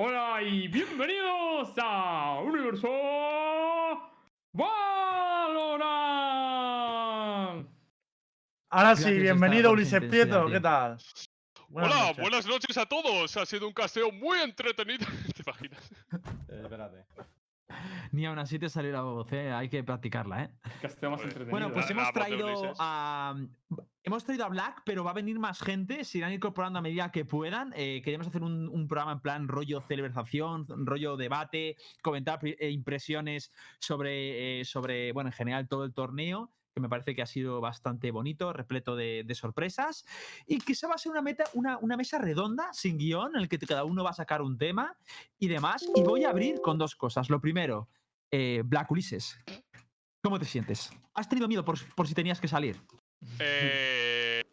Hola y bienvenidos a Universo Valorant. Ahora sí, bienvenido Ulises Prieto, ¿qué tal? Buenas Hola, noches. buenas noches a todos. Ha sido un casteo muy entretenido. ¿Te imaginas? Eh, espérate. Ni aún así te salió la voz, ¿eh? hay que practicarla, ¿eh? Casteo más Pues, entretenido. Bueno, pues La- hemos la voz de traído a. Hemos traído a Black, pero va a venir más gente. Se irán incorporando a medida que puedan. Eh, queremos hacer un, un programa en plan rollo celebración, rollo debate, comentar eh, impresiones sobre, eh, sobre, bueno, en general todo el torneo, que me parece que ha sido bastante bonito, repleto de, de sorpresas. Y que esa va a ser una, meta, una, una mesa redonda, sin guion, en el que cada uno va a sacar un tema y demás. Y voy a abrir con dos cosas. Lo primero, eh, Black Ulises. ¿Cómo te sientes? ¿Has tenido miedo por, por si tenías que salir? Eh,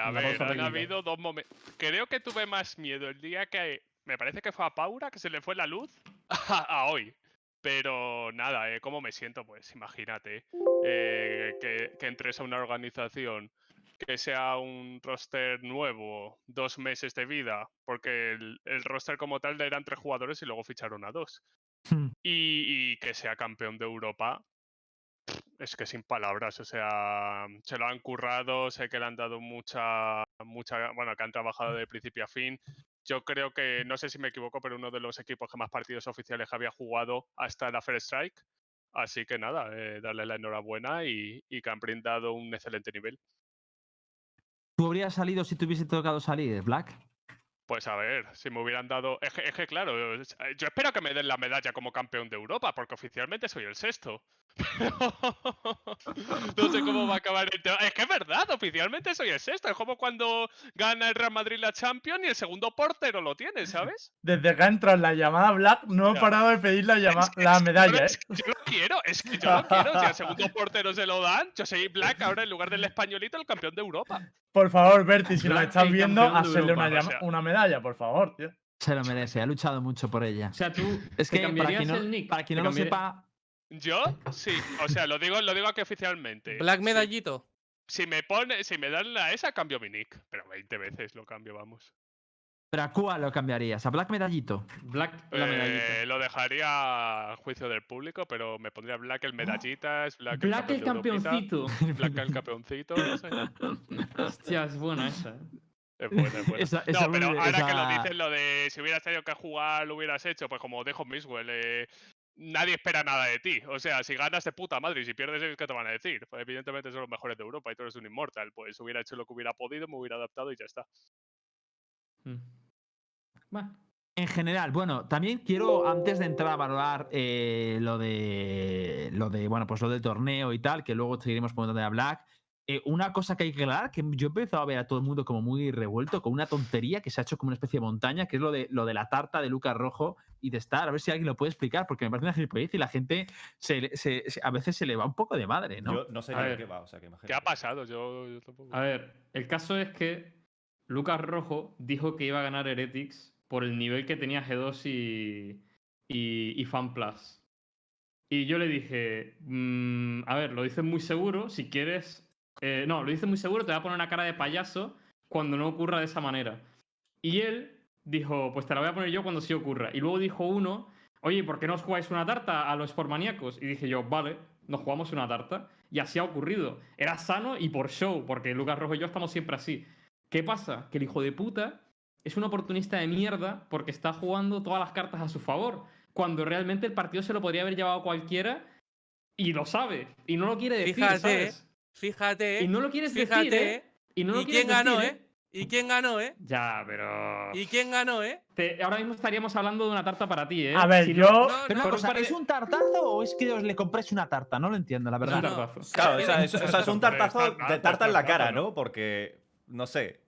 a ver, han habido dos momentos. Creo que tuve más miedo el día que. Me parece que fue a Paura, que se le fue la luz, a, a hoy. Pero nada, eh, ¿cómo me siento? Pues imagínate eh, que, que entres a una organización que sea un roster nuevo, dos meses de vida, porque el, el roster como tal eran tres jugadores y luego ficharon a dos. Hmm. y, y que sea campeón de Europa, es que sin palabras, o sea, se lo han currado, sé que le han dado mucha, mucha, bueno, que han trabajado de principio a fin. Yo creo que, no sé si me equivoco, pero uno de los equipos que más partidos oficiales había jugado hasta la First Strike. Así que nada, eh, darle la enhorabuena y, y que han brindado un excelente nivel. ¿Tú habrías salido si te hubiese tocado salir, Black? Pues a ver, si me hubieran dado. Es que, es que, claro, yo espero que me den la medalla como campeón de Europa, porque oficialmente soy el sexto. no sé cómo va a acabar el tema. Es que es verdad, oficialmente soy el sexto. Es como cuando gana el Real Madrid la Champions y el segundo portero lo tiene, ¿sabes? Desde que ha entrado en la llamada Black, no he Ya. parado de pedir la, llama- Es que- la es que- medalla, ¿eh? yo lo quiero, es que yo lo quiero. Si al segundo portero se lo dan, yo soy Black ahora en lugar del españolito, el campeón de Europa. Por favor, Berti, si nos estás viendo, hacerle una, Europa, llama- o sea. una medalla, por favor, tío. Se lo merece, ha luchado mucho por ella. O sea, tú. Es ¿te que para quien no, el nick? para quien ¿Te no lo sepa, Yo, sí, o sea, lo digo, lo digo aquí oficialmente. Black Sí. medallito. Si me pone, si me dan la esa, cambio mi nick. Pero 20 veces lo cambio, vamos. ¿Pero a cuál lo cambiarías? ¿A Black Medallito? Black, la medallita. Eh, lo dejaría a juicio del público, pero me pondría Black el medallitas, Black, Black el Europita, campeoncito. Black el campeoncito, no sé. Hostia, es buena esa. ¿eh? Es buena, es buena. Esa- esa no, pero ahora que lo dices, lo de si hubieras tenido que jugar, lo hubieras hecho, pues como dejo Miswell, eh, nadie espera nada de ti. O sea, si ganas de puta madre y si pierdes, ¿qué te van a decir? Pues evidentemente son los mejores de Europa y tú eres un inmortal. Pues hubiera hecho lo que hubiera podido, me hubiera adaptado y ya está. Mm. Bueno, En general, bueno, también quiero, antes de entrar a valorar eh, lo de lo de, bueno, pues lo del torneo y tal, que luego seguiremos poniendo de a Black. eh, una cosa que hay que aclarar, que yo he empezado a ver a todo el mundo como muy revuelto, con una tontería que se ha hecho como una especie de montaña, que es lo de, lo de la tarta de Lucas Rojo y de Star. A ver si alguien lo puede explicar, porque me parece una gilipollez y la gente se, le- se- se- a veces se le va un poco de madre, ¿no? Yo no sé de qué va, o sea que ¿Qué ha imagínate. pasado? Yo, yo tampoco. a ver, el caso es que Lucas Rojo dijo que iba a ganar Heretics por el nivel que tenía G2 y, y, y FanPlus. Y yo le dije, mm, a ver, lo dices muy seguro, si quieres... eh, no, lo dices muy seguro, te va a poner una cara de payaso cuando no ocurra de esa manera. Y él dijo, pues te la voy a poner yo cuando sí ocurra. Y luego dijo uno, oye, ¿por qué no os jugáis una tarta a los sportmaníacos? Y dije yo, vale, nos jugamos una tarta. Y así ha ocurrido. Era sano y por show, porque Lucas Rojo y yo estamos siempre así. ¿Qué pasa? Que el hijo de puta es un oportunista de mierda porque está jugando todas las cartas a su favor. Cuando realmente el partido se lo podría haber llevado cualquiera y lo sabe. Y no lo quiere decir, Fíjate, ¿sabes? Fíjate, Y no lo quieres fíjate, decir, ¿eh? Y no lo ¿Y quieres quién ganó, decir, eh? ¿Y quién ganó, eh? Ya, pero... ¿Y quién ganó, eh? Te- ahora mismo estaríamos hablando de una tarta para ti, ¿eh? A ver, Si yo. No, Pero una no, cosa, par de- ¿es un tartazo o es que os le compréis una tarta? No lo entiendo, la Es un verdad. no. tartazo. Claro, o sea, es, o sea, es un tartazo tarta, de tarta en la cara. ¿no? Porque, no sé.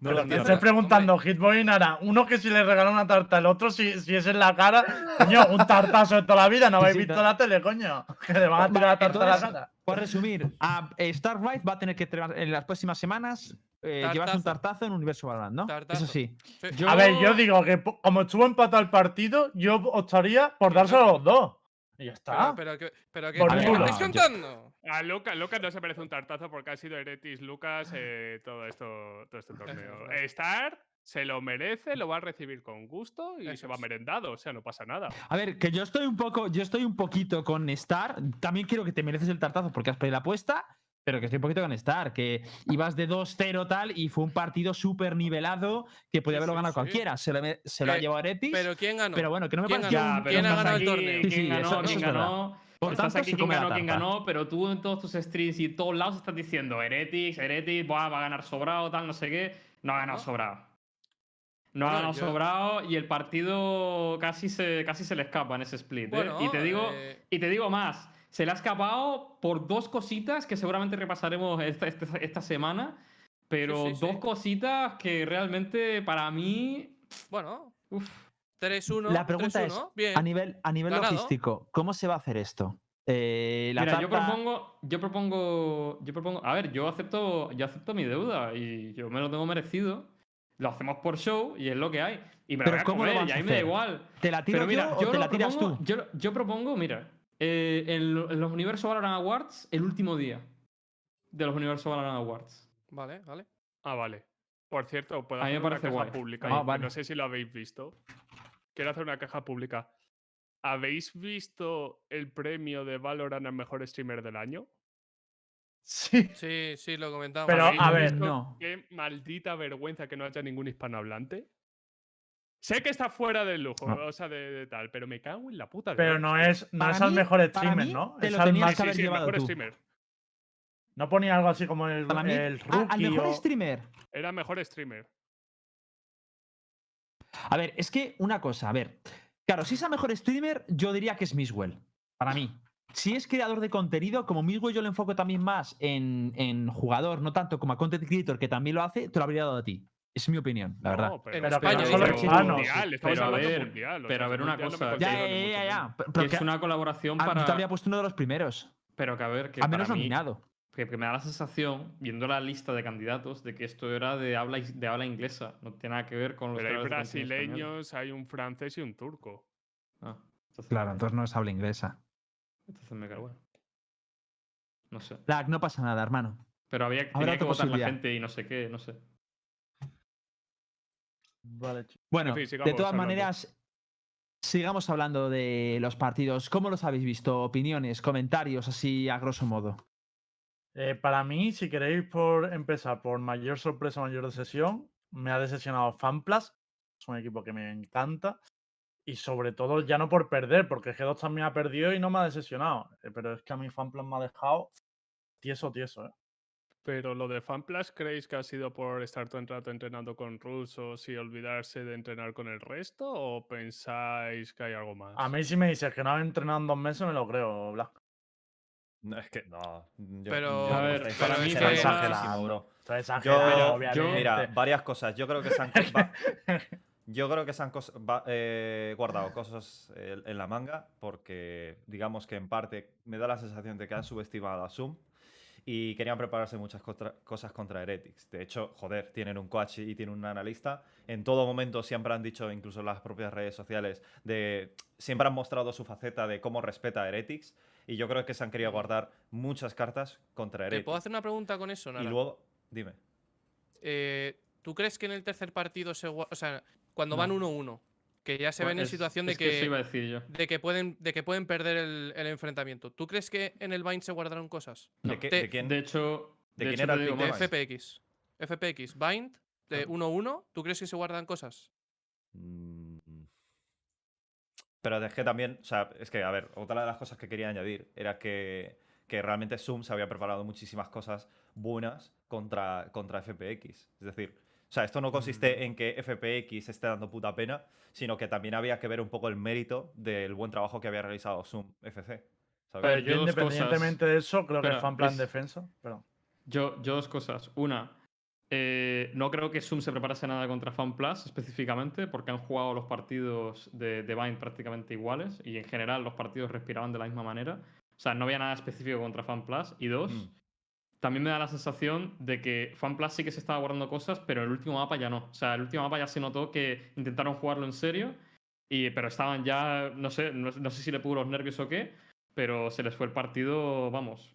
No Pero lo te estoy preguntando, Hitboy y Nara, uno que si le regala una tarta, el otro si, si es en la cara, coño, un tartazo de toda la vida, no habéis visto la tele, coño. Que le van a tirar la tarta a la Entonces, cara. Por resumir, a eh, Starlight va a tener que en las próximas semanas eh, llevarse un Tartazo. en Universo Valorant, ¿no? Tartazo. Eso sí. Sí. Yo- A ver, yo digo que como estuvo empatado el partido, yo optaría por dárselo a los dos. Y ya está. Pero, pero, que- pero que Por ¿qué culo. estáis Yo- contando? A Lucas, Lucas no se merece un tartazo porque ha sido Heretis Lucas eh, todo esto todo este torneo. Star, se lo merece, lo va a recibir con gusto y Eso se va es. merendado, o sea, no pasa nada. A ver, que yo estoy un poco, yo estoy un poquito con Star. También quiero que te mereces el tartazo porque has perdido la apuesta, pero que estoy un poquito con Star, que ibas de 2-0 tal y fue un partido súper nivelado que podía haberlo sí, ganado sí. cualquiera. Se lo, se lo ha Eh, llevado Aretis, pero, Pero ¿quién ganó? bueno, que no me ¿Quién pareció ganó? un- ¿Quién ha ganado el aquí, torneo? ¿Quién Sí, sí, ganó? eso- eso ¿Quién es verdad. ganó? Por Estás tanto, aquí quién ganó, quién ganó, pero tú en todos tus streams y todos lados estás diciendo Heretics, Heretics, buah, va a ganar sobrado, tal, no sé qué. No ha ganado No. sobrado. No ha ganado yo- sobrado y el partido casi se, casi se le escapa en ese split. ¿eh? Bueno, y, te digo, eh, y te digo más, se le ha escapado por dos cositas que seguramente repasaremos esta, esta- esta semana, pero Sí, sí, dos sí. cositas que realmente para mí... Bueno, uf, 3-1. La pregunta es, 3-1, bien. a nivel, a nivel Ganado. logístico, ¿cómo se va a hacer esto? Eh, la Mira, yo propongo, yo propongo, yo propongo, a ver, yo acepto, yo acepto mi deuda y yo me lo tengo merecido. Lo hacemos por show y es lo que hay. Y me lo Pero voy a ¿cómo lo comer, vas y a a mí me da igual. ¿Te la tiro Pero mira, yo o te lo la tiras propongo, tú? Yo, yo propongo, mira, eh, en, lo- en los Universo Valorant Awards, el último día de los Universo Valorant Awards. Vale, vale. Ah, vale. Por cierto, puedo A mí me hacer una queja guay. pública. Ah, vale. No sé si lo habéis visto. Quiero hacer una queja pública. ¿Habéis visto el premio de Valorant al mejor streamer del año? Sí. Sí, sí, lo comentamos. Pero, a ¿Habéis ver, no. Qué maldita vergüenza que no haya ningún hispanohablante. Sé que está fuera del lujo, No. o sea, de, de tal, pero me cago en la puta. Pero no es, no es al mejor streamer, mí ¿no? te Es lo al más. que Sí, haber sí, mejor tú. streamer. No ponía algo así como el, Para mí, el a- rookie. al mejor o- streamer. Era mejor streamer. A ver, es que una cosa, a ver. Claro, si es el mejor streamer, yo diría que es Miswell. Para mí. Si es creador de contenido, como Miswell yo lo enfoco también más en, en jugador, no tanto como a content creator, que también lo hace, te lo habría dado a ti. Es mi opinión, la verdad. No, pero, En Pero que España, no solo dice. hispanos. mundial, estamos Pero a ver, mundial, o pero sea, a ver una cosa, Ya, ya, ya, ya. Pero Que es una colaboración a- yo te para. habría puesto uno de los primeros. Pero que a ver, que Al menos para mí- nominado. que, que me da la sensación, viendo la lista de candidatos, de que esto era de habla, de habla inglesa. No tiene nada que ver con los Pero hay brasileños, hay un francés y un turco. Ah, entonces, Claro, entonces no es habla inglesa. entonces me cago. Bueno. No sé. Black, no pasa nada, hermano. Pero había, Habrá tenía que votar la gente y no sé qué, no sé. Vale, chico. Bueno, fin, de todas hablando. maneras, sigamos hablando de los partidos. ¿Cómo los habéis visto? Opiniones, comentarios, así a grosso modo. Eh, para mí, si queréis por empezar por mayor sorpresa, mayor decepción, me ha decepcionado FanPlus. Es un equipo que me encanta. Y sobre todo, ya no por perder, porque G2 también ha perdido y no me ha decepcionado. Eh, pero es que a mí FanPlus me ha dejado tieso, tieso. ¿eh? Pero lo de FanPlus, ¿creéis que ha sido por estar todo el rato entrenando con rusos y olvidarse de entrenar con el resto? ¿O pensáis que hay algo más? A mí, si me dices que no han entrenado en dos meses, me lo creo, Black. No, es que no. yo- Pero- yo- A ver, estáis para mí. Está exagerado, Yo-. Mira, varias cosas. Yo creo que se han, va- yo creo que se han cos- va- eh, guardado cosas eh, en la manga porque, digamos que en parte me da la sensación de que han subestimado a Zoom y querían prepararse muchas contra- cosas contra Heretics. De hecho, joder, tienen un coach y tienen un analista. En todo momento siempre han dicho, incluso en las propias redes sociales, de siempre han mostrado su faceta de cómo respeta a Heretics y yo creo que se han querido guardar muchas cartas contra ¿Te Heretics. puedo hacer una pregunta con eso, y Nara? luego, dime. Eh, ¿Tú crees que en el tercer partido se O sea, cuando No. van 1-1, que ya se ven en situación de que eso iba a que, decir yo. de que pueden, de que pueden perder el, el enfrentamiento, ¿tú crees que en el Bind se guardaron cosas? ¿De, No, qué- te- de quién? De hecho, ¿De de quién hecho era el de FPX. FPX, Bind, de Ah. 1-1, ¿tú crees que se guardan cosas? Mm. Pero es que también, o sea, es que, a ver, otra de las cosas que quería añadir era que, que realmente Zoom se había preparado muchísimas cosas buenas contra, contra FPX. Es decir, sea, esto no consiste Mm. en que FPX esté dando puta pena, sino que también había que ver un poco el mérito del buen trabajo que había realizado Zoom FC. ¿sabes? Pero yo yo, dos cosas. independientemente de eso, creo que Espera, FanPlus en es- defensa. Perdón. Yo, yo dos cosas. Una, eh, no creo que Zoom se preparase nada contra FanPlus específicamente, porque han jugado los partidos de, de Bind prácticamente iguales y en general los partidos respiraban de la misma manera. O sea, no había nada específico contra FanPlus. Y dos, Mm. También me da la sensación de que FanPlus sí que se estaba guardando cosas, pero el último mapa ya no. O sea, el último mapa ya se notó que intentaron jugarlo en serio, y, pero estaban ya, no sé, no, no sé si le pudo los nervios o qué, pero se les fue el partido, vamos,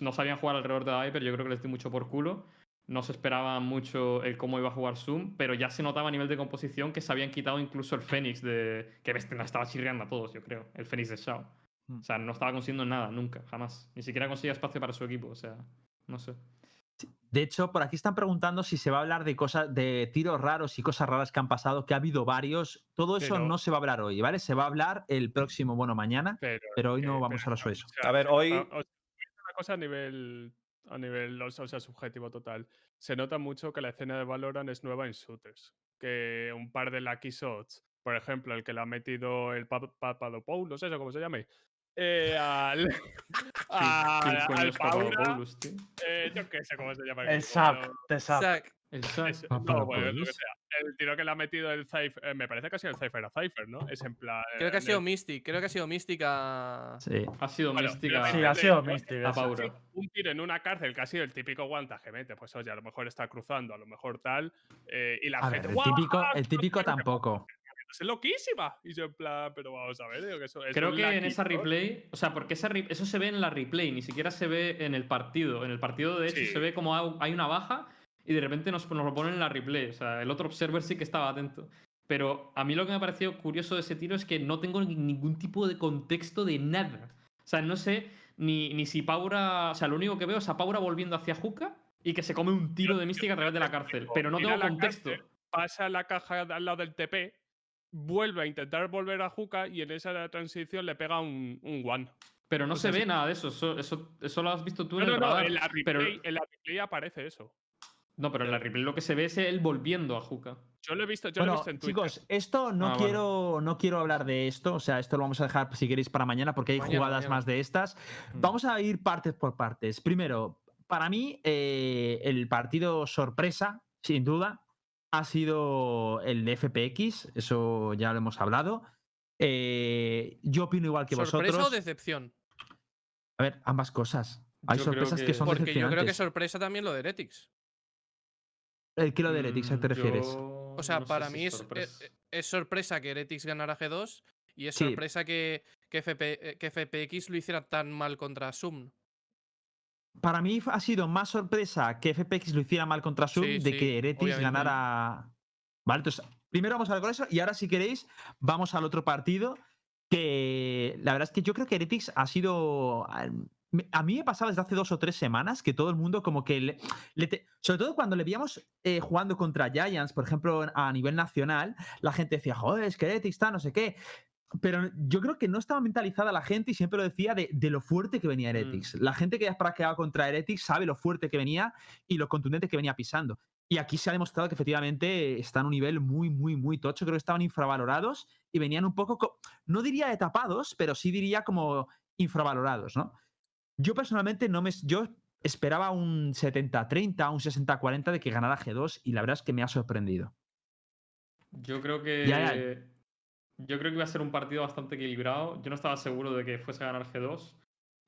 no sabían jugar alrededor de la Viper, yo creo que les di mucho por culo. no se esperaba mucho el cómo iba a jugar Zoom, pero ya se notaba a nivel de composición que se habían quitado incluso el Fénix de. que nos estaba chirriando a todos, yo creo. El Fénix de Shao. Mm. O sea, no estaba consiguiendo nada, nunca, jamás. Ni siquiera conseguía espacio para su equipo, o sea, no sé. De hecho, por aquí están preguntando si se va a hablar de cosas, de tiros raros y cosas raras que han pasado, que ha habido varios. Todo eso Pero- no se va a hablar hoy, ¿vale? Se va a hablar el próximo, bueno, mañana, Pero, pero hoy no vamos a pero hablar sobre eso. o sea, A ver, hoy- o- sea, una cosa a nivel, a nivel o sea, subjetivo total. Se nota mucho que la escena de Valorant es nueva en shooters. Que un par de lucky shots, por ejemplo, el que le ha metido el Pa- Papadopoulos, eso como se llame, eh, al, a- ¿Quién coño al es Paura, Papadopoulos, tío? eh, yo qué sé cómo se llama. El. Zack, El es- Ah, no, para bueno, lo que Paulus. sea. El tiro que le ha metido el Cypher, eh, me parece que ha sido el Cypher a Cypher, ¿no? Es en plan. creo que ha sido el- Mystic, creo que ha sido Mystic a... Sí. Ha sido Bueno, mística. Sí, ha sido de- Mystic. a eso. Paura. Un tiro en una cárcel que ha sido el típico guanta que mete, pues oye, a lo mejor está cruzando, a lo mejor tal, eh, y la A ver, gente. el "¡Guau! típico, el típico tampoco. Es loquísima. Y yo en plan, pero vamos a ver, digo que eso es Creo un que en esa replay, o sea, porque esa re- eso se ve en la replay, ni siquiera se ve en el partido. En el partido, de hecho, Sí. se ve como ha- hay una baja y de repente nos, nos lo ponen en la replay. O sea, el otro observer sí que estaba atento. Pero a mí lo que me ha parecido curioso de ese tiro es que no tengo ni- ningún tipo de contexto de nada. O sea, no sé ni, ni si Paura. O sea, lo único que veo es a Paura volviendo hacia Juca y que se come un tiro de mística a través de la cárcel. Pero no tengo contexto. cárcel, Pasa la caja al lado del TP, vuelve a intentar volver a Juca y en esa transición le pega un, un one. Pero no O se ve sí. nada de eso. Eso, eso, eso lo has visto tú No, en no, el no, radar. en la replay, pero, en la replay aparece eso. no, pero en la replay lo que se ve es él volviendo a Juca. Yo lo he visto, yo lo he visto en Twitter. chicos, esto no Ah, quiero no quiero hablar de esto, o sea, esto lo vamos a dejar si queréis para mañana porque hay Mañana, jugadas mañana. más de estas. Mm. Vamos a ir partes por partes. Primero, para mí eh, el partido sorpresa, sin duda, ha sido el de FPX, eso ya lo hemos hablado. Eh, yo opino igual que ¿Sorpresa vosotros. o decepción? A ver, ambas cosas. Hay Yo sorpresas que, que- son Porque yo creo que sorpresa también lo de Heretics. ¿El kilo de Heretics, ¿a qué te Mm, refieres? yo O sea, no para si mí es, eh, sorpresa. eh, es sorpresa que Heretics ganara G2 y es Sí. sorpresa que, que, FP, que FPX lo hiciera tan mal contra Sum. Para mí ha sido más sorpresa que FPX lo hiciera mal contra Sub Sí, de sí, que Heretics obviamente. ganara. Vale, entonces, primero vamos a ver con eso y ahora, si queréis, vamos al otro partido. Que la verdad es que yo creo que Heretics ha sido. A mí me pasaba desde hace dos o tres semanas que todo el mundo, como que. le- le te- sobre todo cuando le veíamos eh, jugando contra Giants, por ejemplo, a nivel nacional, la gente decía, joder, es que Heretics está, no sé qué. Pero yo creo que no estaba mentalizada la gente y siempre lo decía de, de lo fuerte que venía Heretics. La gente que ha practicado contra Heretics sabe lo fuerte que venía y lo contundente que venía pisando. Y aquí se ha demostrado que efectivamente están a un nivel muy, muy, muy tocho. Creo que estaban infravalorados y venían un poco, co- no diría de tapados, pero sí diría como infravalorados, ¿no? Yo personalmente no me. Yo esperaba un 70-30, un 60-40 de que ganara G2 y la verdad es que me ha sorprendido. Yo creo que. Ya, ya. Yo creo que iba a ser un partido bastante equilibrado. Yo no estaba seguro de que fuese a ganar G2.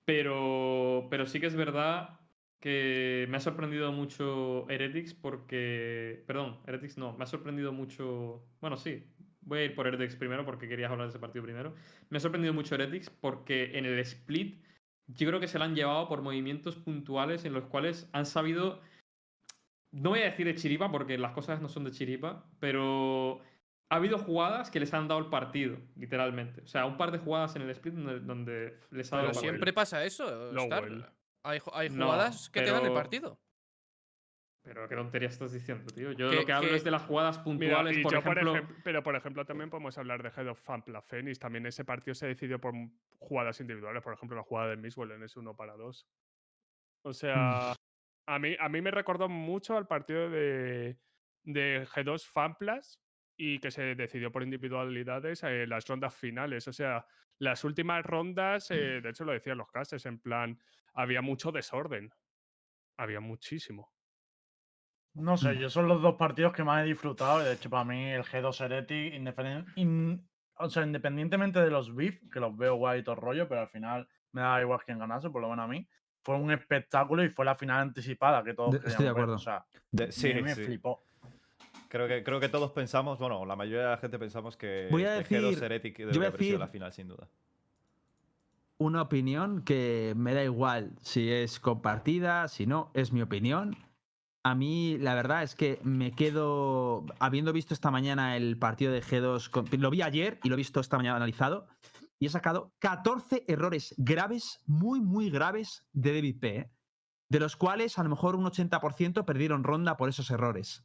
Pero, pero sí que es verdad que me ha sorprendido mucho Heretics porque. Perdón, Heretics no. Me ha sorprendido mucho. Bueno, sí. Voy a ir por Heretics primero porque querías hablar de ese partido primero. Me ha sorprendido mucho Heretics porque en el split yo creo que se lo han llevado por movimientos puntuales en los cuales han sabido. No voy a decir de chiripa porque las cosas no son de chiripa, pero ha habido jugadas que les han dado el partido, literalmente. O sea, un par de jugadas en el split donde, donde les ha dado Pero el partido. siempre pasa eso. Star. Hay, hay No, jugadas que te dan el pero- partido. Pero qué tontería estás diciendo, tío. Yo lo que hablo es de las jugadas Mira, puntuales, por ejemplo. ejem- pero por ejemplo también podemos hablar de Head of Fampla Phoenix. También ese partido se decidió por jugadas individuales. Por ejemplo, la jugada de Miswell en ese 1 para 2. O sea, a mí, a mí me recordó mucho al partido de, de G2 Famplas y que se decidió por individualidades en las rondas finales. O sea, las últimas rondas, eh, de hecho lo decían los castes, en plan, había mucho desorden. Había muchísimo. No sé, Mm. yo son los dos partidos que más he disfrutado. De hecho, para mí, el G2 Heretic, independen- in- o sea, independientemente de los beef, que los veo guay y todo el rollo, pero al final me da igual quién ganase, por lo menos a mí. Fue un espectáculo y fue la final anticipada que todos De- estoy de ver, acuerdo. O sea, De- sí, a mí me sí. flipó. Creo que, creo que todos pensamos, bueno, la mayoría de la gente pensamos que, Voy a que G2 decir- Heretic yo debería voy a decir- la final, sin duda. Una opinión que me da igual si es compartida, si no, es mi opinión. A mí, la verdad es que me quedo. Habiendo visto esta mañana el partido de G2, con- lo vi ayer y lo he visto esta mañana analizado, y he sacado 14 errores graves, muy, muy graves de David P. ¿eh? De los cuales a lo mejor un 80% perdieron ronda por esos errores.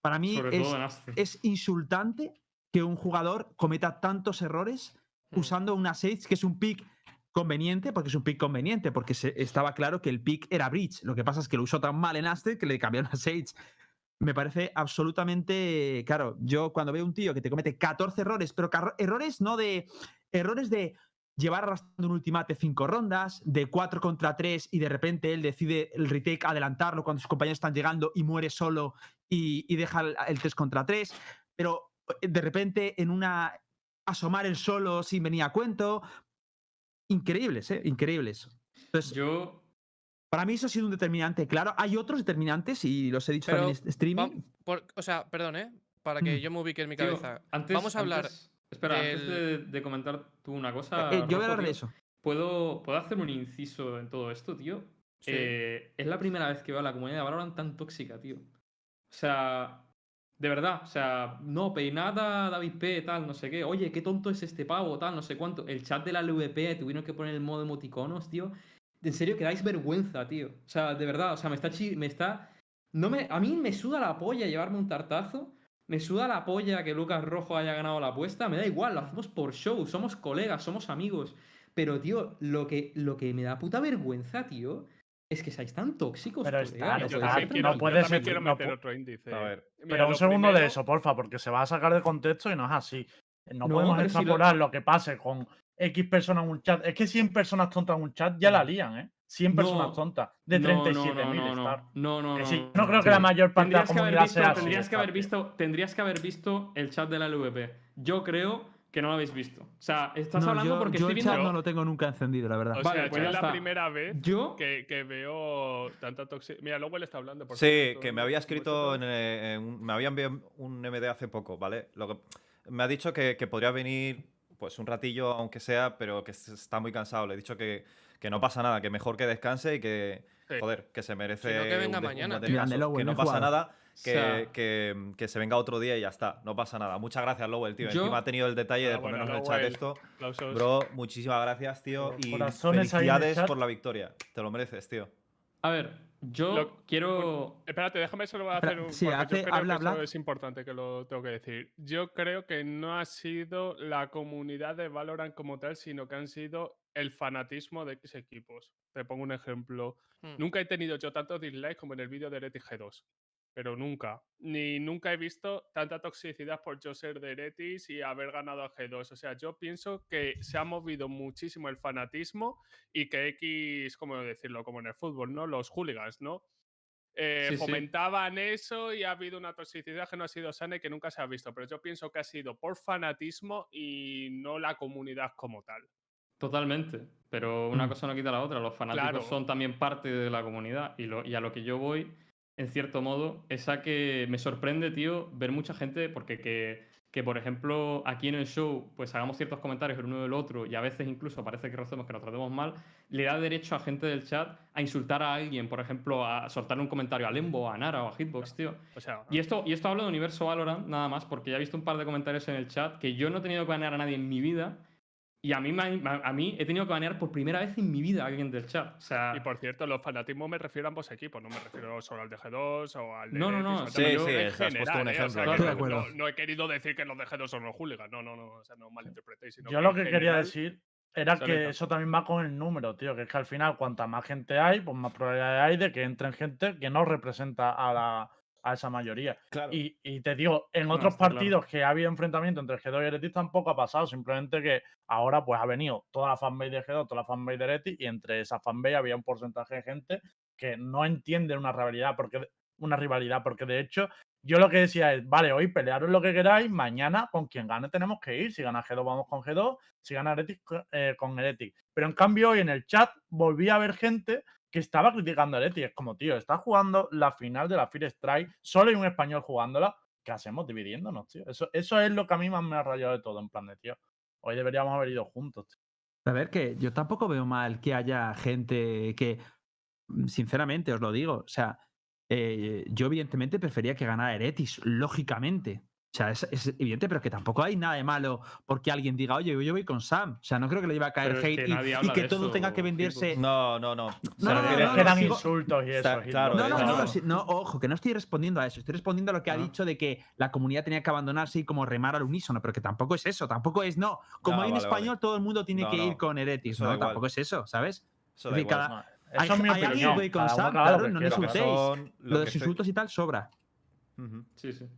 Para mí es, es insultante que un jugador cometa tantos errores Mm. usando una Sage que es un pick conveniente, porque es un pick conveniente, porque se- estaba claro que el pick era Breach. Lo que pasa es que lo usó tan mal en Aston que le cambiaron a Sage. Me parece absolutamente. Claro, yo cuando veo un tío que te comete 14 errores, pero errores no de. Errores de llevar arrastrando un ultimate cinco rondas, de 4 contra 3 y de repente él decide el retake adelantarlo cuando sus compañeros están llegando y muere solo y, y deja el, el 3 contra 3, pero eh, de repente en una asomar el solo sin venir a cuento. Increíbles, ¿eh? Increíbles. Entonces, Yo. para mí eso ha sido un determinante, claro. Hay otros determinantes y los he dicho Pero también en streaming. Va- por- o sea, perdón, ¿eh? Para que Mm. yo me ubique en mi tío, cabeza. antes, Vamos a hablar antes- espera, antes de, de comentar tú una cosa. Eh, yo voy a hablar de eso. ¿Puedo, ¿Puedo hacer un inciso en todo esto, tío? Sí. Eh, es la primera vez que veo a la comunidad de Valorant tan tóxica, tío. O sea, de verdad, o sea, no, peinada, David P, tal, no sé qué. Oye, qué tonto es este pavo, tal, no sé cuánto. El chat de la LVP tuvieron que poner el modo emoticonos, tío. En serio, que dais vergüenza, tío. O sea, de verdad, o sea, me está chi- me está. No me. A mí me suda la polla llevarme un tartazo. Me suda la polla que Lucas Rojo haya ganado la apuesta. Me da igual, lo hacemos por show, somos colegas, somos amigos. Pero, tío, lo que, lo que me da puta vergüenza, tío, es que seáis tan tóxicos. Pero está- no está- quiero, no puede ser- quiero meter otro índice. A ver. Mira, Pero un segundo de eso, porfa, porque se va a sacar de contexto y no es así. No, No, podemos si lo- extrapolar lo... que pase con X personas en un chat. Es que 100 personas tontas en un chat ya la lían, ¿eh? 100 personas No, tontas. De No, 37.000 no, no, no, Star. no, no, sí, no, no creo que la mayor parte de la Tendrías que haber comunidad visto, sea así, tendrías que haber visto, tendrías que haber visto el chat de la LVP. Yo creo que no lo habéis visto. O sea, estás No, hablando yo, porque yo estoy el chat viendo. no lo tengo nunca encendido, la verdad. O Vale, sea, pues es la está. primera vez Yo que, que veo tanta toxicidad. Mira, luego él está hablando. Por Sí, cierto, que me ¿no? había escrito, en, eh, en un- me había enviado un MD hace poco, ¿vale? Lo que, me ha dicho que, que podría venir pues un ratillo, aunque sea, pero que está muy cansado. Le he dicho que, que no pasa nada, que mejor que descanse y que, Sí. joder, que se merece que venga un, de- un mañana, que no pasa jugado. nada, que, sea- que- que se venga otro día y ya está, no pasa nada. Muchas gracias, Lowell, tío. Yo- Encima ha tenido el detalle de Enhorabuena, ponernos en el chat esto. Aplausos. Bro, muchísimas gracias, tío. Por- Y felicidades por la victoria. Te lo mereces, tío. A ver, yo Lo- quiero. Espérate, déjame solo hacer Espera, un. sí, porque yo hace- creo habla, que eso habla. es importante que lo tengo que decir. Yo creo que no ha sido la comunidad de Valorant como tal, sino que han sido el fanatismo de X equipos. Te pongo un ejemplo. Hmm. Nunca he tenido yo tantos dislikes como en el vídeo de Ereti G2. Pero nunca. Ni nunca he visto tanta toxicidad por yo ser de Eretis y haber ganado a G2. O sea, yo pienso que se ha movido muchísimo el fanatismo y que X, ¿cómo decirlo? Como en el fútbol, ¿no? Los hooligans, ¿no? Eh, Sí, sí. fomentaban eso y ha habido una toxicidad que no ha sido sana y que nunca se ha visto. Pero yo pienso que ha sido por fanatismo y no la comunidad como tal. Totalmente. Pero una Mm. cosa no quita la otra. Los fanáticos Claro. son también parte de la comunidad. Y, lo, y a lo que yo voy, en cierto modo, es a que me sorprende, tío, ver mucha gente. Porque que, que, por ejemplo, aquí en el show, pues hagamos ciertos comentarios el uno del otro. Y a veces incluso parece que que nos tratemos mal. Le da derecho a gente del chat a insultar a alguien. Por ejemplo, a soltar un comentario a Lembo, a Nara o a Hitbox, tío. O sea, Y esto, y esto hablo de Universo Valorant, nada más, porque ya he visto un par de comentarios en el chat que yo no he tenido que banear a nadie en mi vida. Y a mí, a mí he tenido que banear por primera vez en mi vida a alguien del chat. O sea, Y por cierto, los fanatismos me refiero a ambos equipos, no me refiero solo al de G2 o al de No, no, no, sí, sí, has puesto un ¿eh? O sea, ejemplo, no- he querido decir que los de G2 son los hooligans, no, no, no, o sea, no malinterpretéis. sino Yo lo que quería decir era que eso también va con el número, tío. Que es que al final, cuanta más gente hay, pues más probabilidad hay de que entren gente que no representa a, la, a esa mayoría. Claro. Y, y te digo, en No, otros está claro. partidos que ha habido enfrentamiento entre G2 y Eretis tampoco ha pasado. Simplemente que ahora pues ha venido toda la fanbase de G2, toda la fanbase de Eretis, y entre esa fanbase había un porcentaje de gente que no entiende una rivalidad, porque una rivalidad, porque de hecho yo lo que decía es, vale, hoy pelearos lo que queráis, mañana con quien gane tenemos que ir. Si gana G2 vamos con G2, si gana Heretics co- eh, con Heretics. Pero en cambio hoy en el chat volví a ver gente que estaba criticando a Heretics. Es como, tío, está jugando la final de la Fear Strike, solo hay un español jugándola. ¿Qué hacemos dividiéndonos, tío? Eso, eso es lo que a mí más me ha rayado de todo, en plan de, tío. Hoy deberíamos haber ido juntos, tío. A ver, que yo tampoco veo mal que haya gente que, mm, sinceramente, os lo digo, o sea, eh, yo evidentemente prefería que ganara Eretis, lógicamente. O sea, es, es evidente, pero que tampoco hay nada de malo porque alguien diga, oye, yo voy con Sam. O sea, no creo que le iba a caer Pero hate que y- que todo eso, tenga que venderse. No, no, no. No, no, no, insultos y eso. Claro, No, no, no, no. no, ojo, que no estoy respondiendo a eso. Estoy respondiendo a lo que ha Ah. dicho de que la comunidad tenía que abandonarse y como remar al unísono, pero que tampoco es eso. Tampoco es, no, como No, hay en español, vale. todo el mundo tiene No, que no. ir con Eretis. Eso No, tampoco es eso, ¿sabes? Eso Eso es mi hay alguien opinión. que voy con Sam, claro, no le insultéis. lo de insultos y tal sobra. Sí, sí.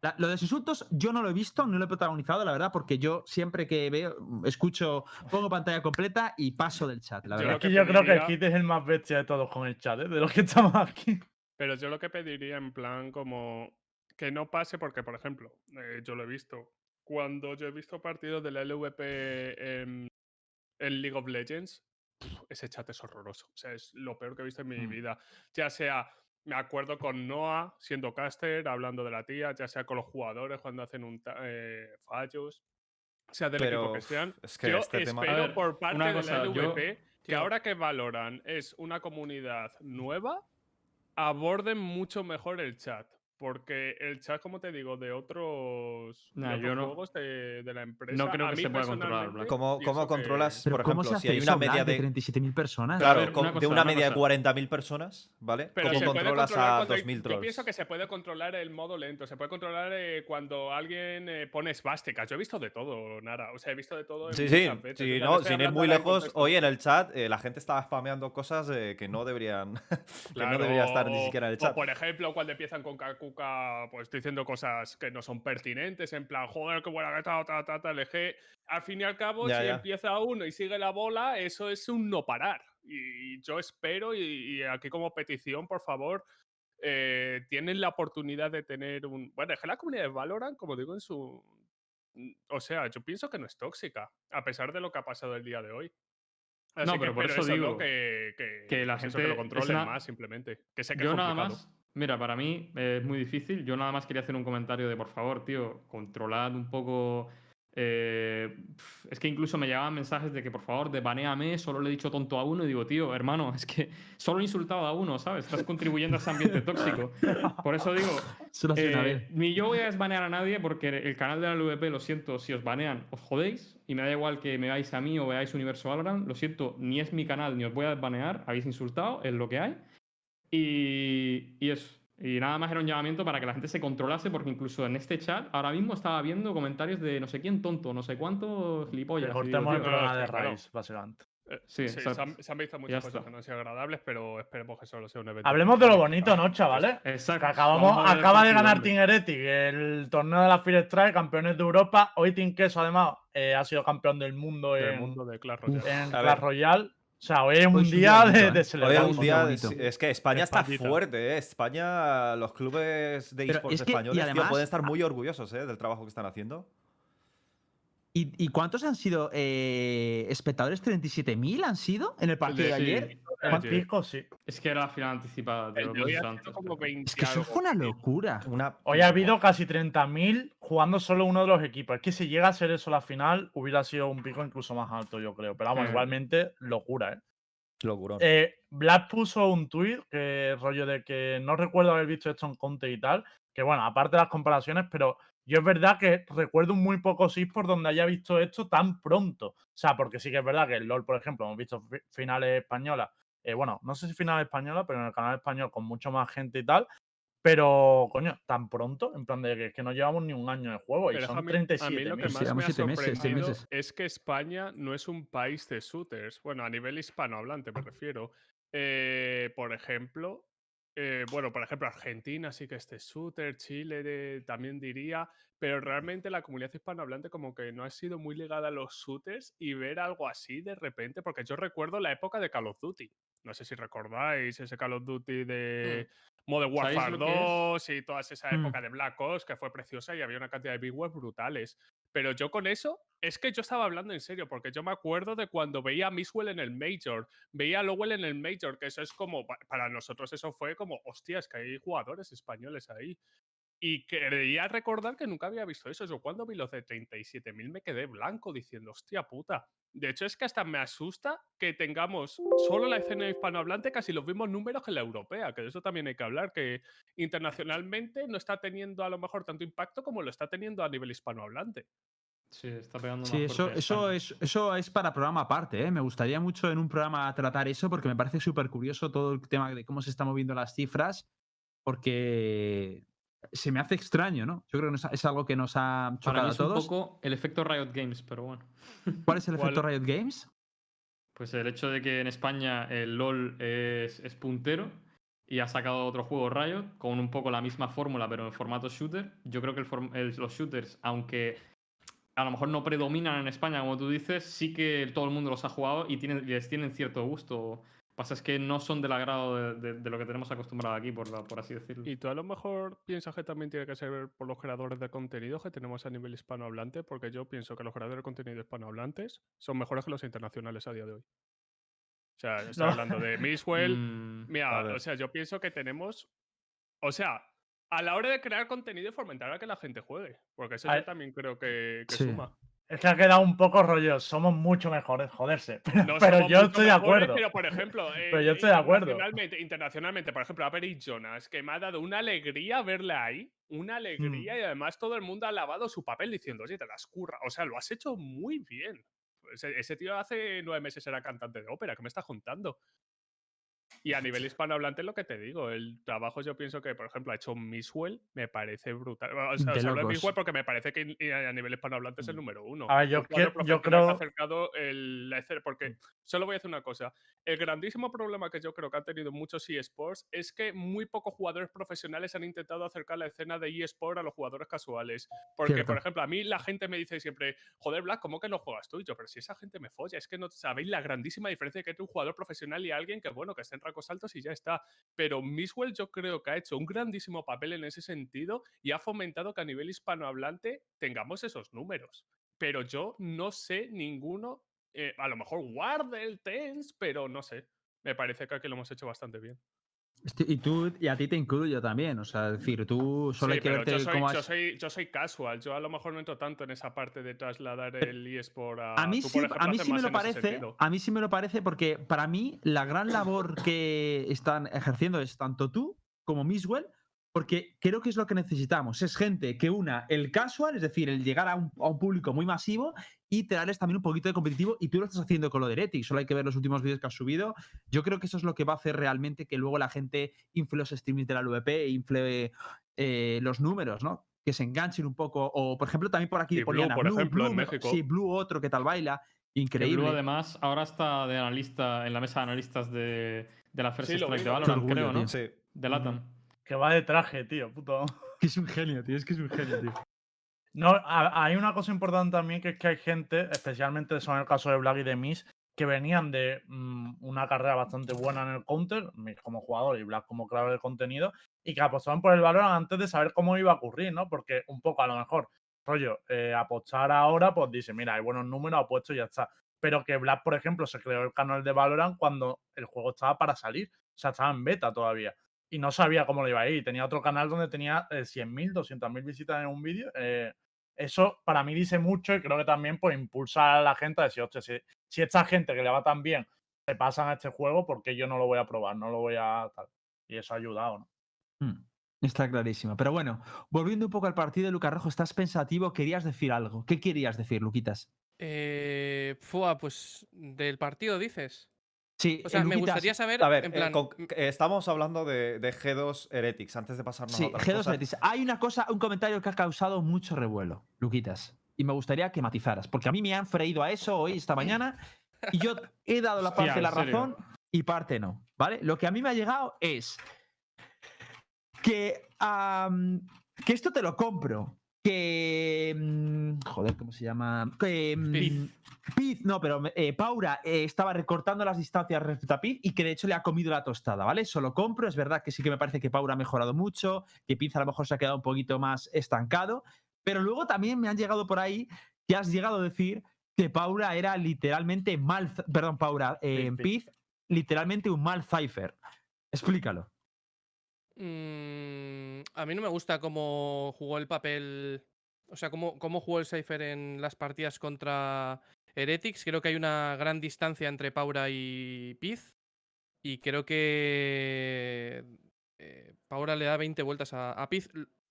La- lo de sus insultos yo no lo he visto, no lo he protagonizado, la verdad, porque yo siempre que veo, escucho, pongo pantalla completa y paso del chat, la Yo verdad. lo que Aquí yo creo que pediría- Kit es el más bestia de todos con el chat, ¿eh? de los que estamos aquí. Pero yo lo que pediría en plan como que no pase porque, por ejemplo, eh, yo lo he visto. Cuando yo he visto partidos de la LVP en, en League of Legends, pf, ese chat es horroroso. O sea, es lo peor que he visto en mi Mm. vida. Ya sea, me acuerdo con Noah siendo caster, hablando de la tía, ya sea con los jugadores cuando hacen un eh, fallos, sea del equipo Pero, que sean. es que yo este tema- espero A ver, por parte de cosa, la yo- LVP que Tío. ahora que valoran es una comunidad nueva, aborden mucho mejor el chat. Porque el chat, como te digo, de otros, de Nah, yo otros no- juegos de, de la empresa. creo a que mí se pueda controlar. ¿Cómo, cómo controlas, por ¿cómo ejemplo, si hay una media de de. 37.000 personas? Claro, ver, una de cosa, una una media de cosa. 40.000 personas, ¿vale? Pero ¿Cómo se puede controlas controlar a cuando hay- 2.000 Yo trolls? pienso que se puede controlar el modo lento. Se puede controlar eh, cuando alguien eh, pone esvásticas. Yo he visto de todo, Nara. O sea, he visto de todo. en Sí, sí, veces. sí, no, sin ir muy lejos, hoy en el chat eh, la gente estaba spameando cosas eh, que no deberían, que no debería estar ni siquiera en el chat. por ejemplo, cuando empiezan con Kakuka, pues diciendo cosas que no son pertinentes, en plan, joder, qué buena que está, ta, ta, ta, LG. Al fin y al cabo, Ya, si ya. empieza uno y sigue la bola, eso es un no parar. Y yo espero, y, y aquí como petición, por favor, eh, tienen la oportunidad de tener un. Bueno, es que la comunidad de Valorant, como digo en su. mm, O sea, yo pienso que no es tóxica, a pesar de lo que ha pasado el día de hoy. Así No, que pero por espero eso ¿no? digo que, que, que la eso, gente- lo es controlen una- más, simplemente. Que sé que Yo es nada complicado. más, mira, para mí es muy difícil. Yo nada más quería hacer un comentario de, por favor, tío, controlad un poco. eh, es que incluso me llegaban mensajes de que, por favor, desbanéame, solo le he dicho tonto a uno. Y digo, tío, hermano, es que solo he insultado a uno, ¿sabes? Estás contribuyendo a ese ambiente tóxico. Por eso digo, eh, ni yo voy a desbanear a nadie porque el canal de la LVP, lo siento, si os banean, os jodéis. Y me da igual que me veáis a mí o veáis Universo Valorant. Lo siento, ni es mi canal ni os voy a desbanear. Habéis insultado, es lo que hay. Y, y eso. Y nada más era un llamamiento para que la gente se controlase, porque incluso en este chat ahora mismo estaba viendo comentarios de no sé quién tonto, no sé cuánto gilipollas. Cortemos el programa de raíz, básicamente. Eh, Sí, se, han, se han visto Ya muchas cosas está. que no han sido agradables, pero esperemos que solo sea un evento. Hablemos de lo bonito. ¿no, chavales? Exacto. Que acabamos, acaba de ganar Team Heretic el torneo de la Fire Strike, campeones de Europa. Hoy Team Queso, además, eh, ha sido campeón del mundo Del en, mundo de Clash Royale. en Clash. Royale. O sea, hoy es un Hoy es un día de, ¿eh? de Hoy es un es día, que España está fuerte, ¿eh? España, los clubes de esports es que- y españoles, tío, además- pueden estar muy orgullosos, ¿eh? Del trabajo que están haciendo. ¿Y, y cuántos han sido eh, espectadores? ¿37.000 han sido en el partido de ayer? Pico, sí. Es que era la final anticipada, tío. el lo de he hoy dicho ha antes, como pero- 20 Es que eso fue una locura. Una... Hoy ha habido casi 30.000 jugando solo uno de los equipos. Es que si llega a ser eso la final, hubiera sido un pico incluso más alto, yo creo. Pero vamos, Eh. igualmente, locura, ¿eh? Locurón. Eh, Black puso un tuit que rollo de que no recuerdo haber visto esto en Conte y tal. Que bueno, aparte de las comparaciones, pero yo es verdad que recuerdo muy pocos esports donde haya visto esto tan pronto. O sea, porque sí que es verdad que el LOL, por ejemplo, hemos visto fi- finales españolas. Eh, bueno, no sé si finales españolas, pero en el canal español con mucho más gente y tal. Pero, coño, tan pronto, en plan de que, que no llevamos ni un año de juego y son a mí- 37. A mí lo que más me ha siete meses, seis sorprendido meses. es que España no es un país de shooters. Bueno, a nivel hispanohablante me refiero. Eh, por ejemplo, eh, bueno, por ejemplo, Argentina sí que es de shooter, Chile de- también diría, pero realmente la comunidad hispanohablante como que no ha sido muy ligada a los shooters y ver algo así de repente, porque yo recuerdo la época de Call of Duty. No sé si recordáis ese Call of Duty de Modern Hmm. ¿Sabéis Warfare lo que es? 2 y toda esa Mm. época de Black Ops que fue preciosa y había una cantidad de big web brutales. Pero yo con eso, es que yo estaba hablando en serio, porque yo me acuerdo de cuando veía a Miswell en el Major, veía a Lowell en el Major, que eso es como, pa- para nosotros eso fue como, hostias, que hay jugadores españoles ahí. Y quería recordar que nunca había visto eso. Yo cuando vi los de 37.000 me quedé blanco diciendo, hostia puta. De hecho, es que hasta me asusta que tengamos solo la escena hispanohablante casi los mismos números que la europea, que de eso también hay que hablar, que internacionalmente no está teniendo a lo mejor tanto impacto como lo está teniendo a nivel hispanohablante. Sí, está pegando Sí, más eso, eso, es, eso es para programa aparte. ¿eh? Me gustaría mucho en un programa tratar eso porque me parece súper curioso todo el tema de cómo se están moviendo las cifras, porque se me hace extraño, ¿no? Yo creo que es algo que nos ha Para chocado mí a es un todos. poco el efecto Riot Games, pero bueno. ¿Cuál es el efecto Riot Games? Pues el hecho de que en España el LOL es, es puntero y ha sacado otro juego Riot con un poco la misma fórmula, pero en formato shooter. Yo creo que el form- el- los shooters, aunque a lo mejor no predominan en España, como tú dices, sí que todo el mundo los ha jugado y tienen, les tienen cierto gusto. Pasa es que no son del agrado de, de- de lo que tenemos acostumbrado aquí, por, la- por así decirlo. Y tú a lo mejor piensas que también tiene que ser por los creadores de contenido que tenemos a nivel hispanohablante, porque yo pienso que los creadores de contenido hispanohablantes son mejores que los internacionales a día de hoy. O sea, estoy No. hablando de Mixwell. Mm, Mira, o sea, yo pienso que tenemos. O sea, a la hora de crear contenido y fomentar a que la gente juegue. Porque eso yo también creo que, que Sí. suma. Es que ha quedado un poco rollo. Somos mucho mejores, joderse. Pero, No pero somos yo estoy de acuerdo. Pero, por ejemplo, Pero yo estoy de acuerdo. Internacionalmente, internacionalmente, por ejemplo, a Jonas, que me ha dado una alegría verle ahí. Una alegría Mm. y además todo el mundo ha lavado su papel diciendo, oye, te las curra. O sea, lo has hecho muy bien. Ese, ese tío hace nueve meses era cantante de ópera, ¿qué me estás contando? Y a nivel hispanohablante, lo que te digo, el trabajo yo pienso que, por ejemplo, ha hecho Miswell, me parece brutal. O sea, hablo de. Miswell porque me parece que a nivel hispanohablante es el número uno. A ver, yo que- yo creo- acercado el, porque solo voy a decir una cosa. El grandísimo problema que yo creo que han tenido muchos eSports es que muy pocos jugadores profesionales han intentado acercar la escena de eSport a los jugadores casuales. Porque, Cierto. por ejemplo, a mí la gente me dice siempre, joder, Black, ¿cómo que no juegas tú? Y yo, pero si esa gente me folla, es que no sabéis la grandísima diferencia que hay entre un jugador profesional y alguien que, bueno, que está en rangos altos y ya está. Pero Miswell yo creo que ha hecho un grandísimo papel en ese sentido y ha fomentado que a nivel hispanohablante tengamos esos números. Pero yo no sé ninguno, eh, a lo mejor Wardell, Tens, pero no sé. Me parece que lo hemos hecho bastante bien. Estoy- Y tú, y a ti te incluyo también. O sea, es decir, tú solo Sí, hay que verte yo soy, cómo yo, soy, yo soy casual. Yo a lo mejor no entro tanto en esa parte de trasladar el eSport a. A mí, tú, sí, ejemplo, a mí sí me lo parece. A mí sí me lo parece porque para mí la gran labor que están ejerciendo es tanto tú como Miswell, porque creo que es lo que necesitamos. Es gente que una el casual, es decir, el llegar a un, a un público muy masivo y traerles también un poquito de competitivo. Y tú lo estás haciendo con lo de Heretics. Solo hay que ver los últimos vídeos que has subido. Yo creo que eso es lo que va a hacer realmente que luego la gente infle los streamings de la LVP e infle eh, los números, ¿no? Que se enganchen un poco. O, por ejemplo, también por aquí Y Blue, por ejemplo, en me- México. Sí, Blue otro que tal baila. Increíble. Blue, además, ahora está de analista en la mesa de analistas de, de la First Sí, Strike de. Valorant, creo, ¿no? Sí. De Latam. Que va de traje, tío, puto. Es un genio, tío. Es que es un genio, tío. No, a- hay una cosa importante también que es que hay gente, especialmente son el caso de Black y de Miss, que venían de mm, una carrera bastante buena en el counter, Miss como jugador y Black como creador de contenido, y que apostaban por el Valorant antes de saber cómo iba a ocurrir, ¿no? Porque un poco a lo mejor, rollo, eh, apostar ahora, pues dice, mira, hay buenos números, apuesto y ya está. Pero que Black, por ejemplo, se creó el canal de Valorant cuando el juego estaba para salir, o sea, estaba en beta todavía. Y no sabía cómo le iba a ir. Tenía otro canal donde tenía eh, 100.000, 200.000 visitas en un vídeo. eh, eso para mí dice mucho y creo que también pues impulsa a la gente a decir, hostia, si, si esta gente que le va tan bien se pasan a este juego, ¿por qué yo no lo voy a probar? No lo voy a tal. Y eso ha ayudado, ¿no? Hmm, Está clarísimo. Pero bueno, volviendo un poco al partido, Lucas Rojo, estás pensativo, querías decir algo. ¿Qué querías decir, Luquitas? Eh, fua, pues del partido dices. Sí, O sea, me Luquitas, gustaría saber, A ver, en eh, plan, eh, estamos hablando de, de G2 Heretics antes de pasarnos Sí, a otras G2 cosas. Betis. Hay una cosa, un comentario que ha causado mucho revuelo, Luquitas. Y me gustaría que matizaras, porque a mí me han freído a eso hoy, esta mañana, y yo he dado la parte de la razón y parte no, ¿vale? Lo que a mí me ha llegado es que, que esto te lo compro. Que. mm, Joder, ¿cómo se llama? Que. mm, Piz. Piz, no, pero eh, Paura eh, estaba recortando las distancias respecto a Piz y que de hecho le ha comido la tostada, ¿vale? Eso lo compro. Es verdad que sí que me parece que Paura ha mejorado mucho, que Piz a lo mejor se ha quedado un poquito más estancado, pero luego también me han llegado por ahí que has llegado a decir que Paura era literalmente mal. Perdón, Paura, eh, Piz, literalmente un mal cipher. Explícalo. Mm, a mí no me gusta cómo jugó el papel. O sea, cómo, cómo jugó el Cypher en las partidas contra Heretics. Creo que hay una gran distancia entre Paura y Piz. Y creo que eh, Paura le da 20 vueltas a, a Piz,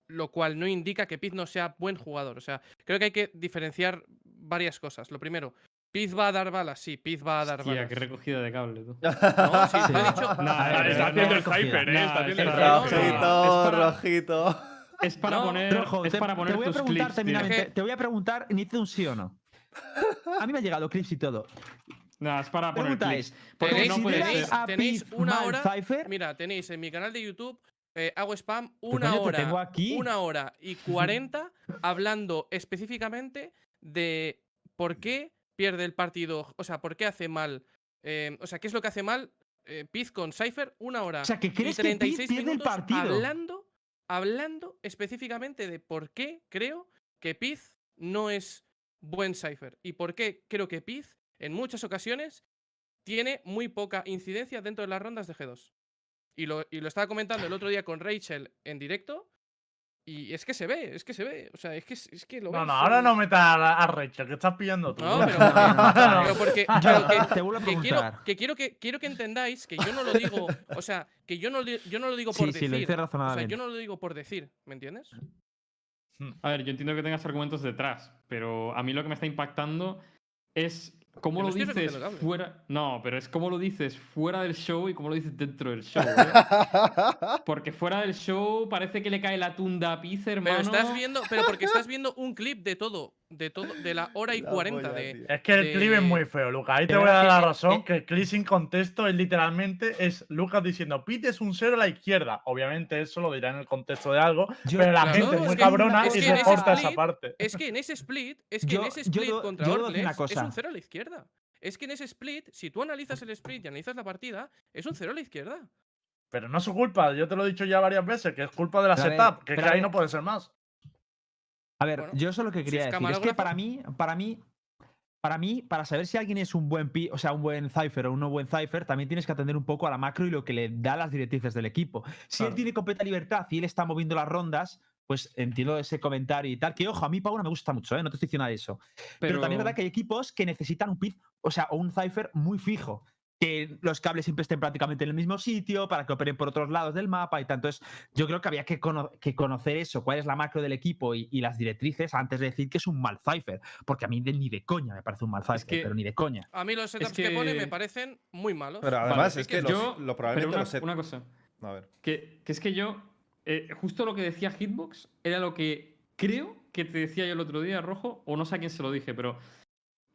lo cual no indica que Piz no sea buen jugador. O sea, creo que hay que diferenciar varias cosas. Lo primero, Piz va a dar balas. Sí, Piz va a dar Hostia, balas. qué recogida de cable, tú. No, sí, he dicho. Eh, está haciendo el. Cypher, ¿eh? Está es haciendo el Rojito, para- rojito. Es para No, poner, Rojo, es te, para te poner voy a preguntar. Te voy a preguntar, necesito un sí o no. A mí me han llegado clips y todo. No, es para poner clips. tenéis- no puede tenéis- ser. a tenéis Piz una hora-? Mira, tenéis en mi canal de YouTube, eh, hago spam, Pero una te hora. tengo aquí. Una hora y 40 hablando específicamente de por qué pierde el partido. O sea, por qué hace mal. eh, o sea, qué es lo que hace mal eh, Piz con Cypher, una hora. O sea, que y crees que Piz 36 pierde el minutos partido. Hablando, hablando específicamente de por qué creo que Piz no es buen Cypher. Y por qué creo que Piz, en muchas ocasiones, tiene muy poca incidencia dentro de las rondas de G2. Y lo, y lo estaba comentando el otro día con Rachel en directo. Y es que se ve, es que se ve. O sea, es que, es que lo No, ves, no, ahora no metas a, a Rachel, que estás pillando tú. No, pero, No, pero porque, pero que- te vuelvo a que quiero, preguntar. que quiero que quiero que entendáis que yo no lo digo, o sea, que yo no, yo no lo digo por Sí, sí, decir. lo dices o sea, razonablemente. yo no lo digo por decir, ¿me entiendes? A ver, yo entiendo que tengas argumentos detrás, pero a mí lo que me está impactando es cómo lo dices fuera. No, pero es cómo lo dices fuera del show y cómo lo dices dentro del show. ¿eh? Porque fuera del show parece que le cae la tunda a Piz, hermano. Pero estás viendo, pero porque estás viendo un clip de todo, de todo, de la hora y La 40 polla, de. tío. Es que el clip es muy feo, Lucas. Ahí te voy a dar la razón, que el clip sin contexto es literalmente es Lucas diciendo Pete es un cero a la izquierda. Obviamente eso lo dirá en el contexto de algo, Yo- pero la claro, gente no, es muy cabrona es y que ese recorta esa parte. Es que en ese split, es que Yo- en ese split contra Orclex es un cero a la izquierda. Es que en ese split, si tú analizas el split y analizas la partida, es un cero a la izquierda. Pero no es su culpa, yo te lo he dicho ya varias veces, que es culpa de la Pero a ver, setup, que, es que ahí no puede ser más. A ver, Bueno, yo eso es lo que si quería es decir. Es que para mí, para mí, para mí, para saber si alguien es un buen pi, o sea, un buen cipher o un no buen cipher, también tienes que atender un poco a la macro y lo que le da las directrices del equipo. Si él tiene completa libertad y él está moviendo las rondas, pues entiendo ese comentario y tal. Que ojo, a mí Paula me gusta mucho, ¿eh? no te estoy diciendo nada de eso. Pero, también es verdad que hay equipos que necesitan un pit, o sea, o un cipher muy fijo. Que los cables siempre estén prácticamente en el mismo sitio para que operen por otros lados del mapa y tanto. Es, yo creo que había que, cono- que conocer eso, cuál es la macro del equipo y, y las directrices antes de decir que es un mal cipher. Porque a mí de- ni de coña me parece un mal cipher, que- pero ni de coña. A mí los setups que... pone me que- parecen muy malos. Pero Vale, además es es que que los- yo- lo Pero probablemente una, los set- una cosa, A ver. que, que es que yo, eh, justo lo que decía Hitbox era lo que creo que te decía yo el otro día, Rojo, o no sé a quién se lo dije, pero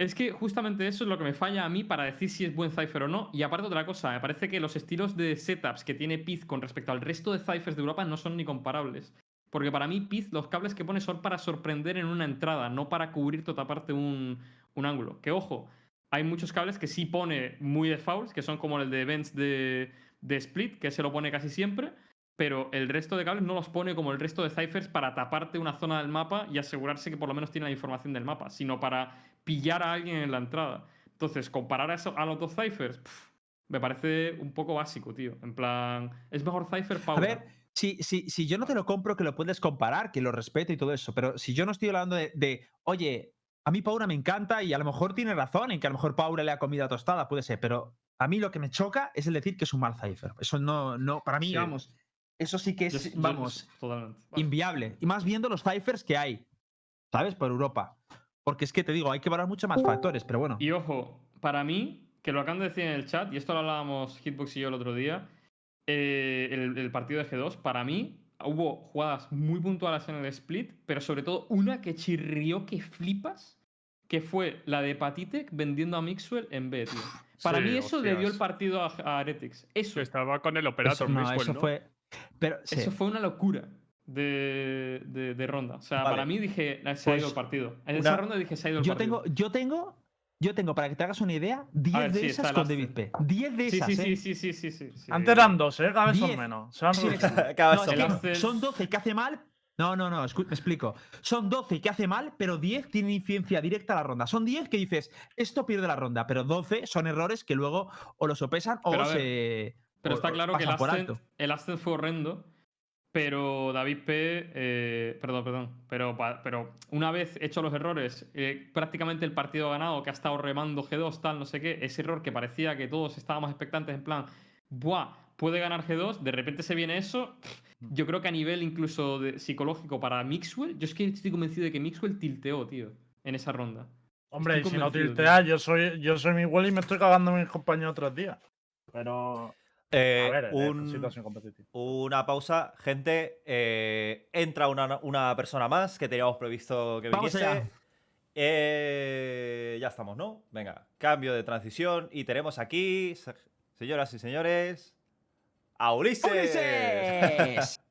es que justamente eso es lo que me falla a mí para decir si es buen cipher o no. Y aparte otra cosa, me parece que los estilos de setups que tiene Piz con respecto al resto de ciphers de Europa no son ni comparables. Porque para mí Piz, los cables que pone son para sorprender en una entrada, no para cubrir toda parte un, un ángulo. Que ojo, hay muchos cables que sí pone muy de fouls, que son como el de events de, de split, que se lo pone casi siempre, pero el resto de cables no los pone como el resto de ciphers para taparte una zona del mapa y asegurarse que por lo menos tiene la información del mapa, sino para pillar a alguien en la entrada. Entonces, comparar a, eso, a los dos ciphers, me parece un poco básico, tío. En plan, es mejor cipher A Paula. ver, si, si, si yo no te lo compro, que lo puedes comparar, que lo respeto y todo eso, pero si yo no estoy hablando de, de, oye, a mí Paula me encanta y a lo mejor tiene razón en que a lo mejor Paula le ha comida tostada, puede ser, pero a mí lo que me choca es el decir que es un mal cipher. Eso no, no, para mí, Sí. vamos, eso sí que es, yo- vamos, totalmente. inviable. Y más viendo los ciphers que hay, ¿sabes? Por Europa. Porque es que te digo, hay que valorar muchos más factores, pero bueno. Y ojo, para mí, que lo acaban de decir en el chat, y esto lo hablábamos Hitbox y yo el otro día, eh, el, el partido de G2, para mí hubo jugadas muy puntuales en el split, pero sobre todo una que chirrió que flipas, que fue la de Patitek vendiendo a Mixwell en B, tío. Para Sí, mí eso le dio el partido a, a Heretics. Eso, Que estaba con el Eso, Operator no, Maxwell, eso ¿no? fue. Pero sí. eso fue una locura. De, de- de ronda. O sea, Vale. para mí dije, se ha ido Pues, el partido. En una- esa ronda dije, se ha ido el Yo partido. tengo, yo tengo, yo tengo, para que te hagas una idea, 10 ver, de sí, esas con. David P. 10 de Sí, esas, sí, ¿eh? sí, sí, sí, sí, sí. Antes eran dos, ¿eh? Cada vez son menos. Cada No, vez es son que son 12 que hace mal. No, no, no, me explico. Son 12 que hace mal, pero 10 tienen incidencia directa a la ronda. Son 10 que dices, esto pierde la ronda, pero 12 son errores que luego o los sopesan o Pero a ver, se. Pero o- está o claro que el Ascent, el Ascent fue horrendo. Pero David P. eh, perdón, perdón. Pero, pero una vez hecho los errores, eh, prácticamente el partido ganado, que ha estado remando G2, tal, no sé qué, ese error que parecía que todos estábamos expectantes en plan, ¡buah! Puede ganar G2, de repente se viene eso. Yo creo que a nivel incluso de- psicológico para Mixwell, yo es que estoy convencido de que Mixwell tilteó, tío, en esa ronda. Hombre, y si no tío. tilteas, yo soy, yo soy mi y me estoy cagando en mis compañeros otros días. Pero. Eh, a ver, es un- situación competitiva. una pausa. Gente, eh, entra una, una persona más que teníamos previsto que Vamos viniese. allá. Eh, ya estamos, ¿no? Venga, cambio de transición. Y tenemos aquí, se- señoras y señores, a Ulises. ¡Ulises!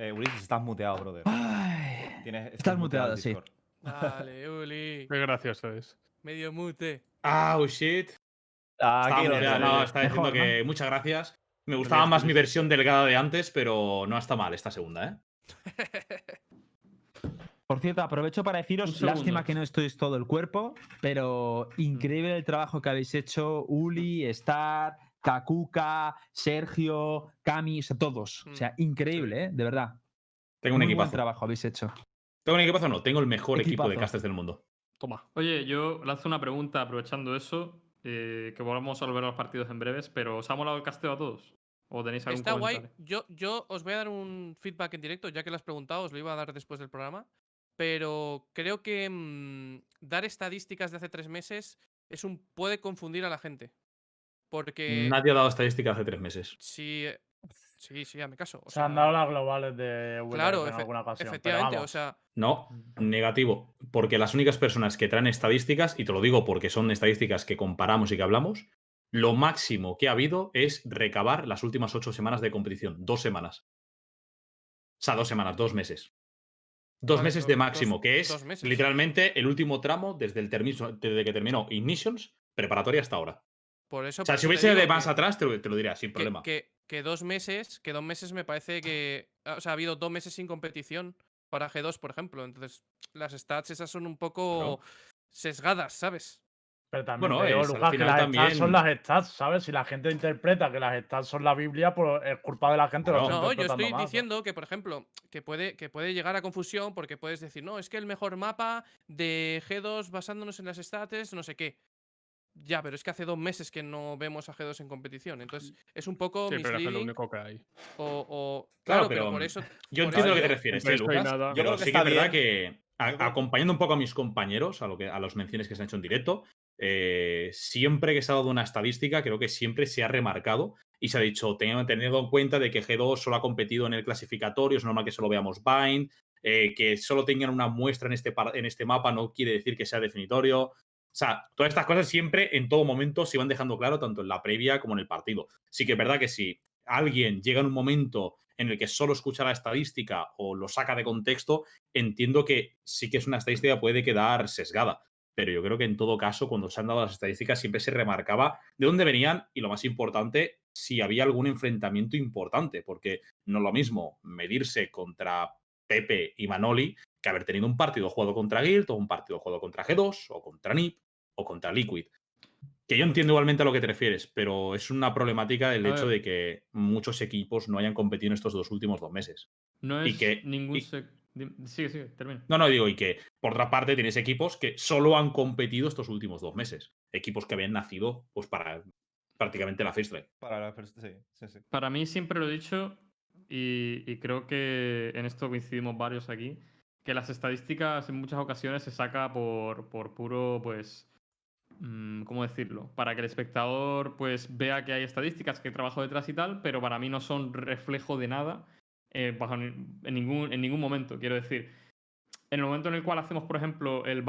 Eh, Ulises, estás muteado, brother. Ay, Tienes- Estás muteado, sí. Dale, Uli. Qué gracioso es. Medio mute. Ah, oh shit. Ah, aquí lo no, estaba diciendo Mejor, que muchas gracias. Me gustaba más mi versión delgada de antes, pero no está mal esta segunda, ¿eh? Por cierto, aprovecho para deciros, lástima que no estoy todo el cuerpo, pero increíble el trabajo que habéis hecho, Uli, Star, Kakuka, Sergio, Cami, o sea, todos. O sea, increíble, ¿eh? De verdad. Tengo un Muy buen equipazo. trabajo habéis hecho. Tengo un equipazo, no, tengo el mejor equipo de casters del mundo. Toma. Oye, yo lanzo una pregunta aprovechando eso, eh, que volvamos a volver a los partidos en breves, pero ¿os ha molado el casteo a todos? ¿O tenéis algún Está guay. Yo, yo os voy a dar un feedback en directo, ya que lo has preguntado, os lo iba a dar después del programa. Pero creo que mm, dar estadísticas de hace tres meses es un puede confundir a la gente. Porque Nadie ha dado estadística hace tres meses. si. Sí, sí, hazme caso. o Se han sea, dado las globales de VLF Claro, en alguna ocasión. pero o sea, No, negativo. Porque las únicas personas que traen estadísticas, y te lo digo porque son estadísticas que comparamos y que hablamos, lo máximo que ha habido es recabar las últimas ocho semanas de competición. Dos semanas. O sea, dos semanas, dos meses. Dos Vale, meses de dos- máximo, que es literalmente el último tramo desde, el termiso- desde que terminó Ignitions, preparatoria hasta ahora. por eso. O sea, por si hubiese de más que- atrás, te lo, te lo diría sin que, problema. que- que dos meses, que dos meses me parece que. O sea, ha habido dos meses sin competición para G2, por ejemplo. Entonces, las stats esas son un poco sesgadas, ¿sabes? Pero también Bueno, digo, es, Lucas, que las también- stats son las stats, ¿sabes? Si la gente interpreta que las stats son la Biblia, pues es culpa de la gente. No, No, yo estoy ¿no? diciendo que, por ejemplo, que puede, que puede llegar a confusión porque puedes decir, no, es que el mejor mapa de G2 basándonos en las stats, no sé qué. Ya, pero es que hace dos meses que no vemos a G2 en competición. Entonces, es un poco Sí, pero es lo único que hay. O, o- Claro, Claro, pero, pero por eso. Yo por entiendo a lo que te refieres, Pero ¿eh, Lucas. nada. Yo creo que sí que está es verdad que, a- acompañando un poco a mis compañeros, a, lo que, a las menciones que se han hecho en directo, eh, siempre que se ha dado una estadística, creo que siempre se ha remarcado y se ha dicho, teniendo, en cuenta de que G2 solo ha competido en el clasificatorio, es normal que solo veamos Bind, eh, que solo tengan una muestra en este, en este mapa no quiere decir que sea definitorio. O sea, todas estas cosas siempre, en todo momento, se iban dejando claro, tanto en la previa como en el partido. Sí que es verdad que si alguien llega en un momento en el que solo escucha la estadística o lo saca de contexto, entiendo que sí que es una estadística que puede quedar sesgada. Pero yo creo que en todo caso, cuando se han dado las estadísticas, siempre se remarcaba de dónde venían y lo más importante, si había algún enfrentamiento importante, porque no es lo mismo medirse contra Pepe y Manoli que haber tenido un partido jugado contra Guild o un partido jugado contra G2 o contra NIP o contra Liquid. Que yo entiendo igualmente a lo que te refieres, pero es una problemática del A hecho ver. de que muchos equipos no hayan competido en estos dos últimos dos meses. No y es que- ningún... y- sec- Sigue, sigue, termina. No, no, digo, y que por otra parte tienes equipos que solo han competido estos últimos dos meses. Equipos que habían nacido pues para prácticamente la First. Para la first- sí, sí, sí. Para mí siempre lo he dicho y, y creo que en esto coincidimos varios aquí, que las estadísticas en muchas ocasiones se saca por, por puro, pues, ¿cómo decirlo? Para que el espectador pues vea que hay estadísticas, que trabajo detrás y tal, pero para mí no son reflejo de nada eh, en, ningún, en ningún momento. Quiero decir, en el momento en el cual hacemos, por ejemplo, el,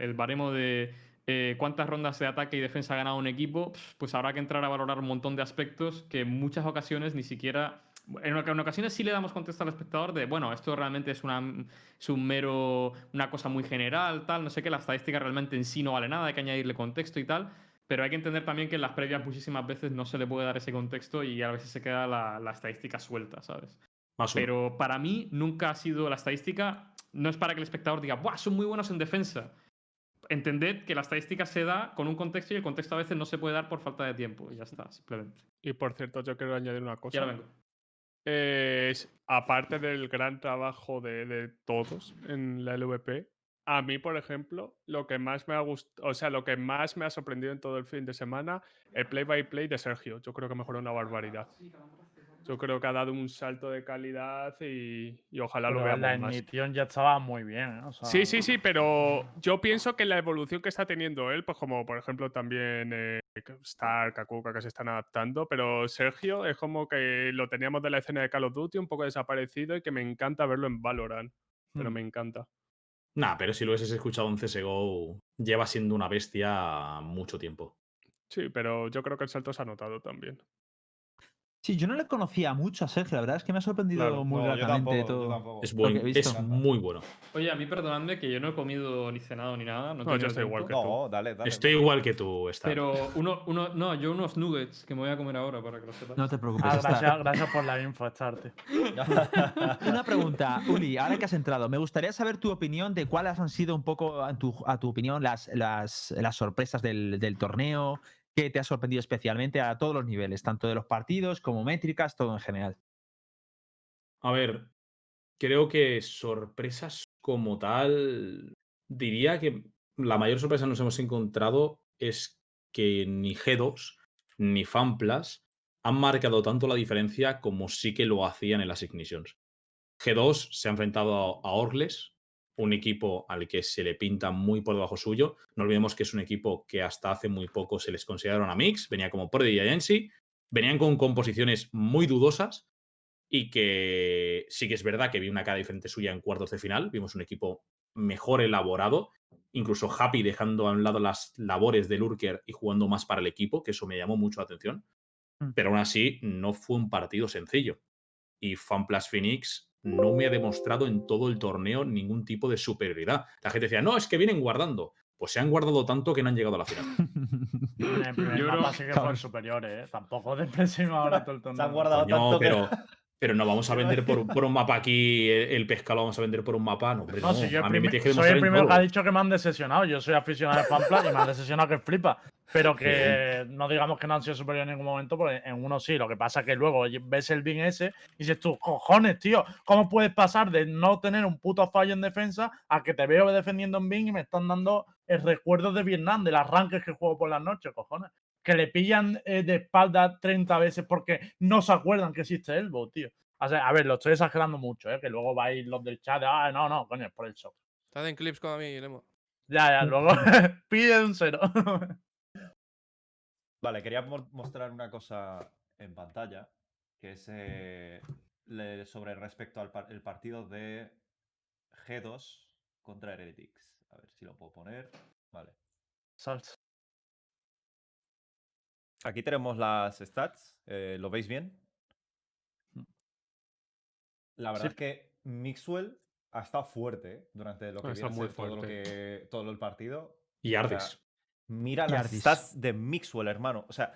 el baremo de eh, cuántas rondas de ataque y defensa ha ganado un equipo, pues habrá que entrar a valorar un montón de aspectos que en muchas ocasiones ni siquiera. En, en ocasiones sí le damos contexto al espectador de, bueno, esto realmente es, una, es un mero, una cosa muy general, tal, no sé qué, la estadística realmente en sí no vale nada, hay que añadirle contexto y tal, pero hay que entender también que en las previas muchísimas veces no se le puede dar ese contexto y a veces se queda la, la estadística suelta, ¿sabes? Más uno. Pero para mí nunca ha sido la estadística, no es para que el espectador diga, ¡buah! Son muy buenos en defensa. Entended que la estadística se da con un contexto y el contexto a veces no se puede dar por falta de tiempo. Y ya está, simplemente. Y por cierto, yo quiero añadir una cosa. ahora vengo. Es, aparte del gran trabajo de, todos en la LVP, a mí, por ejemplo, lo que más me ha gustado, o sea, lo que más me ha sorprendido en todo el fin de semana, el play by play de Sergio. Yo creo que mejoró una barbaridad. Yo creo que ha dado un salto de calidad y, y ojalá lo la veamos más. ignición ya estaba muy bien. ¿eh? O sea, Sí, sí, sí, pero yo pienso que la evolución que está teniendo él, pues como por ejemplo también eh, Stark, Kakuka, que se están adaptando, pero Sergio es como que lo teníamos de la escena de Call of Duty un poco desaparecido y que me encanta verlo en Valorant, pero Hmm. me encanta. Nah, pero si lo hubieses escuchado en CSGO, lleva siendo una bestia mucho tiempo. Sí, pero yo creo que el salto se ha notado también. Sí, yo no le conocía mucho a Sergio, la verdad es que me ha sorprendido Claro. muy No, yo gratamente tampoco, todo. tampoco. Es, buen, visto. es muy bueno. Oye, a mí perdonadme que yo no he comido ni cenado ni nada. No, No, yo estoy igual que tú. No, dale, dale. Estoy igual que tú, Star. Pero uno, uno, no, yo unos nuggets que me voy a comer ahora para que lo sepas. No te preocupes. Ah, gracias, gracias por la info, Starte. Una pregunta, Uli, ahora que has entrado, me gustaría saber tu opinión de cuáles han sido un poco, a tu, a tu opinión, las, las, las sorpresas del, del torneo, qué te ha sorprendido especialmente a todos los niveles, tanto de los partidos como métricas, todo en general. A ver, creo que sorpresas como tal, diría que la mayor sorpresa que nos hemos encontrado es que ni G2 ni FanPlus han marcado tanto la diferencia como sí que lo hacían en las Ignitions. G2 se ha enfrentado a Orles, un equipo al que se le pinta muy por debajo suyo. No olvidemos que es un equipo que hasta hace muy poco se les consideraron a Mix, venía como Prodigy y Agency, venían con composiciones muy dudosas y que sí que es verdad que vi una cara diferente suya en cuartos de final. Vimos un equipo mejor elaborado, incluso Happy dejando a un lado las labores de Lurker y jugando más para el equipo, que eso me llamó mucho la atención. Mm. Pero aún así, no fue un partido sencillo. Y FanPlus Phoenix no me ha demostrado en todo el torneo ningún tipo de superioridad. La gente decía, no, es que vienen guardando. Pues se han guardado tanto que no han llegado a la final. En el primer Yo mapa creo- sí que fueron superiores, ¿eh? Tampoco despreciamos ahora todo el Se torneo. han guardado Coño, tanto que- pero, no vamos a vender por, por un mapa aquí el, el pescado, lo vamos a vender por un mapa. No, hombre, No, no. si yo a mí me tienes que soy el primero que ha dicho que me han decepcionado. Yo soy aficionado de Fanplas y me han decepcionado que flipa. Pero que no digamos que no han sido superiores en ningún momento, porque en uno sí. Lo que pasa es que luego ves el bin ese y dices tú, cojones, tío, ¿cómo puedes pasar de no tener un puto fallo en defensa a que te veo defendiendo en bin y me están dando el recuerdo de Vietnam, del arranque que juego por las noches, cojones? Que le pillan eh, de espalda 30 veces porque no se acuerdan que existe Elbow, tío. O sea, a ver, lo estoy exagerando mucho, ¿eh? Que luego vais los del chat de, ah, no, no, coño, es por el shock. Estad en clips como a mí, Lemo. Ya, ya, luego pide un cero. Vale, quería mo- mostrar una cosa en pantalla, que es eh, le- sobre respecto al par- el partido de G2 contra Heretics. A ver si lo puedo poner. Vale. Salsa. Aquí tenemos las stats. eh, ¿Lo veis bien? La verdad Sí. es que Mixwell ha estado fuerte ¿eh? durante lo que viene muy todo, lo fuerte. que, todo el partido. Y O Ardis. sea, Mira Y las Ardis. stats de Mixwell, hermano. O sea,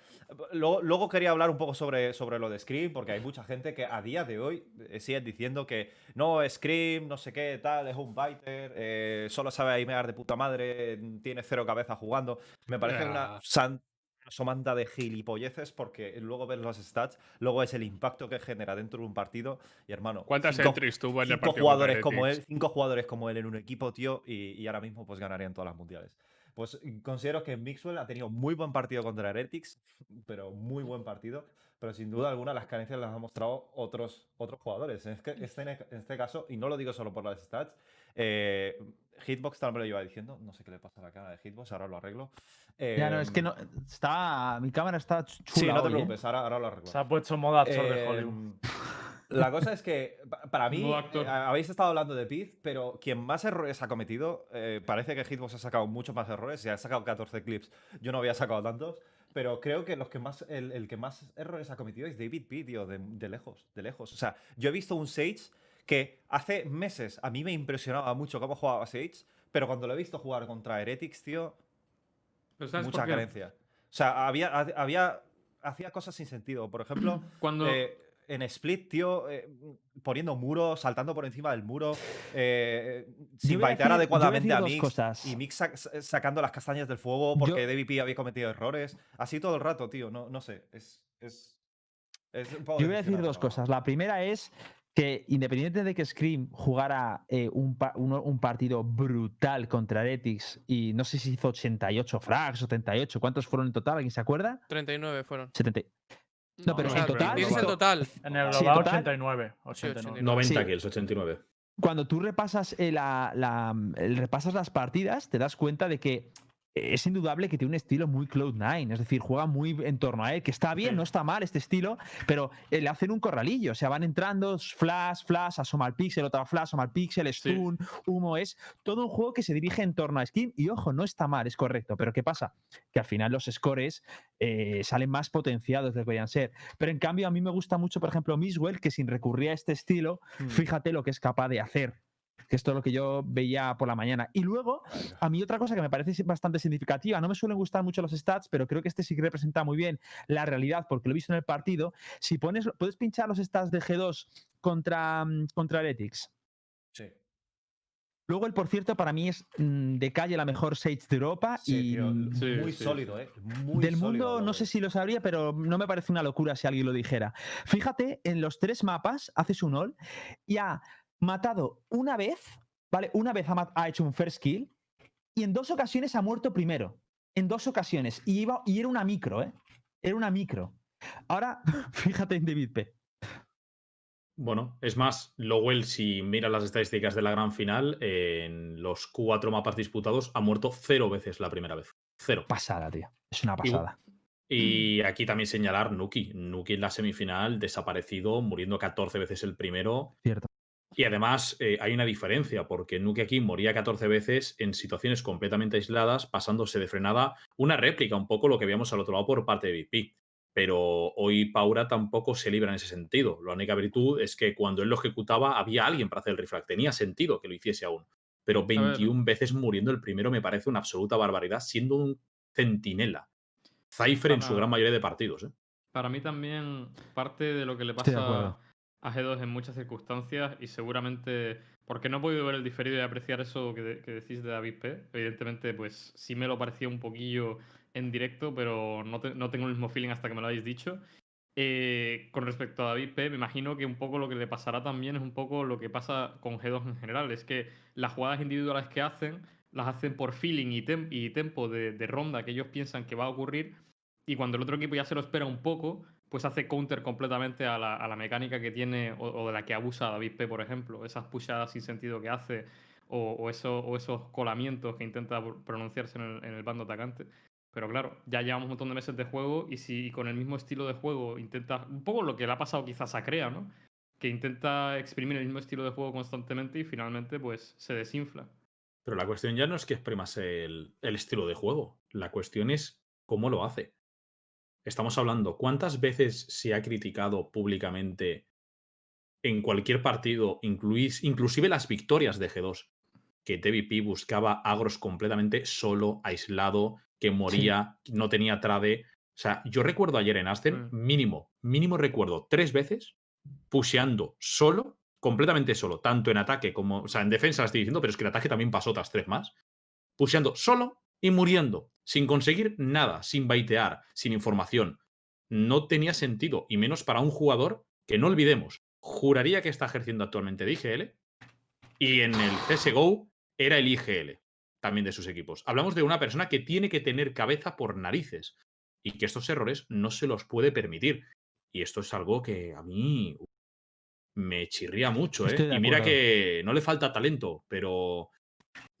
luego, luego quería hablar un poco sobre, sobre lo de Scream, porque hay mucha gente que a día de hoy eh, sigue diciendo que no, Scream, no sé qué, tal, es un biter, eh, solo sabe aimear de puta madre, tiene cero cabeza jugando. Me parece una. Somanta de gilipolleces porque luego ves los stats, luego es el impacto que genera dentro de un partido y hermano, ¿Cuántas cinco- entries tuvo en el cinco partido jugadores como él, cinco jugadores como él en un equipo, tío, y, y ahora mismo pues ganarían todas las mundiales. Pues considero que Mixwell ha tenido muy buen partido contra Heretics, pero muy buen partido. Pero sin duda alguna las carencias las han mostrado otros, otros jugadores. En este, este- en este caso, y no lo digo solo por las stats, eh, Hitbox también me lo lleva diciendo. No sé qué le pasa a la cara de Hitbox, ahora lo arreglo. Ya, no, es que Em, no. Está. Mi cámara está chula. Sí, no te hoy, ¿eh? preocupes, ahora, ahora lo arreglo. Se ha puesto modo actor de Hollywood. Em, La cosa es que, pa- para mí, eh, habéis estado hablando de Piz, pero quien más errores ha cometido, eh, parece que Hitbox ha sacado muchos más errores, ya ha sacado 14 clips, yo no había sacado tantos, pero creo que los que más, el, el que más errores ha cometido es David P, tío, de, de lejos, de lejos. O sea, yo he visto un Sage que hace meses a mí me impresionaba mucho cómo jugaba Sage, pero cuando lo he visto jugar contra Heretics, tío, Pero ¿sabes mucha carencia. O sea, había, había, hacía cosas sin sentido. Por ejemplo, Cuando, eh, en Split, tío, eh, poniendo muros, saltando por encima del muro, eh, sin baitear yo adecuadamente a Mix. cosas. Y Mix sac- sa- sacando las castañas del fuego porque DVP había cometido errores. Así todo el rato, tío. No, no sé. Es, es, Es un poco Yo voy a decir dos cosas. La primera es que independiente de que Scream jugara eh, un, pa- uno- un partido brutal contra Heretics y no sé si hizo 88 frags, 78, ¿cuántos fueron en total? ¿Alguien se acuerda? 39 fueron. 70. No, pero O en total, dices en hizo- total. En el global total. 89. 89. 89. 90 Sí. kills, 89. Cuando tú repasas, eh, la- la- el- repasas las partidas, te das cuenta de que es indudable que tiene un estilo muy Cloud9, es decir, juega muy en torno a él, que está bien, Sí. no está mal este estilo, pero eh, le hacen un corralillo, o sea, van entrando, flash, flash, asoma al pixel, otra flash, asoma al pixel, Sí. stun, humo, es todo un juego que se dirige en torno a Skin y ojo, no está mal, es correcto, pero ¿qué pasa? Que al final los scores eh, salen más potenciados de lo que podían ser, pero en cambio a mí me gusta mucho, por ejemplo, Miswell, que sin recurrir a este estilo, Mm. fíjate lo que es capaz de hacer. Que esto es lo que yo veía por la mañana. Y luego, a mí otra cosa que me parece bastante significativa, no me suelen gustar mucho los stats, pero creo que este sí que representa muy bien la realidad porque lo he visto en el partido. Si pones, puedes pinchar los stats de G2 contra, mm, contra Heretics. Sí. Luego el por cierto para mí es mm, de calle la mejor Sage de Europa Sí, y mm, Sí, muy sí, sólido, ¿eh? Muy del sólido mundo no sé si lo sabría, pero no me parece una locura si alguien lo dijera. Fíjate, en los tres mapas haces un all y ha matado una vez, ¿vale? Una vez ha, hecho un first kill y en dos ocasiones ha muerto primero. En dos ocasiones. Y, iba, y era una micro, ¿eh? Era una micro. Ahora, fíjate en David P. Bueno, es más, Lowell, si mira las estadísticas de la gran final, en los cuatro mapas disputados ha muerto cero veces la primera vez. Cero. Pasada, tío. Es una Y- pasada. Y aquí también señalar Nuki. Nuki en la semifinal, desaparecido, muriendo 14 veces el primero. Cierto. Y además eh, hay una diferencia, porque Nuki aquí moría 14 veces en situaciones completamente aisladas, pasándose de frenada. Una réplica, un poco lo que veíamos al otro lado por parte de VP. Pero hoy Paura tampoco se libra en ese sentido. La única virtud es que cuando él lo ejecutaba había alguien para hacer el refrag. Tenía sentido que lo hiciese aún. Pero 21 veces muriendo el primero me parece una absoluta barbaridad, siendo un centinela. Cypher en su gran mayoría de partidos. ¿eh? Para mí también parte de lo que le pasa a G2 en muchas circunstancias y seguramente, porque no he podido ver el diferido y apreciar eso que, de- que decís de David P. Evidentemente, pues sí me lo parecía un poquillo en directo, pero no, te- no tengo el mismo feeling hasta que me lo habéis dicho. Eh, con respecto a David P, me imagino que un poco lo que le pasará también es un poco lo que pasa con G2 en general. Es que las jugadas individuales que hacen, las hacen por feeling y, tem- y tempo de, de ronda que ellos piensan que va a ocurrir. Y cuando el otro equipo ya se lo espera un poco, pues hace counter completamente a la, a la mecánica que tiene o, de la que abusa David P, por ejemplo. Esas pushadas sin sentido que hace o, o eso- o esos colamientos que intenta pr- pronunciarse en el, en el bando atacante. Pero claro, ya llevamos un montón de meses de juego y si con el mismo estilo de juego intenta, un poco lo que le ha pasado quizás a Crea, ¿no? Que intenta exprimir el mismo estilo de juego constantemente y finalmente pues se desinfla. Pero la cuestión ya no es que exprimas el, el estilo de juego. La cuestión es cómo lo hace. Estamos hablando, ¿cuántas veces se ha criticado públicamente en cualquier partido, incluís, inclusive las victorias de G2, que TVP buscaba agros completamente solo, aislado, que moría, no tenía trade? O sea, yo recuerdo ayer en Aston, Mm. mínimo, mínimo recuerdo tres veces pusheando solo, completamente solo, tanto en ataque como, o sea, en defensa la estoy diciendo, pero es que en ataque también pasó otras tres más, pusheando solo y muriendo, sin conseguir nada, sin baitear, sin información. No tenía sentido, y menos para un jugador que no olvidemos, juraría que está ejerciendo actualmente de IGL, y en el CSGO era el IGL, también de sus equipos. Hablamos de una persona que tiene que tener cabeza por narices, y que estos errores no se los puede permitir. Y esto es algo que a mí me chirría mucho, ¿eh? Y mira que no le falta talento, pero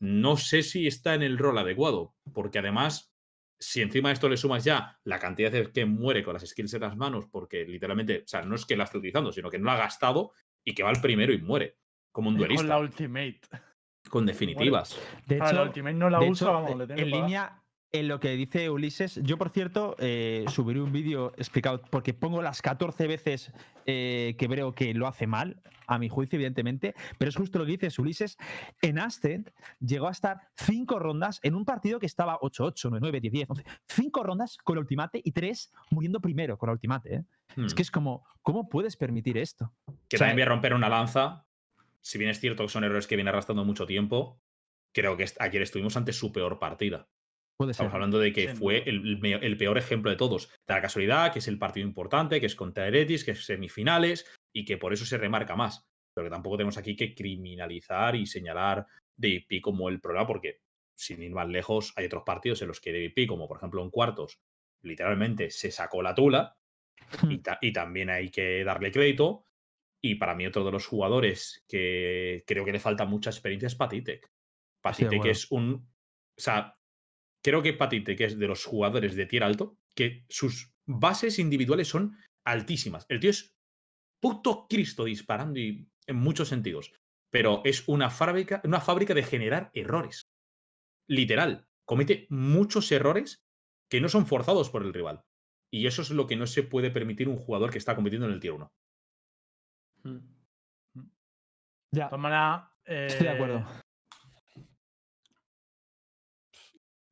no sé si está en el rol adecuado, porque además, si encima de esto le sumas ya la cantidad de veces que muere con las skills en las manos, porque literalmente, o sea, no es que la esté utilizando, sino que no la ha gastado y que va al primero y muere, como un Y Con duelista, la con, ultimate. definitivas. De Para la hecho, ultimate no la usa, hecho, vamos, eh, le tengo en línea en lo que dice Ulises, yo por cierto eh, subiré un vídeo explicado porque pongo las 14 veces eh, que veo que lo hace mal, a mi juicio evidentemente, pero es justo lo que dices Ulises, en Ascent llegó a estar 5 rondas en un partido que estaba 8-8, 9-9, 10-10, 11, 5 rondas con la ultimate y 3 muriendo primero con la ultimate. ¿eh? Es Hmm. que es como, ¿cómo puedes permitir esto? Que O sea, también voy a romper una lanza. Si bien es cierto que son errores que viene arrastrando mucho tiempo, creo que ayer estuvimos ante su peor partida. Puede ser. Estamos hablando de que fue el, peor ejemplo de todos. Da la casualidad que es el partido importante, que es contra Heretis, que es semifinales y que por eso se remarca más. Pero que tampoco tenemos aquí que criminalizar y señalar DVP como el problema, porque sin ir más lejos, hay otros partidos en los que DVP, como por ejemplo en cuartos, literalmente se sacó la tula y, ta- y también hay que darle crédito. Y para mí, otro de los jugadores que creo que le falta mucha experiencia es Patitek. Patitek acuerdo. es un. O sea, creo que Patitek es de los jugadores de tier alto que sus bases individuales son altísimas. El tío es puto Cristo disparando y en muchos sentidos. Pero es una fábrica, una fábrica de generar errores. Literal. Comete muchos errores que no son forzados por el rival. Y eso es lo que no se puede permitir un jugador que está compitiendo en el tier 1. Mm. Ya, De todas maneras, estoy de acuerdo.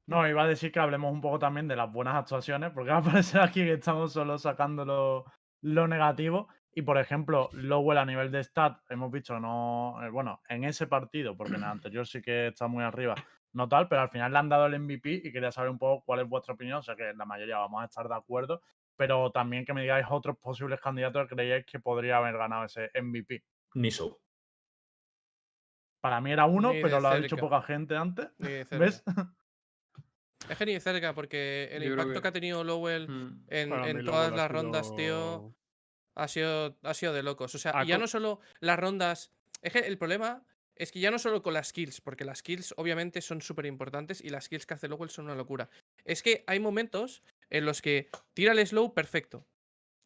No, iba a decir que hablemos un poco también de las buenas actuaciones, porque va a parecer aquí que estamos solo sacando lo, lo negativo. Y por ejemplo, Lowell a nivel de stat, hemos visto, no, eh, bueno, en ese partido, porque en el anterior sí que está muy arriba, no tal, pero al final le han dado el MVP y quería saber un poco cuál es vuestra opinión. O sea que la mayoría vamos a estar de acuerdo, pero también que me digáis otros posibles candidatos que creíais que podría haber ganado ese MVP. Niso. Para mí era uno, pero lo ha dicho poca gente antes. ¿Ves? Es que ni cerca, porque el Yo impacto que... que- ha tenido Lowell Mm. en, todas las rondas, tío, sido- ha sido, ha sido de locos. O sea, y ya no solo las rondas. Es que el problema es que ya no solo con las kills, porque las kills obviamente son súper importantes y las kills que hace Lowell son una locura. Es que hay momentos en los que tira el slow, perfecto.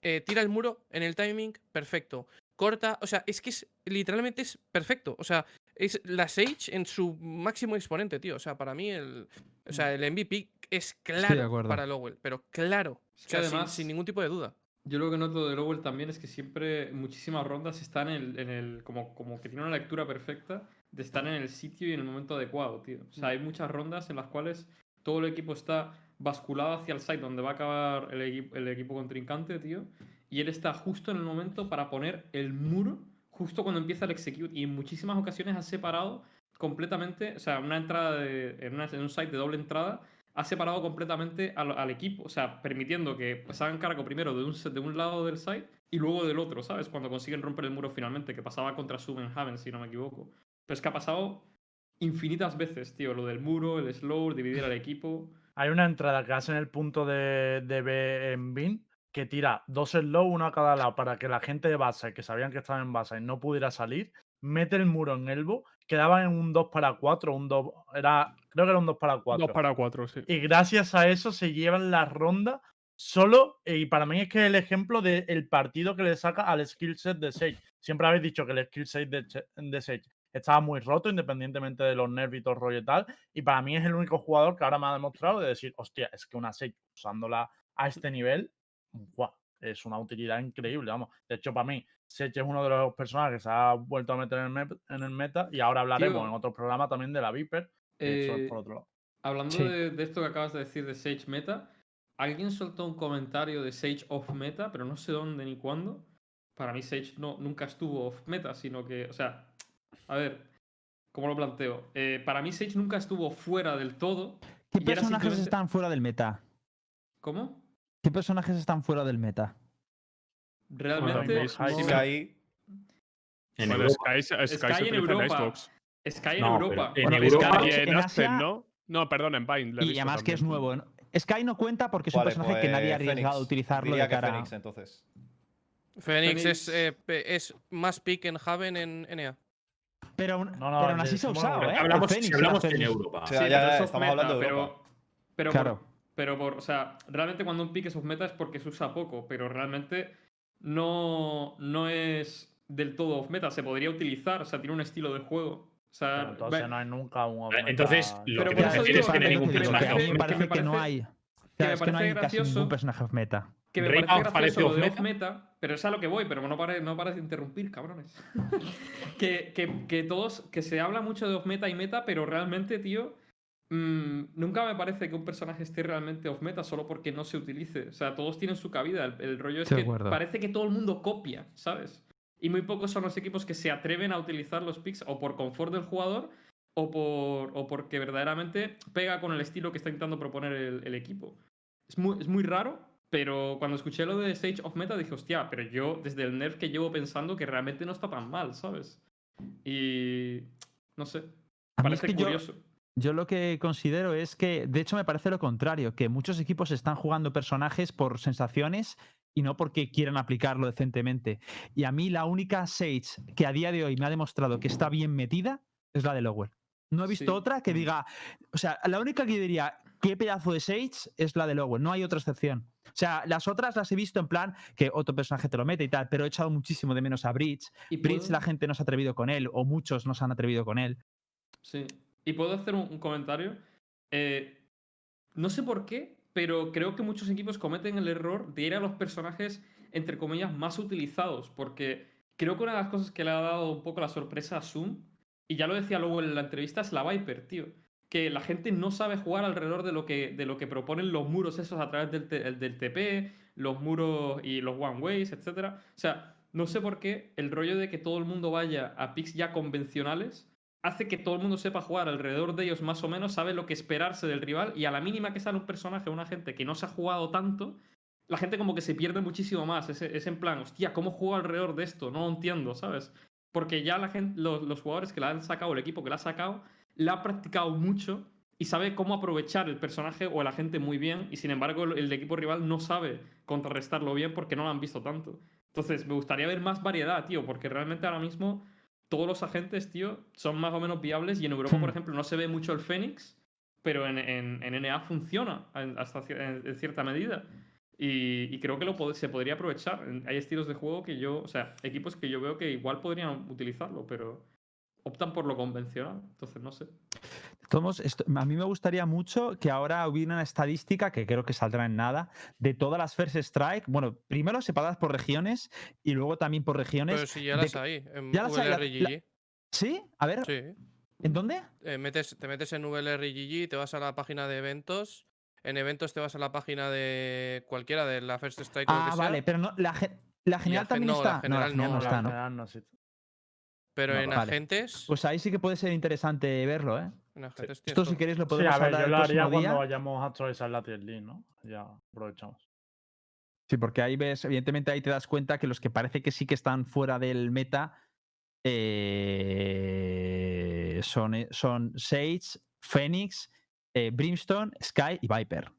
Eh, tira el muro en el timing, perfecto. Corta, o sea, es que es literalmente es perfecto. O sea, es la Sage en su máximo exponente, tío. O sea, para mí el, o sea, el MVP es claro para Lowell, pero claro. Es O que sea, además- sin ningún tipo de duda. Yo lo que noto de Lowell también es que siempre muchísimas rondas están en el, en el como, como que tiene una lectura perfecta de estar en el sitio y en el momento adecuado, tío. O sea, hay muchas rondas en las cuales todo el equipo está basculado hacia el site donde va a acabar el, equi- el equipo contrincante, tío. Y él está justo en el momento para poner el muro justo cuando empieza el execute. Y en muchísimas ocasiones ha separado completamente, o sea, una entrada de, en, en un site de doble entrada, ha separado completamente al, equipo, o sea, permitiendo que pues, hagan cargo primero de un, se- de un lado del site y luego del otro, ¿sabes? Cuando consiguen romper el muro finalmente, que pasaba contra Haven, si no me equivoco. Pero es que ha pasado infinitas veces, tío, lo del muro, el slow, dividir al equipo. Hay una entrada que hace en el punto de, de B en Bin que tira dos slow, uno a cada lado, para que la gente de base, que sabían que estaba en base, no pudiera salir, mete el muro en elbow, quedaba en un 2 para 4, un 2, era, creo que era un 2 para 4. 2 para 4, sí. Y gracias a eso se llevan la ronda solo, y para mí es que es el ejemplo del partido que le saca al skill set de Sage. Siempre habéis dicho que el skill set de, de Sage estaba muy roto, independientemente de los nervios rollo y tal. Y para mí es el único jugador que ahora me ha demostrado de decir, hostia, es que una Sage usándola a este nivel, es una utilidad increíble, vamos. De hecho, para mí, Sage es uno de los personajes que se ha vuelto a meter en el, mep- en el meta y ahora hablaremos Tío, en otro programa también de la Viper. que eso es Eh, por otro lado. Hablando Sí. de, de esto que acabas de decir de Sage Meta, alguien soltó un comentario de Sage off meta, pero no sé dónde ni cuándo. Para mí Sage no, nunca estuvo off meta, sino que, o sea, a ver, ¿cómo lo planteo? Eh, para mí Sage nunca estuvo fuera del todo. ¿Qué personajes simplemente- están fuera del meta? ¿Cómo? ¿Qué personajes están fuera del meta? Realmente, Sky, En Bueno, Europa. Sky, se- Sky, Sky se en utiliza en Europa. Xbox. Sky en No, Europa. pero en Bueno, Europa- Sky Y en en Asia- ¿no? No, perdón, en he Y además que es nuevo. ¿no? Sky no cuenta porque es un vale, personaje que nadie ha pues, arriesgado a utilizarlo Diría de que cara. Fénix, entonces. Fénix es, Fénix- eh, es más pick en Haven en NA. Pero, aún- No, no, pero aún así se ha usado, ¿eh? Hablamos, Fénix, si hablamos en. Europa. O Sí, sea, pero ya estamos meta, hablando de pero, Europa. pero, Claro. Pero por, o sea, realmente cuando un pick es off meta es porque se usa poco, pero realmente no, no es del todo off meta, se podría utilizar, o sea, tiene un estilo de juego. O sea, Pero entonces ve- no hay nunca un Eh, Entonces, off-meta- lo Pero que por te digo es que no hay que- ningún que me personaje a mí me parece- parece que me que no parece- hay. que me es que no hay parece casi ningún gracioso personaje off meta. que me parece parece gracioso lo de off-meta. off-meta, pero es a lo que voy, pero no pares no pares de interrumpir, cabrones. que, que- que todos, que se habla mucho de off-meta y meta, pero realmente, tío, mm, nunca me parece que un personaje esté realmente off-meta solo porque no se utilice. O sea, todos tienen su cabida. El, el rollo es de que acuerdo. parece que todo el mundo copia, ¿sabes? Y muy pocos son los equipos que se atreven a utilizar los picks o por confort del jugador o, por, o porque verdaderamente pega con el estilo que está intentando proponer el, el equipo. Es muy, es muy raro, pero cuando escuché lo de Stage of Meta dije, hostia, pero yo desde el nerf que llevo pensando que realmente no está tan mal, ¿sabes? Y no sé, A mí es parece que curioso. Yo lo que considero es que, de hecho, me parece lo contrario, que muchos equipos están jugando personajes por sensaciones y no porque quieran aplicarlo decentemente. Y a mí la única Sage que a día de hoy me ha demostrado que está bien metida es la de Lowell. No he visto Sí. otra que diga, o sea, la única que yo diría, qué pedazo de Sage es la de Lowell, no hay otra excepción. O sea, las otras las he visto en plan que otro personaje te lo mete y tal, pero he echado muchísimo de menos a Bridge. Y Bridge puedo- la gente no se ha atrevido con él, o muchos no se han atrevido con él. Sí. Y puedo hacer un, comentario. Eh, no sé por qué, pero creo que muchos equipos cometen el error de ir a los personajes, entre comillas, más utilizados. Porque creo que una de las cosas que le ha dado un poco la sorpresa a Zoom, y ya lo decía luego en la entrevista, es la Viper, tío. Que la gente no sabe jugar alrededor de lo que, de lo que proponen los muros esos a través del, del TP, los muros y los one ways, etc. O sea, no sé por qué el rollo de que todo el mundo vaya a picks ya convencionales hace que todo el mundo sepa jugar alrededor de ellos más o menos, sabe lo que esperarse del rival y a la mínima que sale un personaje o una gente que no se ha jugado tanto, la gente como que se pierde muchísimo más. Es, es en plan, hostia, ¿cómo juego alrededor de esto? No entiendo, ¿sabes? Porque ya la gente, los, los jugadores que la han sacado, el equipo que la ha sacado, la ha practicado mucho y sabe cómo aprovechar el personaje o el agente muy bien y sin embargo el, el equipo rival no sabe contrarrestarlo bien porque no lo han visto tanto. Entonces me gustaría ver más variedad, tío, porque realmente ahora mismo todos los agentes, tío, son más o menos viables y en Europa, por Hmm. ejemplo, no se ve mucho el Fénix, pero en, en- en NA funciona en- hasta en, cierta medida. Y, y creo que lo se podría aprovechar. Hay estilos de juego que yo, o sea, equipos que yo veo que igual podrían utilizarlo, pero optan por lo convencional. Entonces, no sé. Tomos, esto- a mí me gustaría mucho que ahora hubiera una estadística, que creo que saldrá en nada, de todas las First Strike, bueno, primero separadas por regiones y luego también por regiones. Pero si ya de las que- hay. En ya las hay, la- VLRGG. ¿Sí? A ver, Sí. ¿en dónde? Eh, metes, te metes en VLRGG, te vas a la página de eventos. En eventos te vas a la página de cualquiera de la First Strike. o lo Ah, que sea, vale, pero no, la, la general gen- también no, la está. no, la general no, no la está, en ¿no? general no. Pero No, en vale. agentes. Pues ahí sí que puede ser interesante verlo, ¿eh? en agentes tienes Esto si queréis lo Sí, podemos a ver, hablar yo el lo haría cuando día. vayamos a actualizar la tier list, ¿no? Ya aprovechamos. Sí, porque ahí ves, evidentemente ahí te das cuenta que los que parece que sí que están fuera del meta eh, son, eh, son Sage, Phoenix, eh, Brimstone, Sky y Viper.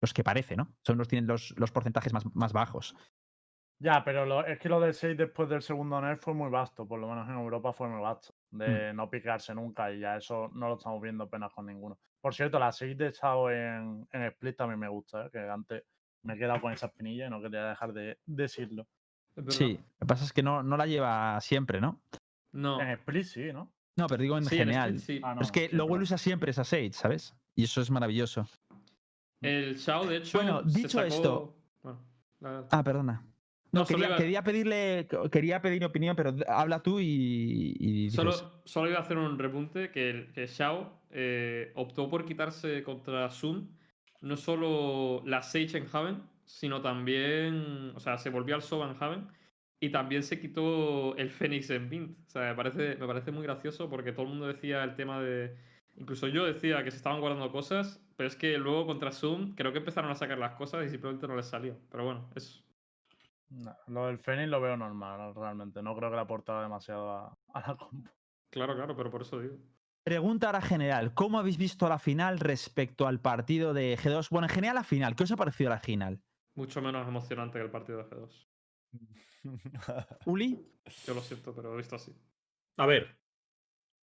Los que parece, ¿no? Son los tienen los, los porcentajes más, más bajos. Ya, pero lo- es que lo del 6 después del segundo nerf fue muy vasto, por lo menos en Europa fue muy vasto, de Mm. no picarse nunca y ya eso no lo estamos viendo apenas con ninguno. Por cierto, la 6 de echado en, en Split también me gusta, ¿eh? que antes me he quedado con esa espinilla y no quería dejar de decirlo. Sí, lo que pasa es que no, no la lleva siempre, ¿no? No. En Split sí, ¿no? No, pero digo en Sí, en general. Split sí. Ah, no, es que sí, luego usa siempre esa Sage, ¿sabes? Y eso es maravilloso. El Shao, de hecho. Bueno, dicho sacó- esto- Bueno, la- Ah, perdona. No, quería, iba- quería pedirle, quería pedir opinión, pero habla tú y. Solo, solo iba a hacer un repunte que, que Shao eh, optó por quitarse contra Zoom no solo la Sage en Haven, sino también. O sea, se volvió al Sova en Haven y también se quitó el Fénix en Vint. O sea, me parece, me parece muy gracioso porque todo el mundo decía el tema de. Incluso yo decía que se estaban guardando cosas, pero es que luego contra Zoom creo que empezaron a sacar las cosas y simplemente no les salió. Pero bueno, es. No, lo del Fenix lo veo normal, realmente. No creo que le aportara demasiado a, a la compo. Claro, claro, pero por eso digo. Pregunta ahora general. ¿Cómo habéis visto la final respecto al partido de G2? Bueno, en general la final. ¿Qué os ha parecido la final? Mucho menos emocionante que el partido de G2. Uli. Yo lo siento, pero he visto así. A ver,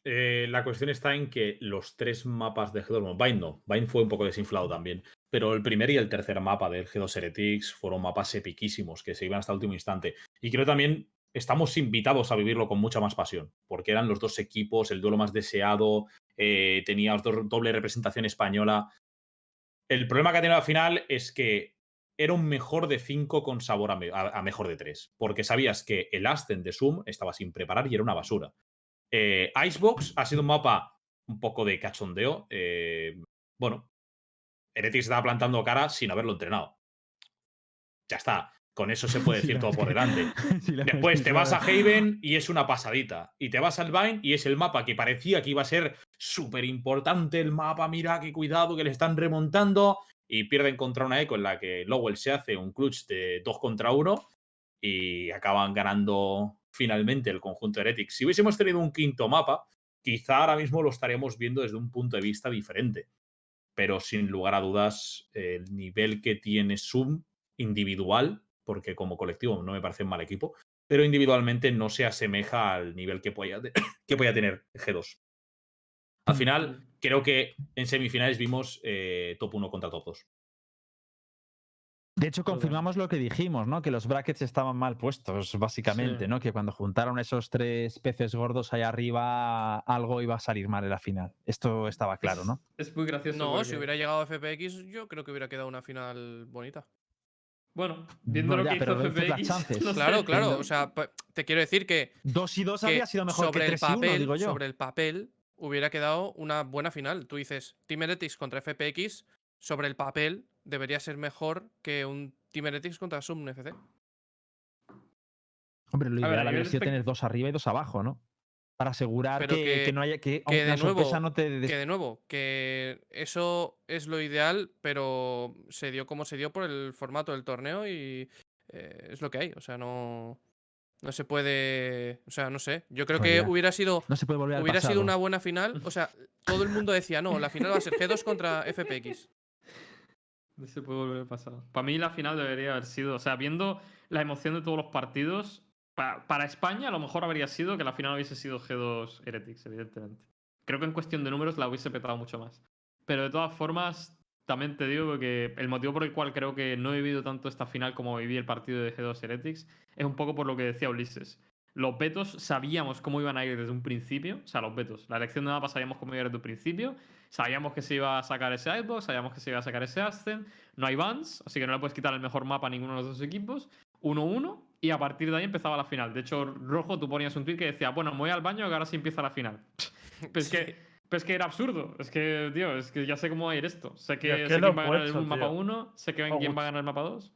eh, la cuestión está en que los tres mapas de G2, bueno, Bind no, Bind fue un poco desinflado también, pero el primer y el tercer mapa del G2 Heretics fueron mapas epiquísimos que se iban hasta el último instante. Y creo también estamos invitados a vivirlo con mucha más pasión, porque eran los dos equipos, el duelo más deseado, eh, tenía doble representación española. El problema que ha tenido la final es que era un mejor de 5 con sabor a, me- a- a mejor de 3, porque sabías que el Ascent de Zoom estaba sin preparar y era una basura. Eh, Icebox ha sido un mapa un poco de cachondeo. eh, bueno, Heretics estaba plantando cara sin haberlo entrenado. Ya está. Con eso se puede decir todo por delante. sí, Después es te vas a. Haven y es una pasadita. Y te vas al Vine y es el mapa que parecía que iba a ser súper importante el mapa. Mira, qué cuidado, que le están remontando. Y pierden contra una eco en la que Lowell se hace un clutch de 2 contra 1 y acaban ganando finalmente el conjunto Heretics. Si hubiésemos tenido un quinto mapa, quizá ahora mismo lo estaríamos viendo desde un punto de vista diferente. Pero sin lugar a dudas, el nivel que tiene Zoom individual, porque como colectivo no me parece un mal equipo, pero individualmente no se asemeja al nivel que pueda, que pueda tener G2. Al final, creo que en semifinales vimos eh, top 1 contra top 2. De hecho, confirmamos lo que dijimos, ¿no? Que los brackets estaban mal puestos, básicamente, Sí. ¿no? Que cuando juntaron esos tres peces gordos ahí arriba, algo iba a salir mal en la final. Esto estaba claro, ¿no? Es muy gracioso. No, si porque- hubiera llegado a FPX, yo creo que hubiera quedado una final bonita. Bueno, viendo Bueno, lo ya, que pero hizo FPX. chances. no sé. Claro, claro. O sea, te quiero decir que, Dos y dos habría sido mejor sobre que el tres y uno, papel, digo yo. sobre el papel, hubiera quedado una buena final. Tú dices, Team Heretics contra FPX, sobre el papel debería ser mejor que un Team Heretics contra Sum FC. Hombre, lo ideal habría sido tener dos arriba y dos abajo, ¿no? Para asegurar que, que- que no haya que, que de nuevo- no te des- Que de nuevo, que eso es lo ideal, pero se dio como se dio por el formato del torneo y eh, es lo que hay. O sea, no, no se puede. O sea, no sé. Yo creo que hubiera sido. no se puede volver Hubiera sido una buena final. O sea, todo el mundo decía, no, la final va a ser G2 contra FPX. Se puede volver a pasar. Para mí la final debería haber sido, o sea, viendo la emoción de todos los partidos, pa- para España a lo mejor habría sido que la final hubiese sido G2 Heretics, evidentemente. Creo que en cuestión de números la hubiese petado mucho más. Pero de todas formas, también te digo que el motivo por el cual creo que no he vivido tanto esta final como viví el partido de G2 Heretics es un poco por lo que decía Ulises. Los vetos sabíamos cómo iban a ir desde un principio, o sea, los vetos. La elección de mapa sabíamos cómo iba a ir desde un principio. Sabíamos que se iba a sacar ese Icebox, sabíamos que se iba a sacar ese Ascent. No hay bans, así que no le puedes quitar el mejor mapa a ninguno de los dos equipos. 1-1 y a partir de ahí empezaba la final. De hecho, Rojo, tú ponías un tweet que decía, bueno, me voy al baño que ahora sí empieza la final. Pero es, que, pero es que era absurdo. Es que, tío, es que ya sé cómo va a ir esto. Sé que, es que sé quién va a ganar el mapa tío. 1, sé que quién va a ganar el mapa 2.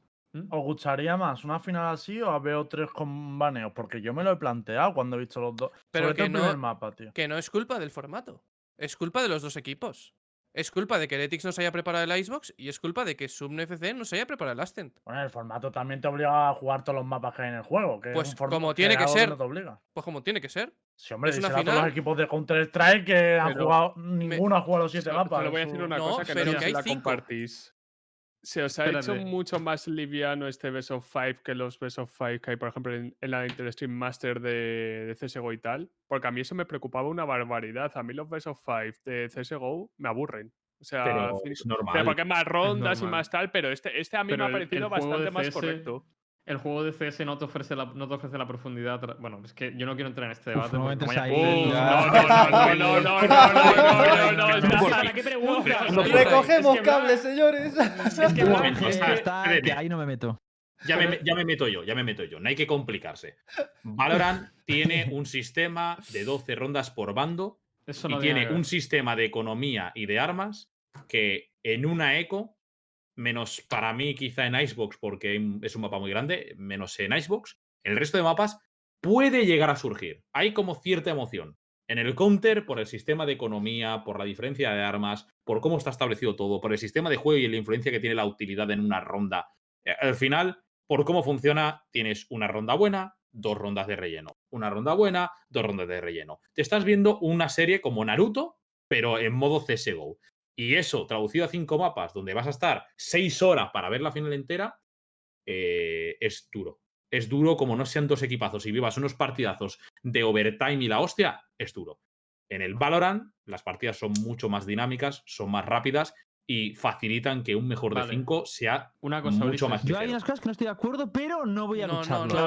¿Os gustaría más una final así o a BO3 con baneos? Porque yo me lo he planteado cuando he visto los dos. Pero Sobre que el no- primer mapa, tío. Que no es culpa del formato. Es culpa de los dos equipos. Es culpa de que Heretics no se haya preparado el Icebox y es culpa de que Sum FC no se haya preparado el Ascent. Bueno, el formato también te obliga a jugar todos los mapas que hay en el juego. Que es Pues un como tiene que ser. no te obliga. Pues como tiene que ser. Sí, hombre, es una a todos final. los equipos de Counter-Strike que han jugado. Ninguno ha jugado los siete mapas. Solo voy a decir una No, cosa que pero no sé que si hay la cinco. compartís. Se os ha hecho mucho más liviano este Best of Five que los Best of Five que hay, por ejemplo, en, en la Interstream Master de, de CSGO y tal. Porque a mí eso me preocupaba una barbaridad. A mí los Best of Five de CSGO me aburren. O sea, Pero es normal. porque más rondas y más tal, pero este, este a mí Pero me ha el- el parecido bastante más correcto el juego de CS no te ofrece la, no te ofrece la profundidad. Bueno, es que yo no quiero entrar en este debate. no, no, no, no, no, no, qué pregunta. Recogemos cables, señores. Es que, ahí no me meto. Ya me, ya me, meto yo, ya me meto yo. No hay que complicarse. Valorant tiene un sistema de 12 rondas por bando Eso no y tiene un sistema de economía y de armas que en una eco menos para mí quizá en Icebox porque es un mapa muy grande, menos en Icebox, el resto de mapas puede llegar a surgir. Hay como cierta emoción. En el counter, por el sistema de economía, por la diferencia de armas, por cómo está establecido todo, por el sistema de juego y la influencia que tiene la utilidad en una ronda. Eh, Al final, por cómo funciona, tienes una ronda buena, dos rondas de relleno. Una ronda buena, dos rondas de relleno. Te estás viendo una serie como Naruto, pero en modo CSGO. Y eso, traducido a cinco mapas, donde vas a estar seis horas para ver la final entera, eh, es duro. Es duro como no sean dos equipazos y vivas unos partidazos de overtime y la hostia, es duro. En el Valorant, las partidas son mucho más dinámicas, son más rápidas y facilitan que un mejor de Vale. cinco sea Una cosa, mucho Ulises. más Yo hay ligero. unas cosas que no estoy de acuerdo, pero no voy a No, no, lucharlo. no,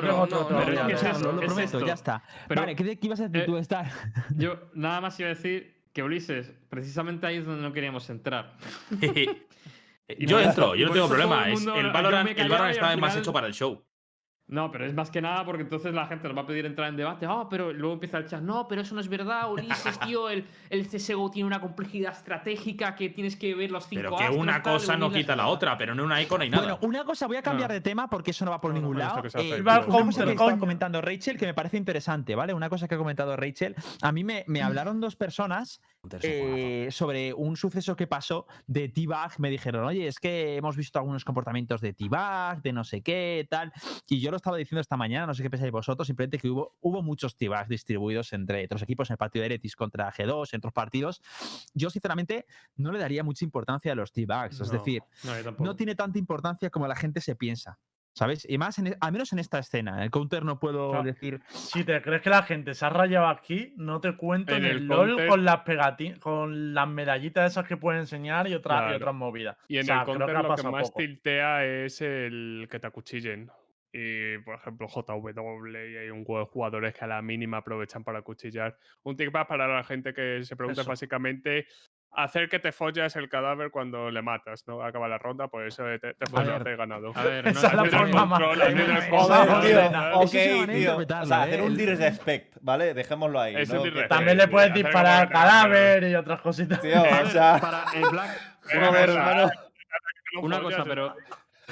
lo prometo, ya está. Pero- vale, ¿qué, qué ibas a decir eh, tú? Estar? Yo nada más iba a decir que Ulises, precisamente ahí es donde no queríamos entrar. Yo entro, yo no tengo problema. el es- mundo- el yo Valorant, me el Valorant al más hecho para el show. No, pero es más que nada porque entonces la gente nos va a pedir entrar en debate. Ah, pero luego empieza el chat. No, pero eso no es verdad, Ulises, tío. El, el CSGO tiene una complejidad estratégica que tienes que ver los cinco Pero que astros, una tal, cosa no unirlas". quita la otra, pero en una ico no hay nada. Bueno, una cosa, voy a cambiar No. de tema porque eso no va por No, no, ningún lado. que Eh, una cosa que estaba comentando Rachel que me parece interesante, ¿vale? Una cosa que ha comentado Rachel. A mí me, me hablaron dos personas eh, sobre un suceso que pasó de T-Bag. Me dijeron, oye, es que hemos visto algunos comportamientos de T-Bag, de no sé qué, tal. Y yo lo estaba diciendo esta mañana, no sé qué pensáis vosotros, simplemente que hubo, hubo muchos T-Bags distribuidos entre otros equipos en el partido de Eretis contra G2, en otros partidos. Yo, sinceramente, no le daría mucha importancia a los T-Bags. Es No, decir, no, no tiene tanta importancia como la gente se piensa. ¿Sabes? Y más, en e- al menos en esta escena. En el counter no puedo Claro. decir. Si te crees que la gente se ha rayado aquí, no te cuento En en el el LOL counter- con las pegati- con las medallitas esas que pueden enseñar y, otras y Claro. otras movidas. Y en O sea, el counter ha lo que más poco. tiltea es el que te acuchillen. Y, por ejemplo, JW, y hay un huevo de jugadores que a la mínima aprovechan para acuchillar. Un tip para la gente que se pregunta Eso. básicamente hacer que te follas el cadáver cuando le matas, ¿no? Acaba la ronda, pues eso te, te follas ver. he ganado. A ver, no, Esa es la Hacer ¿eh? un disrespect, ¿vale? Dejémoslo ahí. Es un ¿no? Que- disrespect. También le puedes disparar al cadáver y otras cositas. Tío, o sea, Para el Black. Una cosa, pero.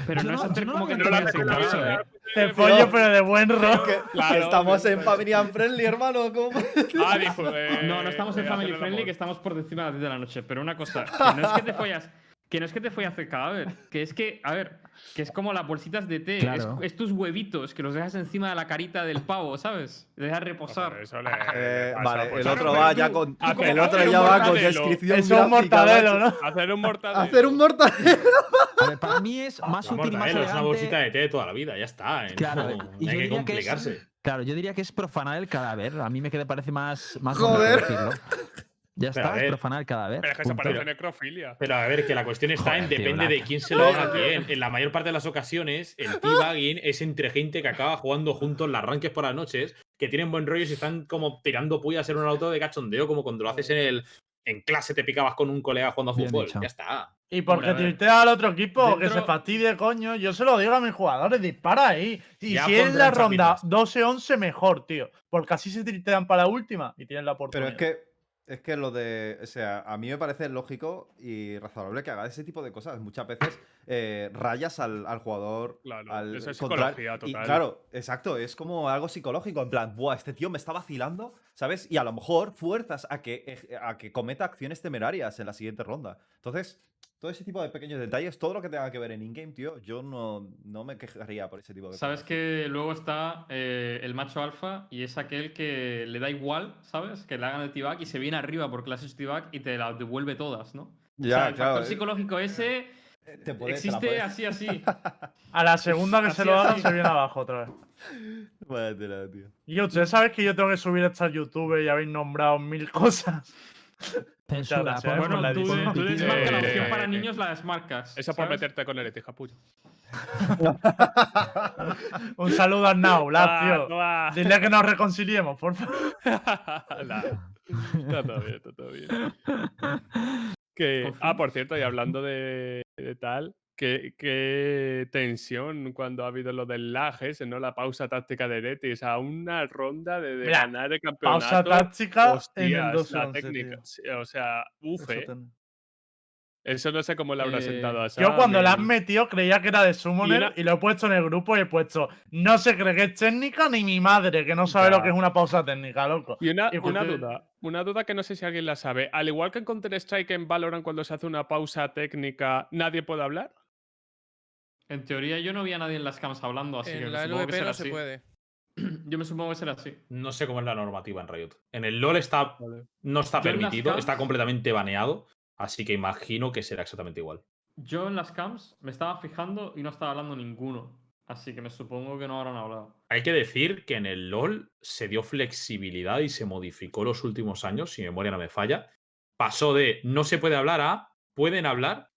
Pero no es no- yo hacer no como que no lo hace hace caso, ¿eh? Te follo, pero de buen ro. que, que Claro, estamos en Family and Friendly, hermano. ¿cómo? Ah, dijo, de- No, no estamos en de Family Friendly, que estamos por encima de las 10 de la noche. Pero una cosa, que no es que te follas. Que no es que te follas el cadáver, que es que, a ver, que es como las bolsitas de té, es- Claro. es, tus huevitos que los dejas encima de la carita del pavo, ¿sabes? Le dejas reposar. eso le- Eh, le pasa, vale, pues, el claro, otro va tú- ya con. Ah, El otro ya va con descripción. Es un mortadelo. ¿no? Hacer un mortadelo. Hacer un mortadelo. Ver, para mí es más La útil y más mortadela es una bolsita elegante. de té de toda la vida, ya está. ¿eh? Claro, no, hay que diría que es- complicarse. Claro, yo diría que es profanar el cadáver. A mí me queda, parece más, más Joder. Ya Pero está, es ver. profanar el cadáver. Pero es que se parece necrofilia. Pero a ver, que la cuestión está en tío, depende de quién se lo haga a quién. En la mayor parte de las ocasiones, el teabagging es entre gente que acaba jugando juntos las ranques por las noches, que tienen buen rollo y se están como tirando puya a ser un auto de cachondeo, como cuando lo haces en el. En clase te picabas con un colega jugando a fútbol. dicho. Ya está. Y porque tiltea al otro equipo, que se fastidie, coño. Yo se lo digo a mis jugadores, dispara ahí. Y Ya si es la ronda chapitas. 12-11, mejor, tío. Porque así se tiltean para la última y tienen la Pero oportunidad. es que. Es que lo de. O sea, a mí me parece lógico y razonable que haga ese tipo de cosas. Muchas veces eh, rayas al, al jugador. Claro, al eso es Y claro, exacto, es como algo psicológico. En plan, Buah, este tío me está vacilando, ¿sabes? Y a lo mejor fuerzas a que, a que cometa acciones temerarias en la siguiente ronda. Entonces, todo ese tipo de pequeños detalles, todo lo que tenga que ver en in-game, tío, yo no, no me quejaría por ese tipo de Sabes cosas. que luego está eh, el macho alfa y es aquel que le da igual, ¿sabes? Que le hagan el t y se viene arriba porque le haces t y te las devuelve todas, ¿no? o sea, Ya, el claro. factor eh, psicológico ese te puede- te la existe puedes- así, así. A la segunda que se Así, lo hagan, se viene abajo otra vez. Vaya tela, tío. Y ustedes saben que yo tengo que subir esto a YouTube y habéis nombrado mil cosas. Censura, Bueno, la tú, edición. tú Eh, desmarcas la opción eh, para eh, niños, la desmarcas. Eso por ¿sabes? meterte con el etija, puyo. Un saludo a Naulat, tío. Toma, Dile que nos reconciliemos, por favor. La- Está todo bien, está todo bien. Que, ah, por cierto, y hablando de, de tal, qué, qué tensión cuando ha habido lo del lag ese, ¿no? La pausa táctica de Eretis a una ronda de, de Mira, ganar el campeonato. Pausa táctica en Hostias, el la 2-11, técnica. tío. O sea, uf, Eso eh. no sé cómo le habrá Eh, sentado a Yo cuando la Sam has y- metido creía que era de Summoner y, una- lo he puesto en el grupo y he puesto no se cree que es técnica ni mi madre, que no sabe lo que es una pausa técnica, loco. Y una, Y una porque- duda, una duda que no sé si alguien la sabe. Al igual que en Counter-Strike en Valorant cuando se hace una pausa técnica, ¿nadie puede hablar? En teoría yo no vi a nadie en las cams hablando, así que En me la supongo que LVP será no se puede. Yo me supongo que será así. No sé cómo es la normativa en Riot. En el LoL está, no está Yo permitido, está completamente baneado. Así que imagino que será exactamente igual. Yo en las cams me estaba fijando y no estaba hablando ninguno. Así que me supongo que no habrán hablado. Hay que decir que en el LoL se dio flexibilidad y se modificó los últimos años, si mi memoria no me falla. Pasó de no se puede hablar a pueden hablar,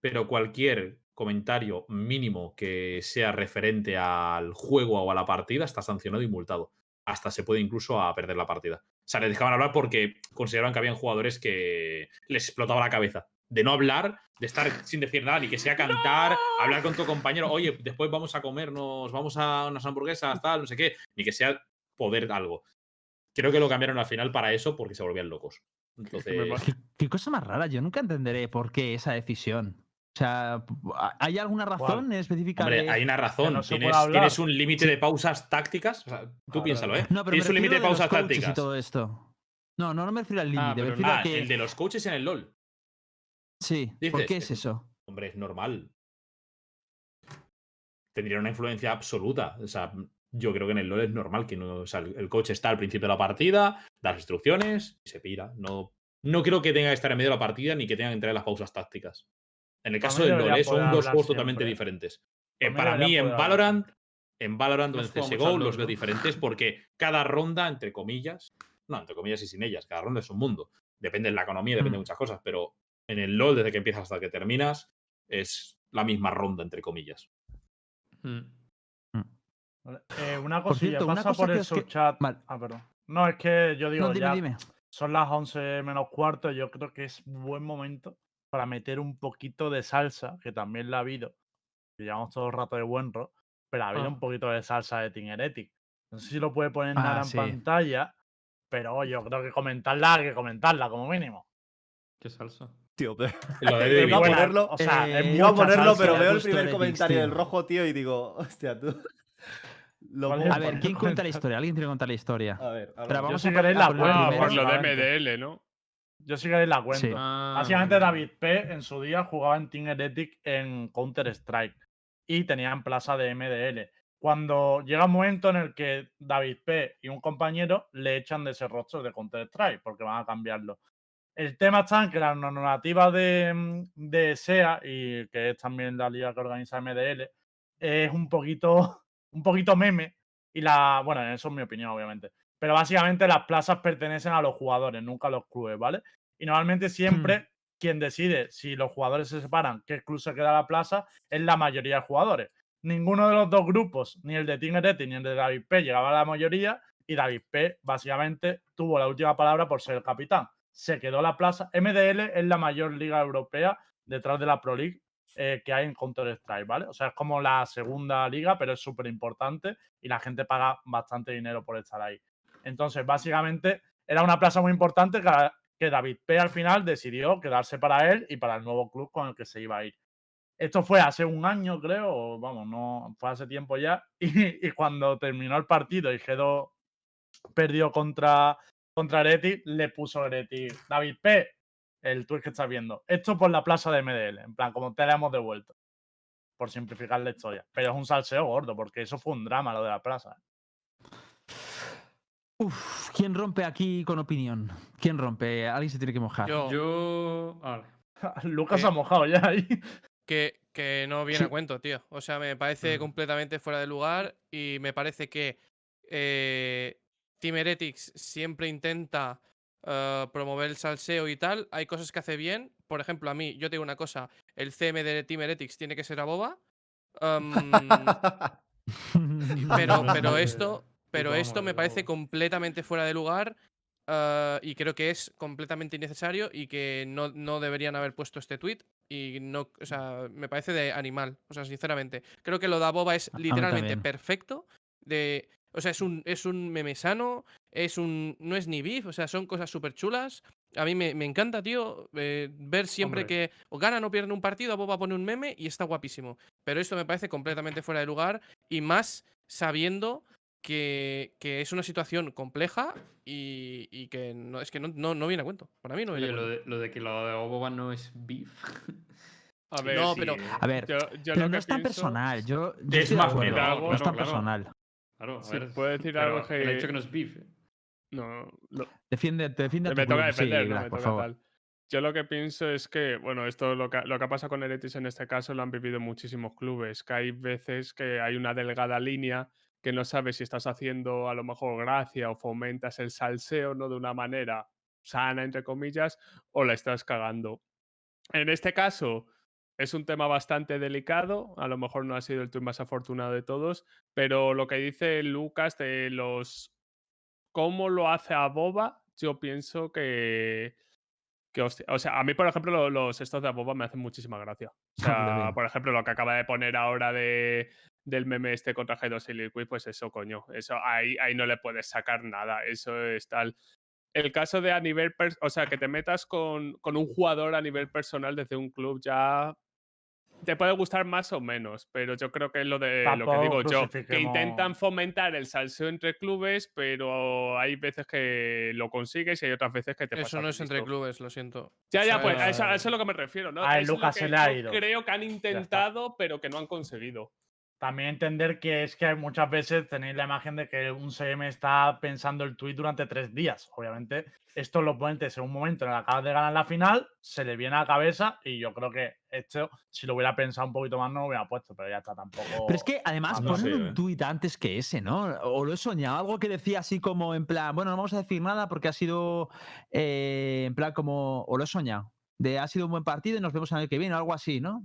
pero cualquier comentario mínimo que sea referente al juego o a la partida está sancionado y multado. Hasta se puede incluso a perder la partida. O sea, les dejaban hablar porque consideraban que habían jugadores que les explotaba la cabeza de no hablar, de estar sin decir nada, ni que sea cantar, hablar con tu compañero, oye, después vamos a comernos, vamos a unas hamburguesas, tal, no sé qué, ni que sea poder algo. Creo que lo cambiaron al final para eso porque se volvían locos. Es que me Entonces, ¿Qué, qué cosa más rara. Yo nunca entenderé por qué esa decisión. O sea, ¿hay alguna razón específica? hombre, de- hay una razón. no tienes, un límite de pausas tácticas. O sea, tú piénsalo, ¿eh? No, pero tienes un límite de pausas tácticas. y todo esto. No, no, no me refiero al límite. me pero refiero Ah, a que. el de los coaches en el LOL. Sí, ¿por qué es es- eso? Hombre, es normal. Tendría una influencia absoluta. O sea, yo creo que en el LoL es normal que no. O sea, el el coach está al principio de la partida, da las instrucciones y se pira. No, no creo que tenga que estar en medio de la partida ni que tenga que entrar en las pausas tácticas. En el caso del LoL, ¿eh? son dos juegos totalmente diferentes. Para Eh, mí para mí, en hablar Valorant, en Valorant o en CSGO los veo diferentes porque cada ronda, entre comillas, no, entre comillas y sin ellas, cada ronda es un mundo. Depende de la economía, depende de Mm. muchas cosas, pero en el LoL, desde que empiezas hasta que terminas, es la misma ronda, entre comillas. Mm. Vale, eh, una Por cosilla, cierto, una pasa cosa por el que- subchat. Ah, perdón. No, es que yo digo, No, dime, ya dime. son las 11 menos cuarto. Yo creo que es buen momento para meter un poquito de salsa, que también la ha habido. que Llevamos todo el rato de buen rock, pero ha habido Ah. un poquito de salsa de Team Heretic. No sé si lo puede poner Ah, Nara en pantalla, pero yo creo que comentarla hay que comentarla como mínimo. Qué salsa. Tío, te- Lo de Iba a ponerlo- o sea, Eh, Iba a ponerlo, pero veo el primer comentario del rojo, tío, y digo, hostia, tú. Lo ¿Cuál es pongo A ver, ¿quién cuenta la historia? Alguien tiene que contar la historia. A ver, a Pero ver. vamos si a la poner Ah, primero- por lo de. MDL, ¿no? Yo sí que la cuento. Sí. Ah, Básicamente. David P en su día jugaba en Team Heretic en Counter Strike y tenía en plaza de MDL. Cuando llega un momento en el que David P y un compañero le echan de ese rostro de Counter Strike porque van a cambiarlo. El tema está en que la normativa de, mm, de SEA y que es también la liga que organiza MDL es un poquito, un poquito meme y la, bueno, eso es mi opinión obviamente. Pero básicamente las plazas pertenecen a los jugadores, nunca a los clubes, ¿vale? Y normalmente siempre quien decide si los jugadores se separan, qué club se queda la plaza, es la mayoría de jugadores. Ninguno de los dos grupos, ni el de Heretic ni el de David P, llegaba a la mayoría y David P básicamente tuvo la última palabra por ser el capitán. Se quedó la plaza. MDL es la mayor liga europea detrás de la Pro League eh, que hay en Counter-Strike, ¿vale? O sea, es como la segunda liga, pero es súper importante y la gente paga bastante dinero por estar ahí. Entonces, básicamente, era una plaza muy importante que, David P al final decidió quedarse para él y para el nuevo club con el que se iba a ir. Esto fue hace un año, creo, o vamos, no, fue hace tiempo ya. Y, cuando terminó el partido y Gedo perdió contra, contra Heretic, le puso Heretic, David P, el tweet que estás viendo. Esto por la plaza de MDL, en plan, como te la hemos devuelto. Por simplificar la historia. Pero es un salseo gordo, porque eso fue un drama lo de la plaza. Uf, ¿quién rompe aquí con opinión? ¿Quién rompe? Alguien se tiene que mojar. Yo, Yo. Vale. Lucas ha mojado ya ahí. que, que no viene Sí. a cuento, tío. O sea, me parece Mm. completamente fuera de lugar y me parece que eh, Team Heretics siempre intenta eh, promover el salseo y tal. Hay cosas que hace bien. Por ejemplo, a mí, yo te digo una cosa, el CM de Team Heretics tiene que ser a boba. Pero, pero esto, pero esto me parece completamente fuera de lugar ah, y creo que es completamente innecesario y que no, no deberían haber puesto este tweet y no, o sea, me parece de animal, o sea, sinceramente. Creo que lo de Boba es A literalmente perfecto de o sea, es un, es un meme sano, es un, no es ni beef, o sea, son cosas súper chulas. A mí me, me encanta, tío, eh, ver siempre Hombre. que o ganan o pierden un partido, Boba pone un meme y está guapísimo. Pero esto me parece completamente fuera de lugar y más sabiendo que, que es una situación compleja y, y que no, es que no, no, no viene a cuento. Para mí no viene Oye, a lo de, lo de que lo de Oboba no es beef. A ver, No, sí, pero- A ver, yo, yo pero no es tan personal. Yo, yo Es más meta, No es tan claro, claro. personal. Claro, a Sí, ver, puedo decir algo El que- hecho que no es beef. No, lo- Defiende, te defiende a me tu toca club. Sí, defender, ¿no? Me por toca favor. tal. Yo lo que pienso es que, bueno, esto lo que, lo que ha pasado con Heretis en este caso lo han vivido muchísimos clubes, que hay veces que hay una delgada línea que no sabes si estás haciendo a lo mejor gracia o fomentas el salseo, ¿no? De una manera sana, entre comillas, o la estás cagando. En este caso, es un tema bastante delicado, a lo mejor no ha sido el tuit más afortunado de todos, pero lo que dice Lucas de los cómo lo hace a Boba, yo pienso que Que hostia. O sea, a mí, por ejemplo, lo- los estos de Aboba me hacen muchísima gracia. O sea, por ejemplo, lo que acaba de poner ahora de, del meme este contra G2 y Liquid, pues eso, coño. Eso ahí, ahí no le puedes sacar nada. Eso es tal. El caso de a nivel. O sea, que te metas con, con un jugador a nivel personal desde un club ya. Te puede gustar más o menos, pero yo creo que es lo de lo que digo yo. Que intentan fomentar el salseo entre clubes, pero hay veces que lo consigues y hay otras veces que te Eso pasas no es entre clubes, lo siento. Ya, O ya, sea, pues a eso, a eso es lo que me refiero, ¿no? a Es Lucas se que le ha yo ido. Creo que han intentado, pero que no han conseguido. También entender que es que muchas veces tenéis la imagen de que un CM está pensando el tweet durante tres días. Obviamente, esto lo puentes en un momento en el que acabas de ganar la final, se le viene a la cabeza y yo creo que esto, si lo hubiera pensado un poquito más, no lo hubiera puesto, pero ya está tampoco. Pero es que además ponen un ¿eh? tuit antes que ese, ¿no? O lo he soñado, algo que decía así como en plan, bueno, no vamos a decir nada porque ha sido eh, en plan como, o lo he soñado, de ha sido un buen partido y nos vemos el año que viene, o algo así, ¿no?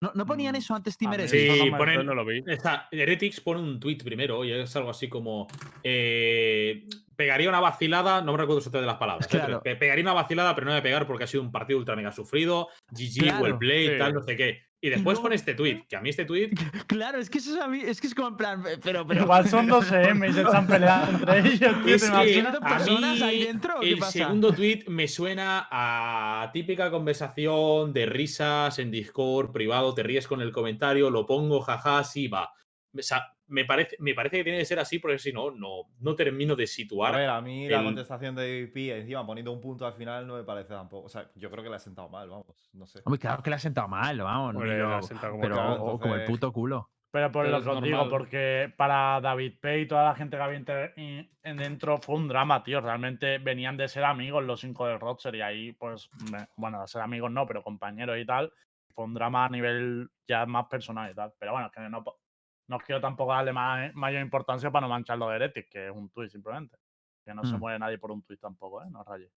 ¿No, no ponían Mm, eso antes eso Sí, no ponen, no lo vi. Está, Heretics pone un tweet primero y es algo así como. eh, pegaría una vacilada, no me recuerdo exactamente de las palabras. ¿eh? Claro. pero que pegaría una vacilada, pero no voy a pegar porque ha sido un partido ultra mega sufrido. GG, Claro. well played, Sí. tal, no sé qué. Y después luego- pone este tweet, que a mí este tweet. Claro, es que eso es, a mí- es que es como en plan, pero, pero Igual son dos CM y se están peleando entre ellos. tío, Es ¿te que imaginas? ¿Cuántas a personas mí hay dentro? ¿Qué el pasa? segundo tweet me suena a típica conversación de risas en Discord privado, te ríes con el comentario, lo pongo, jaja, sí va. O sea, me parece, me parece que tiene que ser así porque si no, no, no termino de A situar. ver, a mí la contestación de IP encima poniendo un punto al final no me parece tampoco. O sea, yo creo que le ha sentado mal, vamos. No sé. Hombre, claro que le ha sentado mal, vamos. Ha sentado como pero claro, o- como el puto culo. Pero por Pero lo que os digo, porque para David Pay y toda la gente que había en dentro fue un drama, tío. Realmente venían de ser amigos los cinco del roster y ahí, pues, me- bueno, de ser amigos no, pero compañeros y tal. Fue un drama a nivel ya más personal y tal. Pero bueno, es que no, no quiero tampoco darle más, mayor importancia para no mancharlo de Heretic, que es un tuit simplemente. Que no se Mm. muere nadie por un tuit tampoco, ¿eh? No rayes.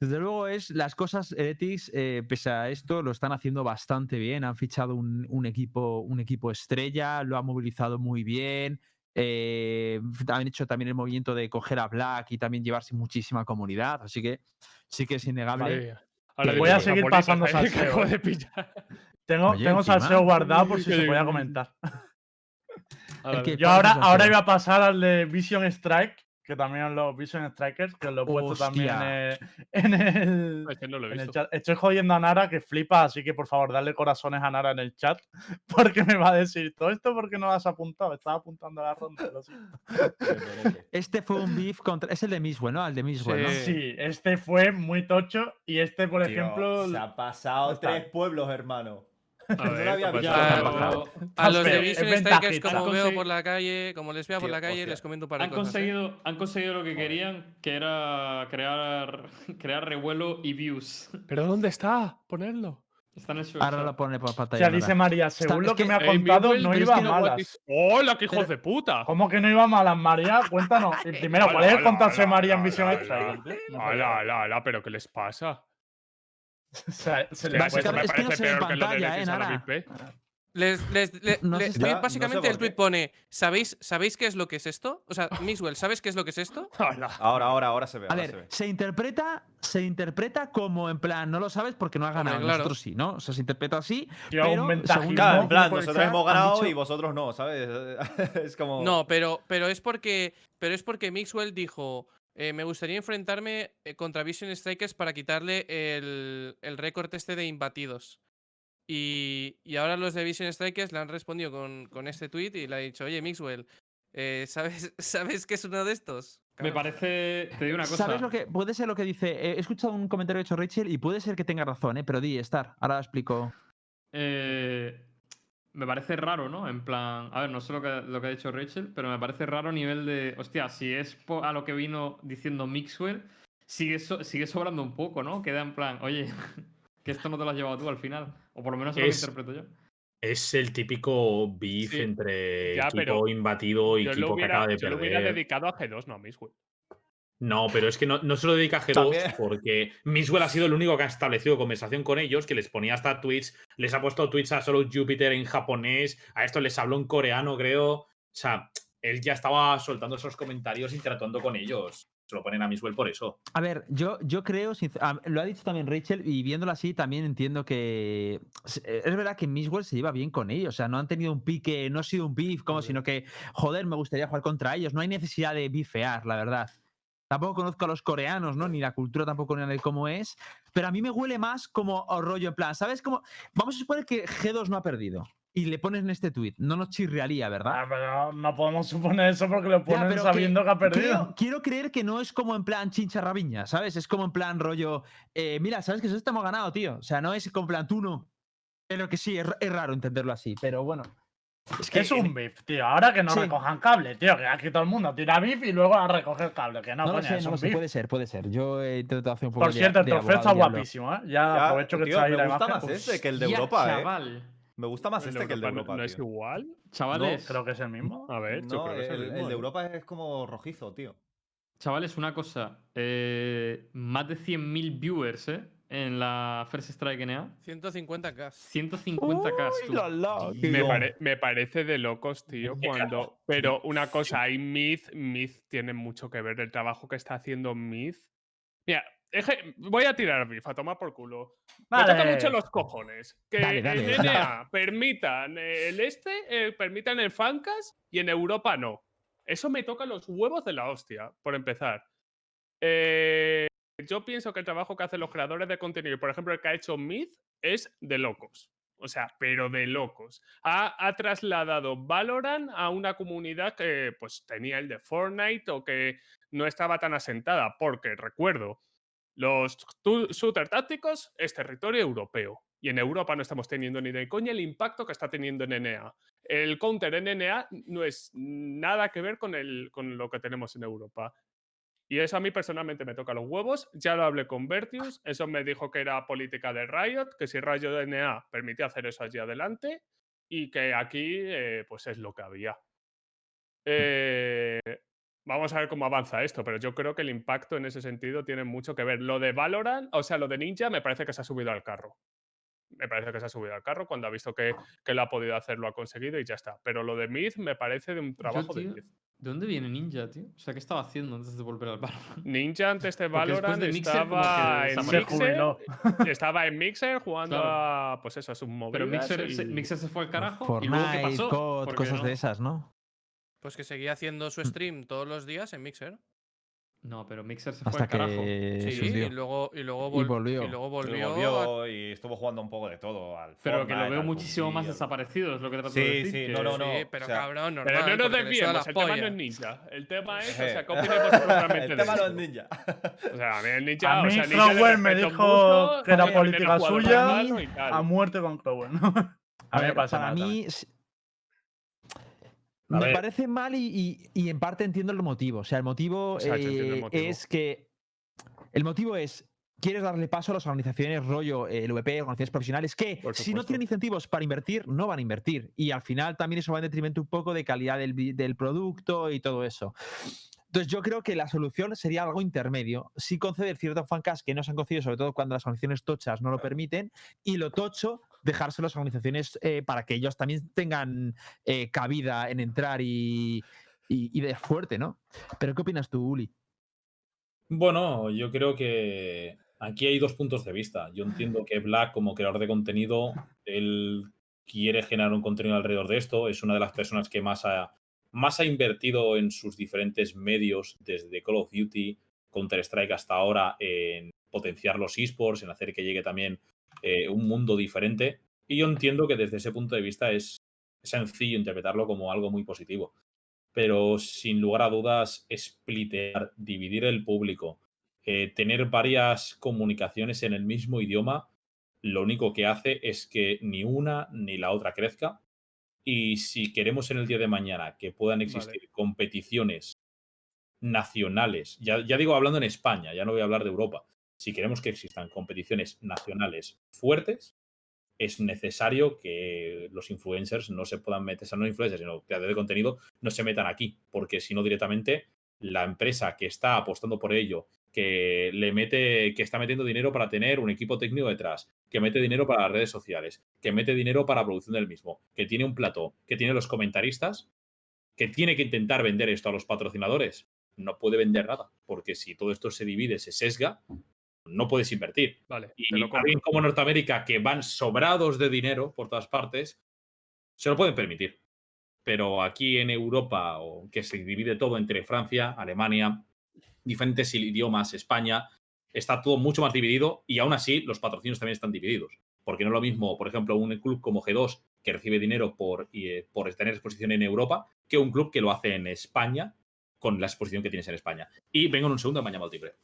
Desde luego es las cosas Heretics, eh, pese a esto, lo están haciendo bastante bien. Han fichado un, un equipo, un equipo estrella, lo han movilizado muy bien. eh, han hecho también el movimiento de coger a Black y también llevarse muchísima comunidad. Así que sí que es innegable. Ahora Voy a seguir pasando ¿eh? salseo, ¿eh? Tengo, Oye, tengo salseo guardado por si se podía digo- comentar. Que Yo ahora, ahora iba a pasar al de Vision Strike, que también los Vision Strikers, que os lo he puesto también en el, en el, Ese no lo he en el visto. chat. Estoy jodiendo a Nara que flipa, así que por favor, darle corazones a Nara en el chat, porque me va a decir todo esto porque no lo has apuntado. Estaba apuntando a la ronda. lo siento. Este fue un beef contra. Es el de Miswell, ¿no? El de Miswell, ¿no? Sí. Sí, este fue muy tocho y este, por Tío, ejemplo, se ha pasado tres pueblos, hermano. A No lo ver, había pues visto. ya, Ya. A los de Vision es Strikers, como veo por la calle, como les vea por la calle, hostia. les comento un par de Han cosas. ¿eh? conseguido, han conseguido lo que querían, que era crear, crear revuelo y views. ¿Pero dónde está? Ponerlo. Está en el Ahora lo pone por pantalla. sea, dice. María, según lo que, que- me ha Ey, contado, no iba malas. ¡Hola, qué hijos de puta! ¿Cómo que no iba malas, María? Cuéntanos. Primero, ¿cuál es el hola, María en Vision hola, Strike? hola. tío? No sé. ¡Hala, hala, hala! ¿Pero qué les pasa? O sea, se le es que no parece se ve en pantalla, eh, Nara. Les, les- le- No sé no básicamente el tweet qué. pone, ¿sabéis, ¿sabéis qué es lo que es esto? O sea, Mixwell, ¿sabes qué es lo que es esto? Ahora, ahora, ahora se ve. A ahora se ver, ve. se interpreta, se interpreta como en plan, no lo sabes porque no has ganado. claro. Nosotros sí, ¿no? O sea, se interpreta así. Tío, pero un según. Claro, en plan, nosotros hemos ganado dicho- y vosotros no, ¿sabes? es como. No, pero, pero es porque. Pero es porque Mixwell dijo. Eh, me gustaría enfrentarme eh, contra Vision Strikers para quitarle el, el récord este de imbatidos. Y, y ahora los de Vision Strikers le han respondido con, con este tweet y le ha dicho, oye, Mixwell, eh, ¿sabes, ¿sabes que es uno de estos? Me parece. Te digo una cosa. ¿Sabes lo que puede ser lo que dice? eh, he escuchado un comentario hecho Rachel y puede ser que tenga razón, ¿eh? Pero di, Star, ahora lo explico. Eh, me parece raro, ¿no? En plan, a ver, no sé lo que, lo que ha dicho Rachel, pero me parece raro a nivel de, hostia, si es a lo que vino diciendo Mixwell, sigue, so- sigue sobrando un poco, ¿no? Queda en plan, oye, que esto no te lo has llevado tú al final, o por lo menos es lo que interpreto yo. Es el típico beef Sí, entre ya, equipo pero imbatido y equipo que acaba de yo lo hubiera perder. dedicado a G2, no a Mixwell. No, pero es que no, no se lo dedica a G2 También. porque Miswell ha sido el único que ha establecido conversación con ellos, que les ponía hasta tweets, les ha puesto tweets a solo Jupiter en japonés, a esto les habló en coreano, creo. O sea, él ya estaba soltando esos comentarios interactuando con ellos. se lo ponen a Miswell por eso. A ver, yo, yo creo, lo ha dicho también Rachel, y viéndolo así también entiendo que es verdad que Miswell se lleva bien con ellos, o sea, no han tenido un pique, no ha sido un beef, como, sino que, joder, me gustaría jugar contra ellos, no hay necesidad de bifear, la verdad. Tampoco conozco a los coreanos, ¿no? Ni la cultura tampoco de cómo es, pero a mí me huele más como rollo en plan, ¿sabes? Como, vamos a suponer que G2 no ha perdido. Y le pones en este tweet, no nos chirriaría, ¿verdad? Ah, pero no podemos suponer eso porque lo ponen sabiendo que, ha perdido. Creo- quiero creer que no es como en plan chincha rabiña, ¿sabes? Es como en plan rollo. eh, mira, ¿sabes que eso hemos ganado, tío? O sea, no es como en plan tú no. Pero que sí, es raro entenderlo así. Pero bueno. Es Es un beef, tío. Ahora que no Sí. recojan cable, tío. Que aquí todo el mundo tira beef y luego a recoger cable. Que no, No, lo coño, sé, es no un lo sé. beef. Puede ser, puede ser. Yo he intentado hacer un poco Por cierto, el trofeo está guapísimo, ¿eh? Ya Ya, aprovecho que está ahí me la gusta imagen. más este que el de Europa, ¿eh? chaval. Me gusta más El este que el de Europa ¿No es igual? Chavales, Creo que es el mismo. A ver, yo No, creo que es el, de ¿eh? Europa es como rojizo, tío. chavales, una cosa. eh, más de 100.000 viewers, ¿eh? En la First Strike NA. 150k. 150k. tú. Me, pare- me parece de locos, tío, cuando... Pero una cosa, hay Myth, Myth tiene mucho que ver el trabajo que está haciendo Myth. Mira, eje- voy a tirar beef, a tomar por culo. Me toca mucho los cojones. Que Dale, dale, en dale. NA permitan el este, eh, permitan el Fancas y en Europa no. Eso me toca los huevos de la hostia, por empezar. Eh, yo pienso que el trabajo que hacen los creadores de contenido, por ejemplo el que ha hecho Myth, es de locos. O sea, pero de locos. Ha, trasladado Valorant a una comunidad que pues tenía el de Fortnite o que no estaba tan asentada, porque recuerdo, los shooter tácticos es territorio europeo. Y en Europa no estamos teniendo ni de coña el impacto que está teniendo en NA. El counter en NA no es nada que ver con, el, con lo que tenemos en Europa. Y eso a mí personalmente me toca los huevos. Ya lo hablé con Vertius. Eso me dijo que era política de Riot, que si Riot NA permitía hacer eso allí adelante y que aquí eh, pues es lo que había. Eh, vamos a ver cómo avanza esto, pero yo creo que el impacto en ese sentido tiene mucho que ver. Lo de Valorant, o sea, lo de Ninja, me parece que se ha subido al carro. Me parece que se ha subido al carro cuando ha visto que, que lo ha podido hacer, lo ha conseguido y ya está. Pero lo de Myth me parece de un trabajo de tío, Myth. ¿De dónde viene Ninja, tío? O sea, ¿qué estaba haciendo antes de volver al bar? Ninja antes de Valorant de Mixer como estaba en. Mixer, jubiló. estaba en Mixer jugando Claro. a pues eso, a sus movidas. Pero Mixer, se, y- Mixer se fue al carajo. ¿Y luego qué Fortnite, pasó? Cosas no- de esas, ¿no? Pues que seguía haciendo su stream todos los días en Mixer. No, pero Mixer se fue Hasta al carajo. que Sí, y luego, y luego, Y vol- volvió. Y luego Y volvió. a- volvió y estuvo jugando un poco de todo. Al Pero que lo Fortnite, veo muchísimo más desaparecido, es lo que trato Sí, de decir. sí, que- no, no, no. Sí, pero o sea, cabrón, normal. Pero no nos desviemos, el tema no pollas. es Ninja. El tema es, o sea, ¿qué opinamos propiamente El tema no es ninja. O sea, a mí el Ninja, A o mí sea, Ninja le Crowell me dijo mucho, que era política suya, y. A muerte con Crowell, ¿no? A, mí me pasa para nada mí A me ver. parece mal y, y- y en parte entiendo el motivo. O sea, el motivo, O sea, yo entiendo el eh, motivo. es que el motivo es quieres darle paso a las organizaciones rollo eh, el VP, organizaciones profesionales que si no tienen incentivos para invertir, no van a invertir y al final también eso va en detrimento un poco de calidad del, del producto y todo eso. Entonces yo creo que la solución sería algo intermedio. Sí conceder ciertos fancas que no se han concedido, sobre todo cuando las organizaciones tochas no lo permiten, y lo tocho, dejárselo a las organizaciones eh, para que ellos también tengan eh, cabida en entrar y, y, y de fuerte, ¿no? Pero ¿qué opinas tú, Uli? Bueno, yo creo que aquí hay dos puntos de vista. Yo entiendo que Black, como creador de contenido, él quiere generar un contenido alrededor de esto. Es una de las personas que más ha, más ha invertido en sus diferentes medios, desde Call of Duty, Counter-Strike hasta ahora, en potenciar los esports, en hacer que llegue también eh, un mundo diferente. Y yo entiendo que desde ese punto de vista es sencillo interpretarlo como algo muy positivo pero sin lugar a dudas, splitear, dividir el público, eh, tener varias comunicaciones en el mismo idioma, lo único que hace es que ni una ni la otra crezca. Y si queremos en el día de mañana que puedan existir competiciones nacionales, ya, ya digo hablando en España, ya no voy a hablar de Europa, si queremos que existan competiciones nacionales fuertes, es necesario que los influencers no se puedan meter, o sea, no influencers, sino creadores de contenido, no se metan aquí, porque si no directamente la empresa que está apostando por ello, que le mete, que está metiendo dinero para tener un equipo técnico detrás, que mete dinero para las redes sociales, que mete dinero para la producción del mismo, que tiene un plató, que tiene los comentaristas, que tiene que intentar vender esto a los patrocinadores, no puede vender nada, porque si todo esto se divide, se sesga, no puedes invertir. Vale, Y alguien como Norteamérica, que van sobrados de dinero por todas partes, se lo pueden permitir. Pero aquí en Europa, o que se divide todo entre Francia, Alemania, diferentes idiomas, España, está todo mucho más dividido y aún así los patrocinios también están divididos. Porque no es lo mismo, por ejemplo, un club como G2 que recibe dinero por, eh, por tener exposición en Europa que un club que lo hace en España con la exposición que tienes en España. Y vengo en un segundo, llamado Tibre.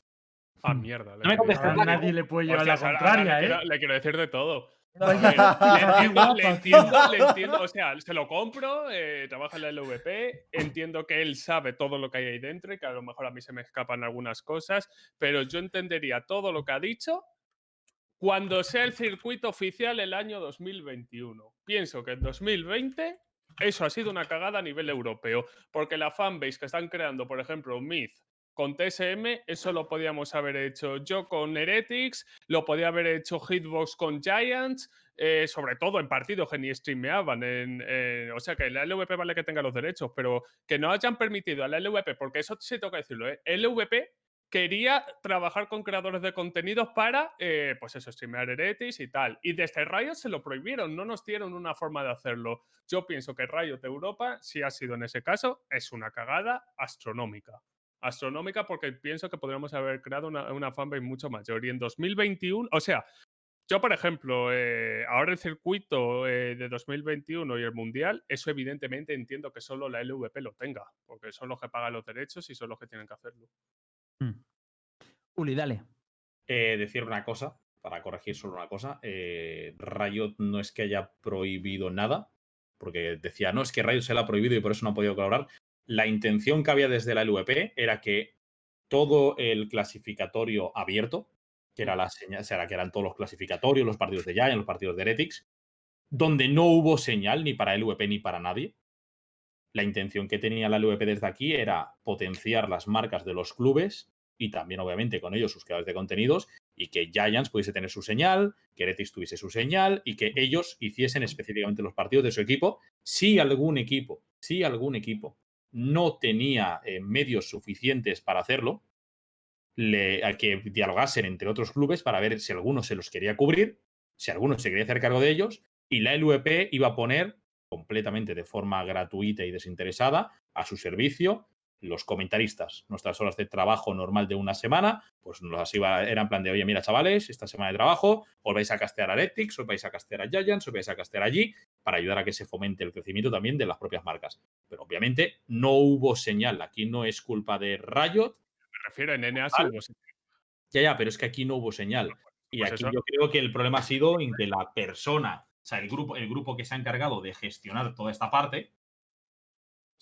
Ah, mierda. No me nada. nadie le puede llevar Hostias, la contraria, le, ¿eh? quiero, le quiero decir de todo. Oye, Le entiendo, le entiendo, le entiendo. O sea, se lo compro, eh, trabaja en la LVP, entiendo que él sabe todo lo que hay ahí dentro y que a lo mejor a mí se me escapan algunas cosas, pero yo entendería todo lo que ha dicho cuando sea el circuito oficial el año 2021. Pienso que en 2020 eso ha sido una cagada a nivel europeo, porque la fanbase que están creando, por ejemplo, Myth con TSM, eso lo podíamos haber hecho yo con Heretics, lo podía haber hecho Hitbox con Giants, eh, sobre todo en partidos que ni streameaban. O sea que la LVP vale que tenga los derechos, pero que no hayan permitido a la LVP, porque eso sí que decirlo, ¿eh? LVP quería trabajar con creadores de contenidos para, eh, pues eso, streamear Heretics y tal. Y desde Riot se lo prohibieron, no nos dieron una forma de hacerlo. Yo pienso que Riot Europa, si ha sido en ese caso, es una cagada astronómica astronómica porque pienso que podríamos haber creado una, una fanbase mucho mayor. Y en 2021, o sea, yo, por ejemplo, eh, ahora el circuito eh, de 2021 y el Mundial, eso evidentemente entiendo que solo la LVP lo tenga, porque son los que pagan los derechos y son los que tienen que hacerlo. Uli, dale. Eh, decir una cosa, para corregir solo una cosa. eh, Riot no es que haya prohibido nada, porque decía, no, es que Riot se la ha prohibido y por eso no ha podido colaborar. La intención que había desde la LVP era que todo el clasificatorio abierto, que era la señal, que eran todos los clasificatorios, los partidos de Giant, los partidos de Heretics, donde no hubo señal ni para LVP ni para nadie. La intención que tenía la LVP desde aquí era potenciar las marcas de los clubes y también, obviamente, con ellos sus creadores de contenidos y que Giants pudiese tener su señal, que Heretics tuviese su señal y que ellos hiciesen específicamente los partidos de su equipo. Si algún equipo, si algún equipo no tenía eh, medios suficientes para hacerlo, le, a que dialogasen entre otros clubes para ver si alguno se los quería cubrir, si alguno se quería hacer cargo de ellos, y la LVP iba a poner completamente de forma gratuita y desinteresada a su servicio los comentaristas, nuestras horas de trabajo normal de una semana, pues nos las iba, era en plan de, oye, mira, chavales, esta semana de trabajo, os vais a castear a Heretics, os vais a castear a Giants, os vais a castear allí, para ayudar a que se fomente el crecimiento también de las propias marcas. Pero obviamente no hubo señal, aquí no es culpa de Riot, Me refiero en NA sí Vale. hubo señal. ya, ya, pero es que aquí no hubo señal. Y Pues aquí eso. yo creo que el problema ha sido en que la persona, o sea, el grupo, el grupo que se ha encargado de gestionar toda esta parte,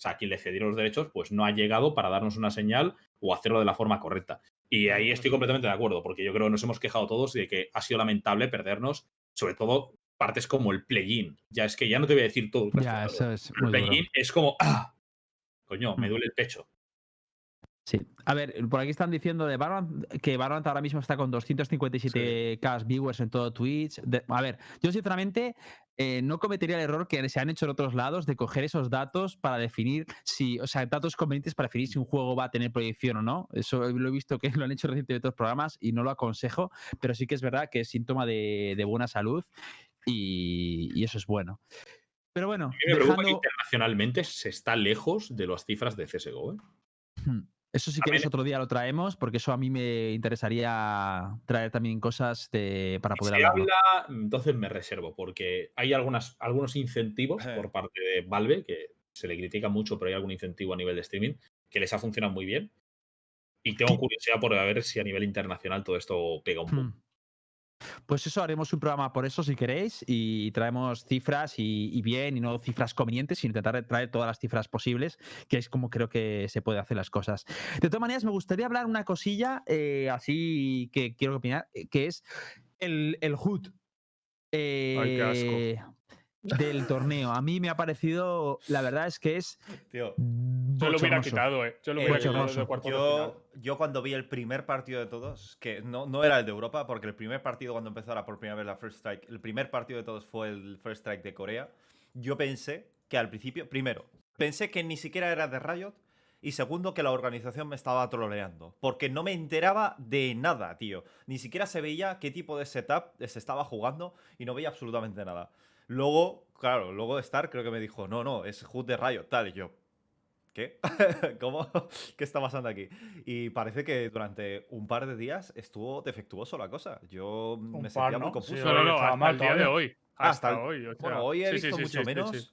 o sea, quien le cedieron los derechos, pues no ha llegado para darnos una señal o hacerlo de la forma correcta. Y ahí estoy completamente de acuerdo, porque yo creo que nos hemos quejado todos de que ha sido lamentable perdernos, sobre todo partes como el play-in. Ya es que ya no te voy a decir todo el Ya, eso es el play-in es como, ¡ah! Coño, me Mm. duele el pecho. Sí. A ver, por aquí están diciendo de Valorant que Valorant ahora mismo está con 257k viewers en todo Twitch. De- a ver, yo sinceramente eh, no cometería el error que se han hecho en otros lados de coger esos datos para definir si, o sea, datos convenientes para definir si un juego va a tener proyección o no. Eso lo he visto que lo han hecho recientemente en otros programas y no lo aconsejo, pero sí que es verdad que es síntoma de, de buena salud y, y eso es bueno. Pero bueno, A mí me preocupa que dejando- internacionalmente se está lejos de las cifras de CSGO. ¿eh? Hmm. Eso si quieres otro día lo traemos, porque eso a mí me interesaría traer también cosas de- para poder hablarlo. habla, entonces me reservo, porque hay algunas, algunos incentivos por parte de Valve, que se le critica mucho, pero hay algún incentivo a nivel de streaming que les ha funcionado muy bien. Y tengo curiosidad por ver si a nivel internacional todo esto pega un poco. Pues eso, haremos un programa por eso si queréis y traemos cifras y, y bien y no cifras convenientes, sino intentar traer todas las cifras posibles, que es como creo que se puede hacer las cosas. De todas maneras, me gustaría hablar una cosilla eh, así que quiero opinar, eh, que es el, el HUD. Ay, qué asco. Del torneo. A mí me ha parecido, la verdad es que es Tío, Yo lo hubiera quitado, eh. Yo lo hubiera quitado yo, yo cuando vi el primer partido de todos, que no, no era el de Europa, porque el primer partido cuando empezara por primera vez la First Strike, el primer partido de todos fue el First Strike de Corea, yo pensé que al principio, primero, pensé que ni siquiera era de Riot Y segundo, que la organización me estaba troleando. Porque no me enteraba de nada, tío. Ni siquiera se veía qué tipo de setup se estaba jugando y no veía absolutamente nada. Luego, claro, luego Star creo que me dijo, no, no, es HUD de Riot, tal. Y yo, ¿qué? ¿Cómo? ¿Qué está pasando aquí? Y parece que durante un par de días estuvo defectuoso la cosa. Yo me par, sentía ¿no? muy confuso. Sí, No, no, no, estaba hasta mal el día de hoy. Ah, Hasta, hasta el- hoy. o Bueno, hoy he sí, sí, visto sí, mucho menos. sí.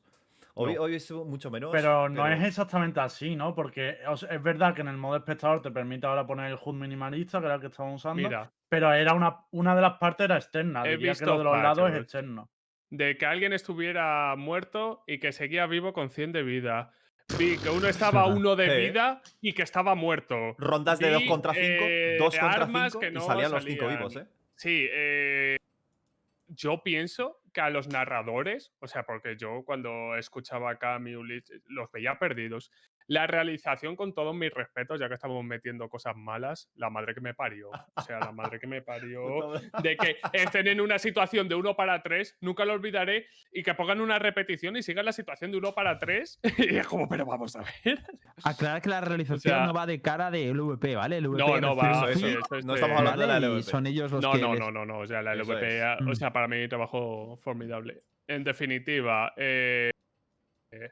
Hoy, No. hoy he visto mucho menos. Pero no es exactamente así, ¿no? Porque o sea, es verdad que en el modo espectador te permite ahora poner el HUD minimalista, que era el que estaban usando, Mira, pero era una, una de las partes era externa. He Diría que lo de los lados es externo. De que alguien estuviera muerto y que seguía vivo con 100 de vida. Vi que uno estaba uno de Sí. vida y que estaba muerto. Rondas de 2 Vi, contra 5, eh, 2 contra armas 5 que y no salían los 5 salían. vivos, ¿eh? Sí, eh, yo pienso que a los narradores, o sea, porque yo cuando escuchaba acá a mi Ulises, los veía perdidos. La realización, con todos mis respetos, ya que estamos metiendo cosas malas, la madre que me parió. O sea, la madre que me parió. De que estén en una situación de uno para tres, nunca lo olvidaré, y que pongan una repetición y sigan la situación de uno para tres. Y es como, pero vamos a ver. Aclarar que la realización sea- no va de cara de LVP, ¿vale? LVP No, no va. eso, No estamos hablando de la LVP. son ellos los No, que no, les- no, no, no. O sea, la LVP, o Mm. sea, para mí trabajo formidable. En definitiva, eh, eh,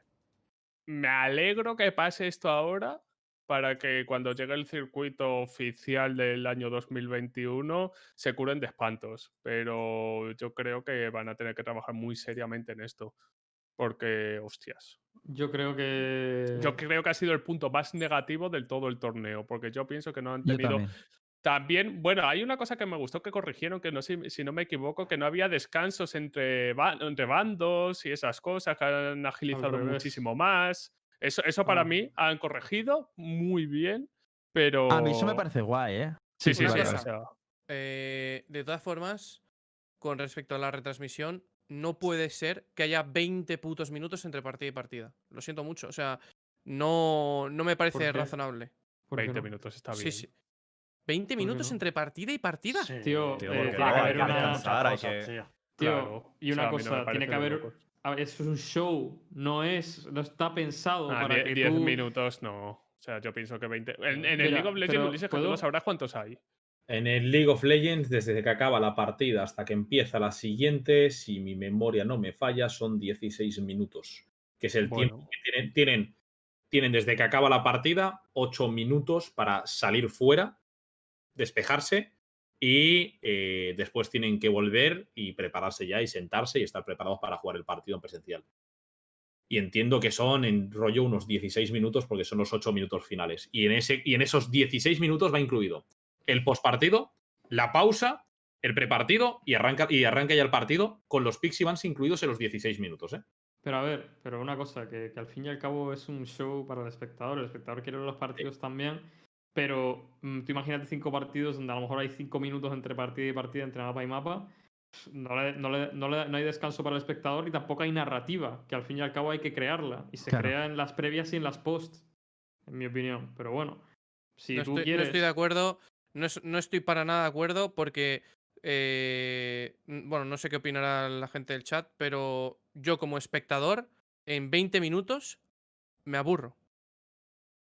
me alegro que pase esto ahora para que cuando llegue el circuito oficial del año 2021 se curen de espantos. Pero yo creo que van a tener que trabajar muy seriamente en esto. Porque, hostias. Yo creo que. Yo creo que ha sido el punto más negativo del todo el torneo. Porque yo pienso que no han tenido también. bueno, hay una cosa que me gustó que corrigieron, que no sé si no me equivoco, que no había descansos entre, ba- entre bandos y esas cosas, que han agilizado muchísimo más. Eso, eso para Ah. mí han corregido muy bien, pero... A mí eso me parece guay, ¿eh? Sí, sí, Una sí. o sea, Eh, de todas formas, con respecto a la retransmisión, no puede ser que haya 20 putos minutos entre partida y partida. Lo siento mucho. O sea, no, no me parece razonable. ¿por qué 20 no? minutos está bien. Sí, sí. ¿20 minutos entre partida y partida? Sí, Tío, Tío, eh, tiene que haber que una. descansar, hay cosas, que- tío. Claro, y o una sea, no cosa, tiene que haber. A ver, eso es un show, no es. No está pensado Ah, para die- que 10 tú. minutos no. O sea, yo pienso que 20. En, en el League of Legends, Ulises, sabrás cuántos hay. En el League of Legends, desde que acaba la partida hasta que empieza la siguiente, si mi memoria no me falla, son 16 minutos. Que es el tiempo que tienen, tienen. Tienen desde que acaba la partida 8 minutos para salir fuera, despejarse y eh, después tienen que volver y prepararse ya y sentarse y estar preparados para jugar el partido en presencial. Y entiendo que son en rollo unos 16 minutos porque son los 8 minutos finales. Y en, ese, y en esos 16 minutos va incluido el postpartido, la pausa, el prepartido y arranca, y arranca ya el partido con los picks y bans incluidos en los 16 minutos. ¿eh? Pero a ver, pero una cosa, que, que al fin y al cabo es un show para el espectador. El espectador quiere ver los partidos también. Pero mm, tú imagínate cinco partidos donde a lo mejor hay cinco minutos entre partida y partida, entre mapa y mapa. No, le- no, le- no le- no hay descanso para el espectador y tampoco hay narrativa, que al fin y al cabo hay que crearla. Y se Claro. crea en las previas y en las posts, en mi opinión. Pero bueno, si no, tú estoy, no quieres. estoy de acuerdo. No, es- no estoy para nada de acuerdo porque. eh, bueno, no sé qué opinará la gente del chat, pero yo como espectador, en 20 minutos, me aburro.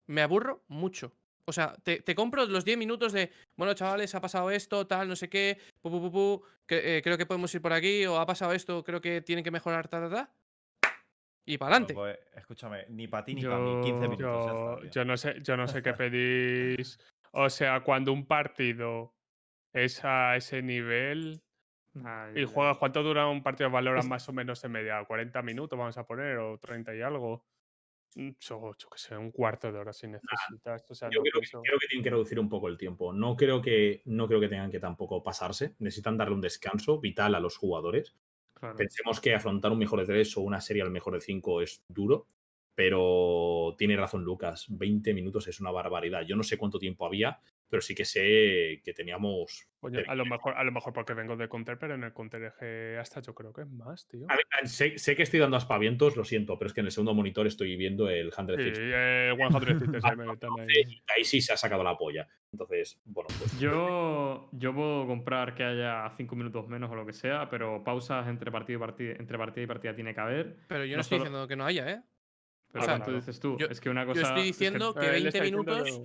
Me aburro mucho. O sea, te, te compro los 10 minutos de, bueno, chavales, ha pasado esto, tal, no sé qué, pu, pu, pu, pu, que, eh, creo que podemos ir por aquí, o ha pasado esto, creo que tienen que mejorar, ta, ta, ta. Y para adelante. Pues, escúchame, ni para ti ni para mí, 15 Yo, minutos. yo, está, tío. yo no sé, yo no sé qué pedís. O sea, cuando un partido es a ese nivel y juegas, ¿cuánto dura un partido? Valoran más o menos de media, 40 minutos vamos a poner, o 30 y algo. Yo, yo que sé, un cuarto de hora si necesitas. O sea, Yo no creo que, pienso- creo que tienen que reducir un poco el tiempo. No creo, que, no creo que tengan que tampoco pasarse. Necesitan darle un descanso vital a los jugadores. claro. Pensemos que afrontar un mejor de 3 o una serie al mejor de 5 es duro, pero tiene razón Lucas, 20 minutos es una barbaridad. Yo no sé cuánto tiempo había, pero sí que sé que teníamos... A lo mejor, a lo mejor porque vengo de Counter, pero en el Counter EG hasta yo creo que es más, tío. A ver, sé, sé que estoy dando aspavientos, lo siento, pero es que en el segundo monitor estoy viendo el 100 Sí, eh, 100 Cities, ahí sí se ha sacado la polla. Entonces, bueno, pues Yo, yo puedo comprar que haya cinco minutos menos o lo que sea, pero pausas entre partida y partida, entre partida y partida tiene que haber. Pero yo no, no estoy solo- diciendo que no haya, ¿eh? Pero O sea, ¿cuánto dices tú? yo- es que una yo cosa. estoy es que- diciendo que Él 20 está diciendo minutos.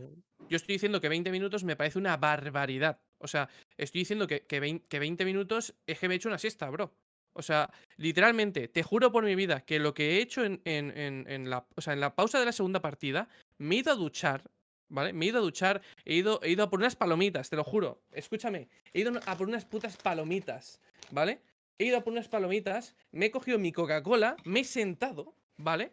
Yo estoy diciendo que 20 minutos me parece una barbaridad. O sea, estoy diciendo que, que, 20, que 20 minutos es que me he hecho una siesta, bro. O sea, literalmente, te juro por mi vida que lo que he hecho en, en- en- en la, o sea, en la pausa de la segunda partida, me he ido a duchar, ¿vale? Me he ido a duchar, he ido, he ido a por unas palomitas, te lo juro. Escúchame, he ido a por unas putas palomitas, ¿vale? He ido a por unas palomitas, me he cogido mi Coca-Cola, me he sentado, ¿vale?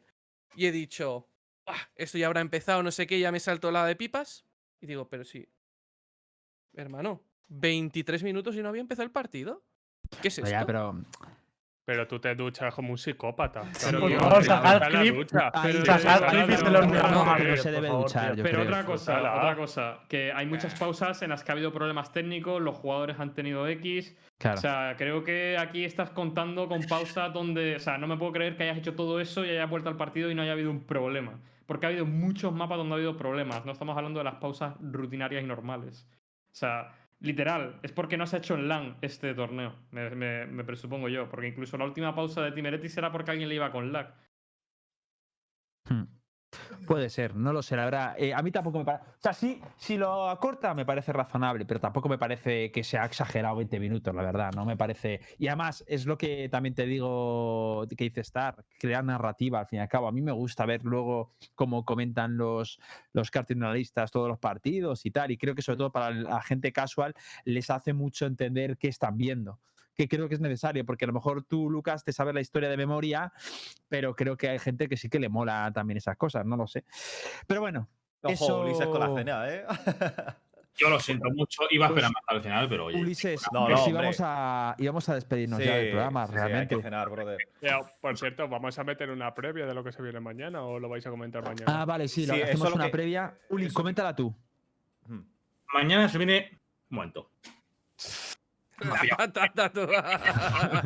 Y he dicho, "Ah, esto ya habrá empezado, no sé qué, ya me salto la de pipas. Y digo, pero sí. Hermano, 23 minutos y no había empezado el partido. ¿Qué es esto? Ya, pero Pero tú te duchas como un psicópata. Pero por favor, sacad clip. Sacad clip y se no, se debe duchar, Pero otra cosa, otra cosa, que hay muchas pausas en las que ha habido problemas técnicos, los jugadores han tenido X. claro. O sea, creo que aquí estás contando con pausas donde, o sea, no me puedo creer que hayas hecho todo eso y hayas vuelto al partido y no haya habido un problema. Porque ha habido muchos mapas donde ha habido problemas. No estamos hablando de las pausas rutinarias y normales. O sea, literal, es porque no se ha hecho en LAN este torneo, me, presupongo yo. Porque incluso la última pausa de Timeretis era porque alguien le iba con lag. Hmm. Puede ser, no lo sé, la verdad. Eh, a mí tampoco me parece. O sea, sí, si lo acorta me parece razonable, pero tampoco me parece que sea exagerado 20 minutos, la verdad. No me parece. Y además, es lo que también te digo que dice Star, crear narrativa al fin y al cabo. A mí me gusta ver luego cómo comentan los, los todos los partidos y tal. Y creo que sobre todo para la gente casual les hace mucho entender qué están viendo. Que creo que es necesario, porque a lo mejor tú, Lucas, te sabes la historia de memoria, pero creo que hay gente que sí que le mola también esas cosas, no lo sé. Pero bueno, Ojo, Eso- Ulises con la cena, ¿eh? Yo lo siento mucho. Iba a esperar más al final, pero oye. Ulises, No, pues no, íbamos, a, íbamos a despedirnos ya del programa, sí, sí, hay realmente. que cenar, brother. Ya, por cierto, ¿vamos a meter una previa de lo que se viene mañana o lo vais a comentar mañana? ah, vale, sí, lo- Sí, hacemos una que- previa. Uli, eso- coméntala tú. Hmm. Mañana se viene. Un momento. La patata toda.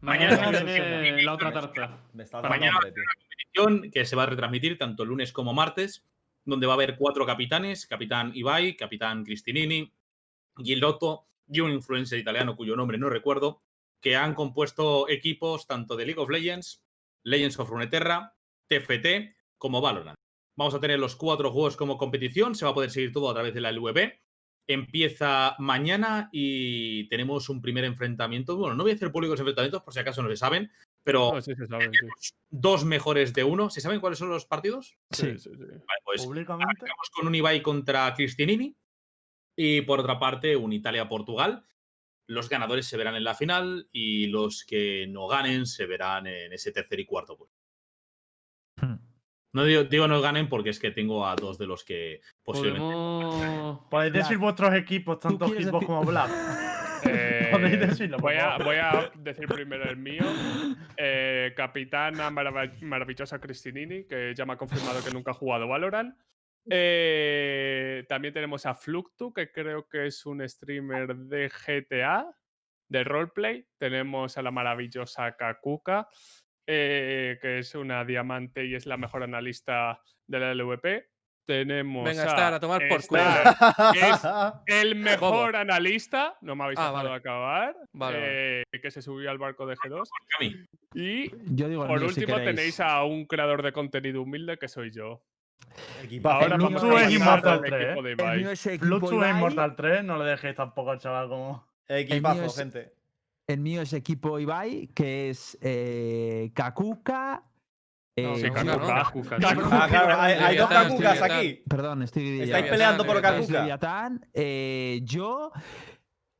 Mañana viene la otra tarta. Me está mañana- competición que se va a retransmitir tanto lunes como martes, donde va a haber cuatro capitanes, capitán Ibai, capitán Cristinini, Gilotto y un influencer italiano cuyo nombre no recuerdo, que han compuesto equipos tanto de League of Legends, Legends of Runeterra, TFT como Valorant. Vamos a tener los cuatro juegos como competición, se va a poder seguir todo a través de la LVP. Empieza mañana y tenemos un primer enfrentamiento. Bueno, no voy a hacer públicos enfrentamientos por si acaso no se saben, pero No, sí se sabe, sí. dos mejores de uno. ¿Se saben cuáles son los partidos? Sí, sí, sí. Vale, pues arrancamos con un Ibai contra Cristinini y por otra parte un Italia-Portugal. Los ganadores se verán en la final y los que no ganen se verán en ese tercer y cuarto puesto. Hmm. No digo, digo no ganen porque es que tengo a dos de los que posiblemente. Podemos. Podéis Black, decir vuestros equipos, ¿tú tanto Hitbox como Black. Eh, Podéis decirlo, voy, a, voy a decir primero el mío. Eh, capitana marav- maravillosa Cristinini, que ya me ha confirmado que nunca ha jugado Valorant. Eh, también tenemos a Fluctu, que creo que es un streamer de GTA, de roleplay. Tenemos a la maravillosa Kakuka, eh, que es una diamante y es la mejor analista de la LVP. Tenemos Venga, Star, a tomar por culo. Es el mejor analista, no me habéis Ah, dejado vale. acabar, Vale, eh, que se subió al barco de G2. Cami, Y Yo digo por mío, si último queréis. tenéis a un creador de contenido humilde que soy yo. Equipazo. Ahora El vamos a es Immortal al 3, equipo de El Ibai. mío es equipo Fluxus en Ibai, Immortal 3, no le dejéis tampoco al chaval como. Equipazo, es- gente. El mío es equipo Ibai, que es eh, Kakuka. No, Sí, Kakuka, Kakuka. ¿no? Kakuka. Kakuka. Ah, claro, hay, hay dos Kakukas aquí. Perdón, estoy Estáis peleando por Kakuka. Eh, yo,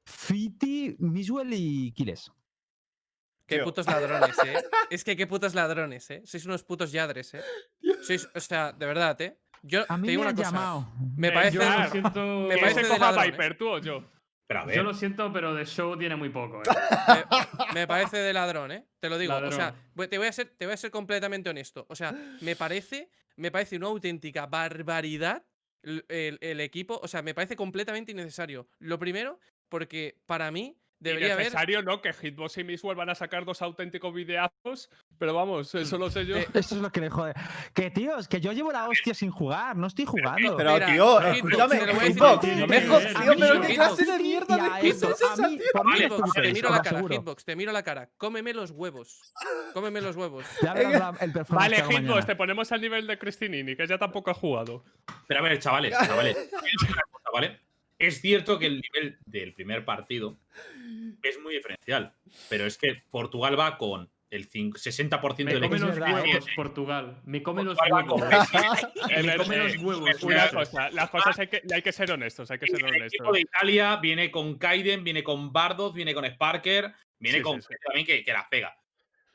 Fiti, Miswell y Kiles. Qué putos ladrones, eh. Es que qué putos ladrones, eh. Sois unos putos yadres, eh. Sois, o sea, de verdad, eh. Yo A mí te digo me una cosa. llamado. Me Eh, parece. Yo siento. Me ¿Quién parece se de coja ladrón, Viper, tú o yo? Pero a ver. Yo lo siento, pero de show tiene muy poco. ¿eh? me, me parece de ladrón, ¿eh? Te lo digo. O sea, Ladrón. te voy, a ser, te voy a ser completamente honesto. O sea, me parece, me parece una auténtica barbaridad el, el- el equipo. O sea, me parece completamente innecesario. Lo primero, porque para mí debería haber. necesario, ¿no? Que Hitbox y Miswell van a sacar dos auténticos videazos Pero vamos, eso lo sé yo. Eh, Eso es lo que le jode. Que tío, es que yo llevo la hostia sin jugar, no estoy jugando. Pero, Mira, tío, escúchame, Hitbox, me eh, tío, pero Hitbox, qué clase de mierda de es a esa, tío. Hitbox, te miro la cara, aseguro. Hitbox, te miro la cara. Cómeme los huevos. Cómeme los huevos. Ya verás la- el performance Vale, Hitbox, mañana. te ponemos al nivel de Cristinini, que ya tampoco ha jugado. Pero a ver, chavales, chavales. ¿vale? Es cierto que el nivel del primer partido es muy diferencial. Pero es que Portugal va con el cinco- 60% Me come los verdad, huevos, ¿eh? Portugal. Me come los Portugal huevos. Me come los huevos. Una tío. cosa, las cosas hay que, hay que ser honestos, hay que ser El equipo de Italia viene con Kaiden, viene con Bardos, viene con Sparker, viene Sí, con sí, sí. también que, que las pega.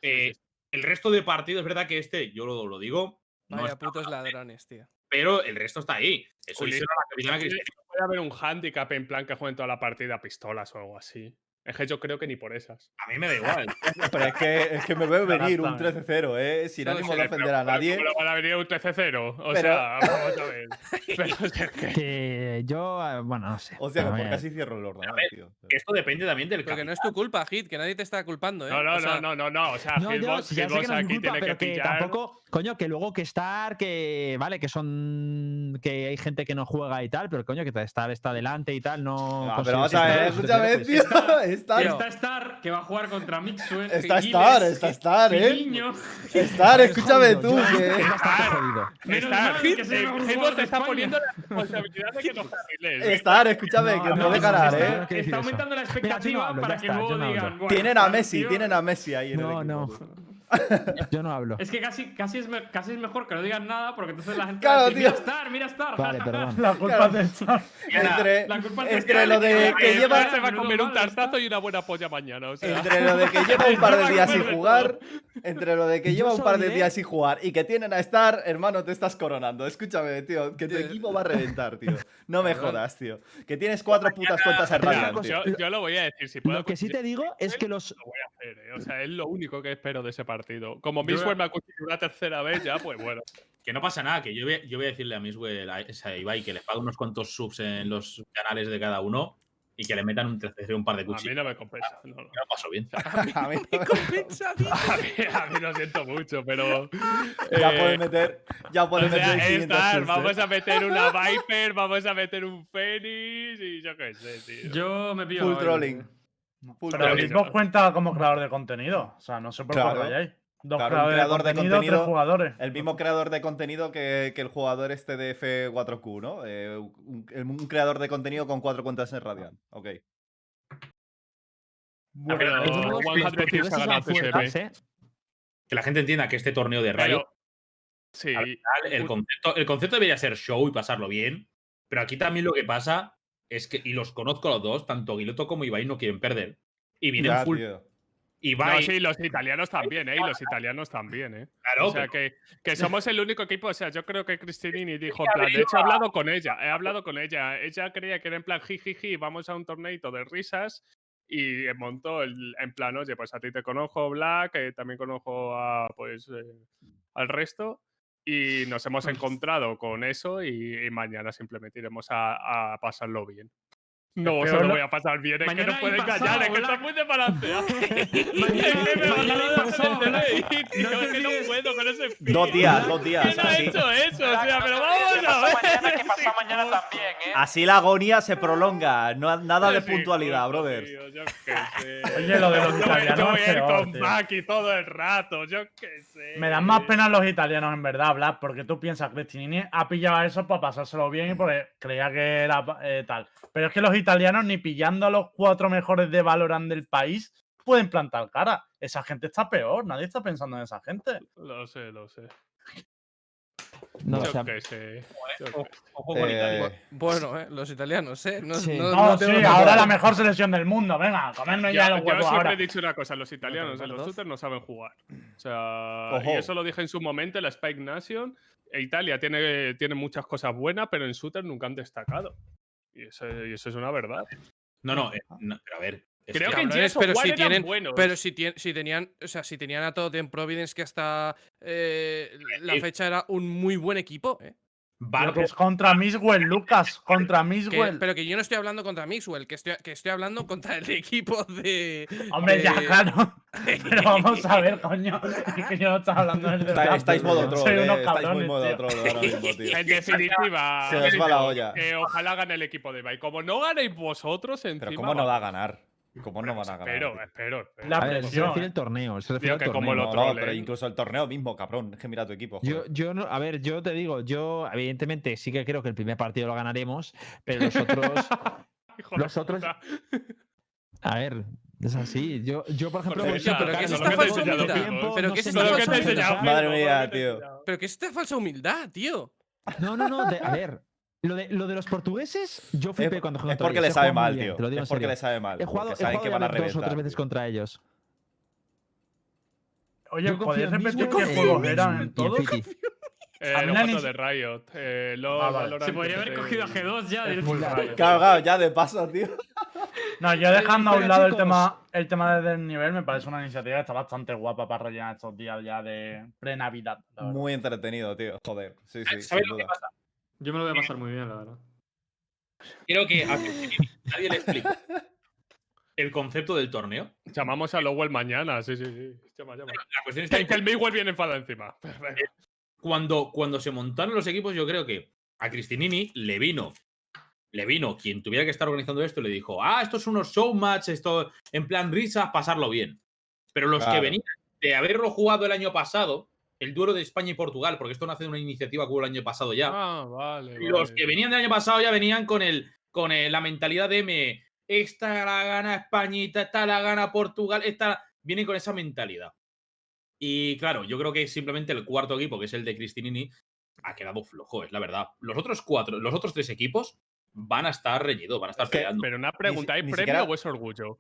Eh, sí. El resto de partidos, es verdad que este, yo lo, lo digo, no Vaya está putos mal, ladrones, tío. pero el resto está ahí. Eso hicieron la capitana Cristina. Puede haber un handicap en plan que jueguen toda la partida a pistolas o algo así. Es que yo creo que ni por esas. A mí me da igual. Pero es que, es que me veo venir un Exactamente. 13-0, ¿eh? Sin No, ánimo sí, de ofender a Pero nadie. ¿cómo le van a venir un 13-0? O Pero- sea, vamos a ver. Pero es que- Que yo, eh, bueno, no sé. O sea, por casi cierro el ordenador, ver, tío. Esto depende también del Pero que no es tu culpa, Hit, que nadie te está culpando, ¿eh? No, no, O sea, no, no, no, no. O sea, No, yo, Hitbox, si ya sé que no es mi culpa, tiene que pero que pillar. tampoco, coño, que luego que estar, que vale, que son, que hay gente que no juega y tal, pero coño, que estar está adelante y tal, no. Ah, pero vamos a ver, escúchame, tío. pues, Está, Tío. Está Star, que va a jugar contra Mixwell. Está Giles, Star, está Star, ¿eh? Filipinho. Estar, escúchame jodido, tú, que. Es bastante jodido. Menos Está, mal Hit- que sea el mejor Hitbox jugador te está poniendo la responsabilidad de que no carriles. Estar, escúchame, No, que no, puede ganar, ¿eh? Está aumentando la expectativa para que luego digan. "Buah, Tienen a Star, Messi, tío". tienen a Messi ahí en el No, no. Yo no hablo. Es que casi, casi, es me- casi es mejor que no digan nada porque entonces la gente Claro, va a decir, tío. mira Star, mira Star. Vale, perdón. La culpa Claro. es del Star. Entre, La culpa es de entre Star, lo de que que lleva. Star se va a comer un tartazo y una buena polla mañana. O sea. Entre lo de que lleva un par de días sin jugar, entre lo de que lleva un par de días sin jugar y que tienen a estar, hermano, te estás coronando. Escúchame, tío, que tu equipo va a reventar, tío. No me jodas, tío. Que tienes cuatro putas cuentas tío. yo, yo lo voy a decir. Si puedo Lo que sí te digo es que los. lo voy a hacer, ¿eh? O sea, es lo único que espero de ese partido. Como Miswell me acuchilló una tercera vez ya, pues bueno. Que no pasa nada, que yo voy, a- yo voy a decirle a Miswell, a, a Ibai, que les pague unos cuantos subs en los canales de cada uno y que le metan un 13 un par de A mí cuchillos. no me compensa. No, no. Me lo paso bien. A mí no me- compensa, tío. A mí, a mí lo siento mucho, pero. ya eh, puedes meter, ya O puedes sea, meter el siguiente Star, subs, ¿eh? vamos a meter una Viper, vamos a meter un Phoenix y yo qué sé, tío. Yo me pillo. Full trolling. Full Pero el trolling. Xbox cuenta como creador de contenido. O sea, no sé por qué Claro. Dos Claro, un creadores creador de de contenido, tres jugadores. El mismo creador de contenido que, que el jugador este de F4Q, ¿no? Eh, un, creador de contenido con cuatro cuentas en Radiant. Ok. Bueno, Pero. ¿eh? Que la gente entienda que este torneo de Rayo, Pero. Sí. al final, el concepto, el concepto debería ser show y pasarlo bien. Pero aquí también lo que pasa es que, y los conozco a los dos, tanto Guiloto como Ibai no quieren perder. Y vienen Ya, full. tío. Ibai, No, sí, los italianos también, ¿eh? Y los italianos también, ¿eh? claro, O sea, que, que somos el único equipo. O sea, yo creo que Cristinini dijo, en plan, de hecho, he hablado con ella. He hablado con ella. Ella creía que era en plan, jijiji, vamos a un torneito de risas. Y montó el, en plan, oye, pues a ti te conozco, Black, eh, también conozco a, pues, eh, al resto. Y nos hemos encontrado con eso y, y mañana simplemente iremos a, a pasarlo bien. No, solo lo- voy a pasar bien, es que no puede hay engañar, pasado, es que está Black. muy desbalanceado. No te es que no olvides- puedo con ese Dos feed. días, dos días. ¿Quién ha Así, hecho eso? O sea, pero vamos a ver. mañana, que pasado mañana también, ¿eh? así la agonía se prolonga. No, nada de puntualidad, brother. tío, yo qué sé. Oye, lo de los italianos Yo voy a ir con. Maki todo el rato, yo qué sé. Me dan más pena los italianos, en verdad, Blas, porque tú piensas que Cristinini ha pillado eso para pasárselo bien y porque creía que era eh, tal. Pero es que los italianos, ni pillando a los cuatro mejores de Valorant del país, pueden plantar cara. Esa gente está peor, nadie está pensando en esa gente. Lo sé, lo sé. No, o yo sea, qué sé. yo. Eh, Bueno, ¿eh? Los italianos, ¿eh? No, Sí. no- No, no tengo sí, nada. ahora la mejor selección del mundo. Venga, comernos Yo, ya los yo huevos siempre ahora. he dicho una cosa, los italianos en los shooters no saben jugar. O sea, Ojo. y eso lo dije en su momento en la Spike Nation. E Italia tiene, tiene muchas cosas buenas, pero en shooter nunca han destacado. Y eso, y eso es una verdad. No, no, eh, no, pero a ver. es Creo que en Cabrones, Gears of pero si tienen, buenos. pero si, tien- si tenían, o sea, si tenían a todo en Providence que hasta eh, la Sí. fecha era un muy buen equipo, ¿eh? Barco. que es contra Miswell, Lucas. Contra Que- Miswell. pero que yo no estoy hablando contra Mixwell, que estoy, que estoy hablando contra el equipo de. Hombre, ya, claro. Pero vamos a ver, coño. Es que yo no estaba hablando del Está- estáis modo troll, Soy eh, unos estáis muy cabrones, modo tío. troll ahora mismo, tío. En definitiva, Se os va la olla. que ojalá gane el equipo de Ibai. Como no ganéis vosotros, encima. Pero ¿cómo no va a ganar? ¿Cómo no van a ganar? Espero, espero. espero. La A ver, se presión, refiere eh. al torneo. Se refiere al que como torneo. lo No, pero incluso el torneo mismo, cabrón. Es que mira tu equipo. Yo, joder. yo no, a ver, yo te digo, yo evidentemente sí que creo que el primer partido lo ganaremos, pero los otros, los otros- a ver, es así. Yo, yo por ejemplo, Porque, a pero que es esta falsa humildad. Pero sé es esta falsa enseñado, Madre mía, tío. Pero que es esta falsa humildad, tío. No, no, no, de- a ver. Lo de, lo de los portugueses, yo flipé Es, cuando jugué es porque ellos, le sabe mal, bien, tío. lo Es porque le sabe mal. He jugado, he saben jugado que van a dos o reventar. tres veces tío. contra ellos. Oye, ¿podéis repetir qué juegos eran todos? Eh, los cuatro de Riot. Eh, LOL, Ah, vale. Se podría haber cogido a y- G2 ya. Claro, claro, ya de paso, tío. No, yo dejando a un lado el tema, el tema de desnivel, me parece una iniciativa que está bastante guapa para rellenar estos días ya de pre-Navidad. Muy entretenido, tío. Joder. Sí, sí, sin ¿Sabéis lo que duda. pasa? Yo me lo voy a pasar muy bien, la verdad. Creo que a nadie le explica el concepto del torneo. Llamamos a Lowell mañana. Sí, sí, sí. Llama, llama. La cuestión es Que, que que el Miguel viene enfadado encima. Cuando, cuando se montaron los equipos, yo creo que a Cristinini le vino. Le vino quien tuviera que estar organizando esto y le dijo: Ah, estos son unos showmatch, esto en plan risas, pasarlo bien. Pero los que venían de haberlo jugado el año pasado, el duelo de España y Portugal, porque esto nace de una iniciativa que hubo el año pasado ya. Ah, vale. Los vale. que venían del año pasado ya venían con el con el- la mentalidad de me esta la gana Españita, esta la gana Portugal, esta vienen con esa mentalidad. Y claro, yo creo que simplemente el cuarto equipo, que es el de Cristinini, ha quedado flojo, es la verdad. Los otros cuatro, los otros tres equipos van a estar reñidos, van a estar Es que- peleando. Pero una pregunta: ¿hay ni premio siquiera- o es orgullo?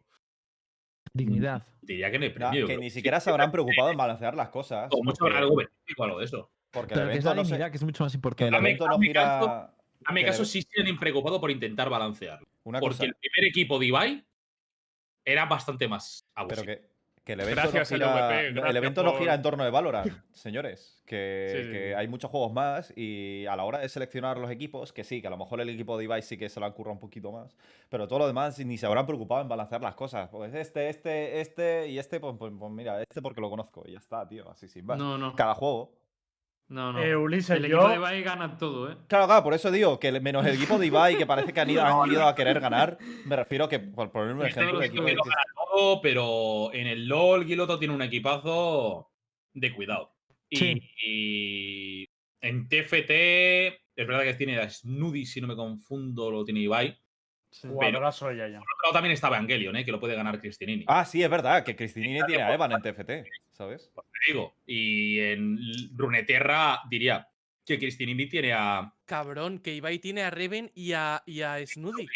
Dignidad. Diría que el premio. ni sí. siquiera se habrán preocupado en balancear las cosas. O mucho habrá algo benéfico, algo de eso. Porque el Pero que es la evento no se- que es mucho más el importante. Dame- evento no dame gira. caso- A mi el caso sí se han preocupado por intentar balancearlo. Una Porque cosa, el primer equipo de Ibai era bastante más abusivo. pero que, que el evento Gracias, no gira. El evento no gira en torno de Valorant, señores. Que, Sí, sí, que sí. hay muchos juegos más y a la hora de seleccionar los equipos, que sí, que a lo mejor el equipo de Ibai sí que se lo han currado un poquito más. Pero todo lo demás ni se habrán preocupado en balancear las cosas. Pues este, este, este y este, pues, pues- pues mira, este porque lo conozco. Y ya está, tío. Así sin más. No, no. Cada juego. No, no. Eh, Ulises, el yo- equipo de Ibai gana todo, ¿eh? Claro, claro, por eso digo que menos el equipo de Ibai, que parece que han ido, han ido a querer ganar, me refiero que, por poner un ejemplo, el equipo de Pero en el LOL Giloto tiene un equipazo de cuidado. Y, Sí. y en TFT es verdad que tiene a Snoody, si no me confundo, lo tiene Ibai. Sí. Jugadorazo ella ya. Por otro lado también está Evangelion, ¿eh? que lo puede ganar Cristinini. Ah, sí, es verdad, que Cristinini tiene a Evan en TFT, ¿sabes? te digo. Y en Runeterra diría que Cristinini tiene a. Cabrón, que Ibai tiene a Reven y a, y a Snoody.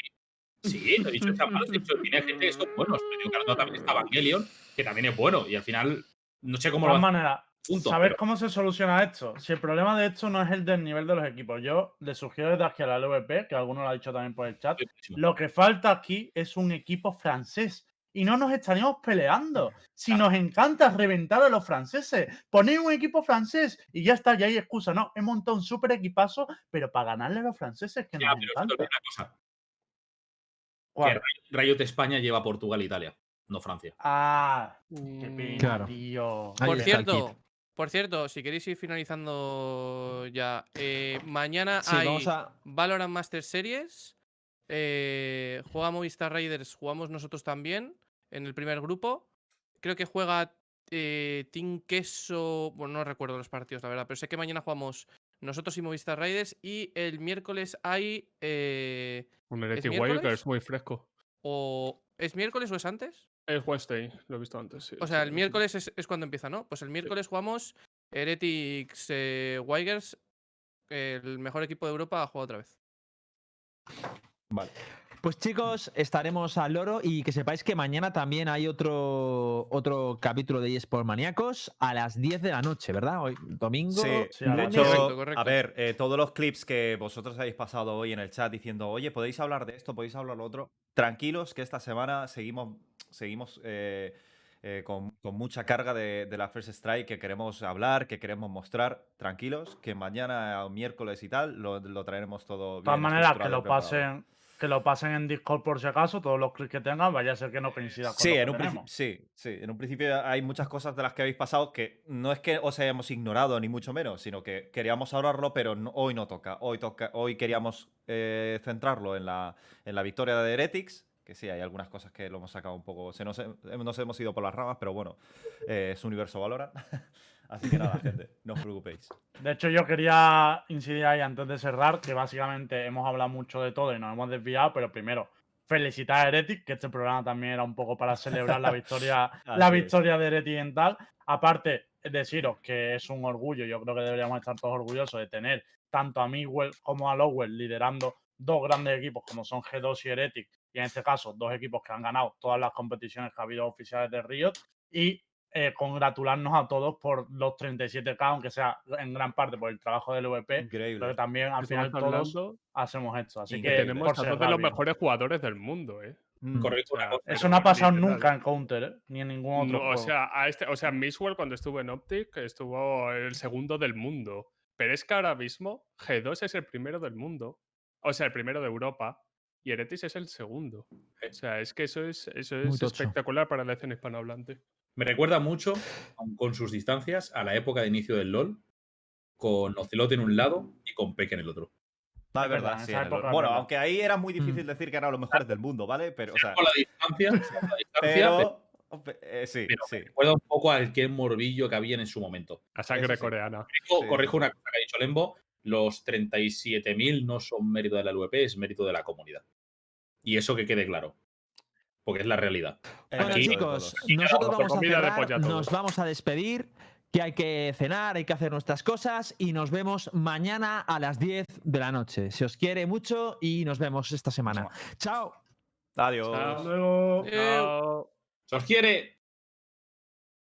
Sí, no he dicho esa dicho, tiene gente que son buenos. Pero claro, también está Evangelion, que también es bueno. Y al final, no sé De cómo lo todas va a maneras, Punto, saber pero- cómo se soluciona esto. Si el problema de esto no es el del nivel de los equipos, yo le sugiero desde aquí a la LVP, que alguno lo ha dicho también por el chat, lo que falta aquí es un equipo francés. Y no nos estaríamos peleando. Si nos encanta reventar a los franceses, ponéis un equipo francés y ya está, ya hay excusa. No, he montado un super equipazo, pero para ganarle a los franceses que Ya, nos pero encanta. una cosa. ¿Cuál? Que Riot España lleva Portugal e Italia, no Francia. Ah, qué Mm, pena, Claro. tío. Ahí Por cierto, por cierto, si queréis ir finalizando ya, eh, mañana Sí, hay a. Valorant Master Series. eh, juega Movistar Raiders, jugamos nosotros también en el primer grupo. Creo que juega eh, Team Queso. Bueno, no recuerdo los partidos, la verdad, pero sé que mañana jugamos nosotros y Movistar Raiders. Y el miércoles hay. eh, Un ¿Es Heretic miércoles? Wild que es muy fresco. o, ¿Es miércoles o es antes? Es Wednesday, lo he visto antes. sí, O sea, sí, el sí. miércoles es, es cuando empieza, ¿no? Pues el miércoles jugamos Heretics eh, Wigers. El mejor equipo de Europa ha jugado otra vez. Vale. Pues chicos, estaremos al loro y que sepáis que mañana también hay otro, otro capítulo de eSport Maníacos a las 10 de la noche, ¿verdad? Hoy, domingo. Sí, Sí, a hecho, Correcto, correcto. a ver, eh, todos los clips que vosotros habéis pasado hoy en el chat diciendo, oye, podéis hablar de esto, podéis hablar de lo otro, tranquilos que esta semana seguimos, seguimos eh, eh, con, con mucha carga de, de la First Strike que queremos hablar, que queremos mostrar. Tranquilos, que mañana, miércoles y tal, lo, lo traeremos todo De todas maneras, que lo preparado. pasen, que lo pasen en Discord por si acaso, todos los clics que tengan, vaya a ser que no coincida con Sí, lo en que un, tenemos. sí, sí, en un principio hay muchas cosas de las que habéis pasado que no es que os hayamos ignorado, ni mucho menos, sino que queríamos hablarlo, pero no- hoy no toca. Hoy, toca, hoy queríamos eh, centrarlo en la, en la victoria de Heretics, que sí, hay algunas cosas que lo hemos sacado un poco, se nos, he- nos hemos ido por las ramas, pero bueno, eh, es universo valora. Así que nada, gente, no os preocupéis. De hecho, yo quería incidir ahí antes de cerrar, que básicamente hemos hablado mucho de todo y nos hemos desviado, pero primero, felicitar a Heretic, que este programa también era un poco para celebrar la victoria, la victoria de Heretic en tal. Aparte, deciros que es un orgullo, yo creo que deberíamos estar todos orgullosos de tener tanto a Miguel como a Lowell liderando dos grandes equipos como son G2 y Heretic, y en este caso dos equipos que han ganado todas las competiciones que ha habido oficiales de Riot, y eh, congratularnos a todos por los 37K, aunque sea en gran parte por el trabajo del VP, pero que Increíble. también al final todos hacemos esto. Así que Increíble. que tenemos por a dos de los mejores jugadores del mundo, ¿eh? Mm. Correcto, O sea, una cosa. Eso pero no ha pasado literal. nunca en Counter, ¿eh? ni en ningún otro No, juego. o sea, a este, o sea, Mixwell cuando estuvo en Optic estuvo el segundo del mundo. Pero es que ahora mismo G2 es el primero del mundo. O sea, el primero de Europa. Y Eretis es el segundo. O sea, es que eso es, eso es espectacular para la escena hispanohablante. Me recuerda mucho, con sus distancias, a la época de inicio del LOL, con Ocelot en un lado y con Peck en el otro. No, Es verdad, sí, el- Bueno, aunque ahí era muy Mm. difícil decir que eran los mejores del mundo, ¿vale? Pero, o sea, Con la distancia, la distancia, pero eh, sí, pero sí. recuerda un poco al que morbillo que había en su momento. A sangre sí. coreana. Corrijo, Sí. corrijo una cosa que ha dicho Lembo, los 37.000 no son mérito de la LVP, es mérito de la comunidad. Y eso que quede claro, porque es la realidad. Bueno, chicos, nosotros vamos a cerrar, nos vamos a despedir, que hay que cenar, hay que hacer nuestras cosas y nos vemos mañana a las 10 de la noche. Se os quiere mucho y nos vemos esta semana. Chao. Adiós. Chao. Luego. Chao. ¡Se os quiere!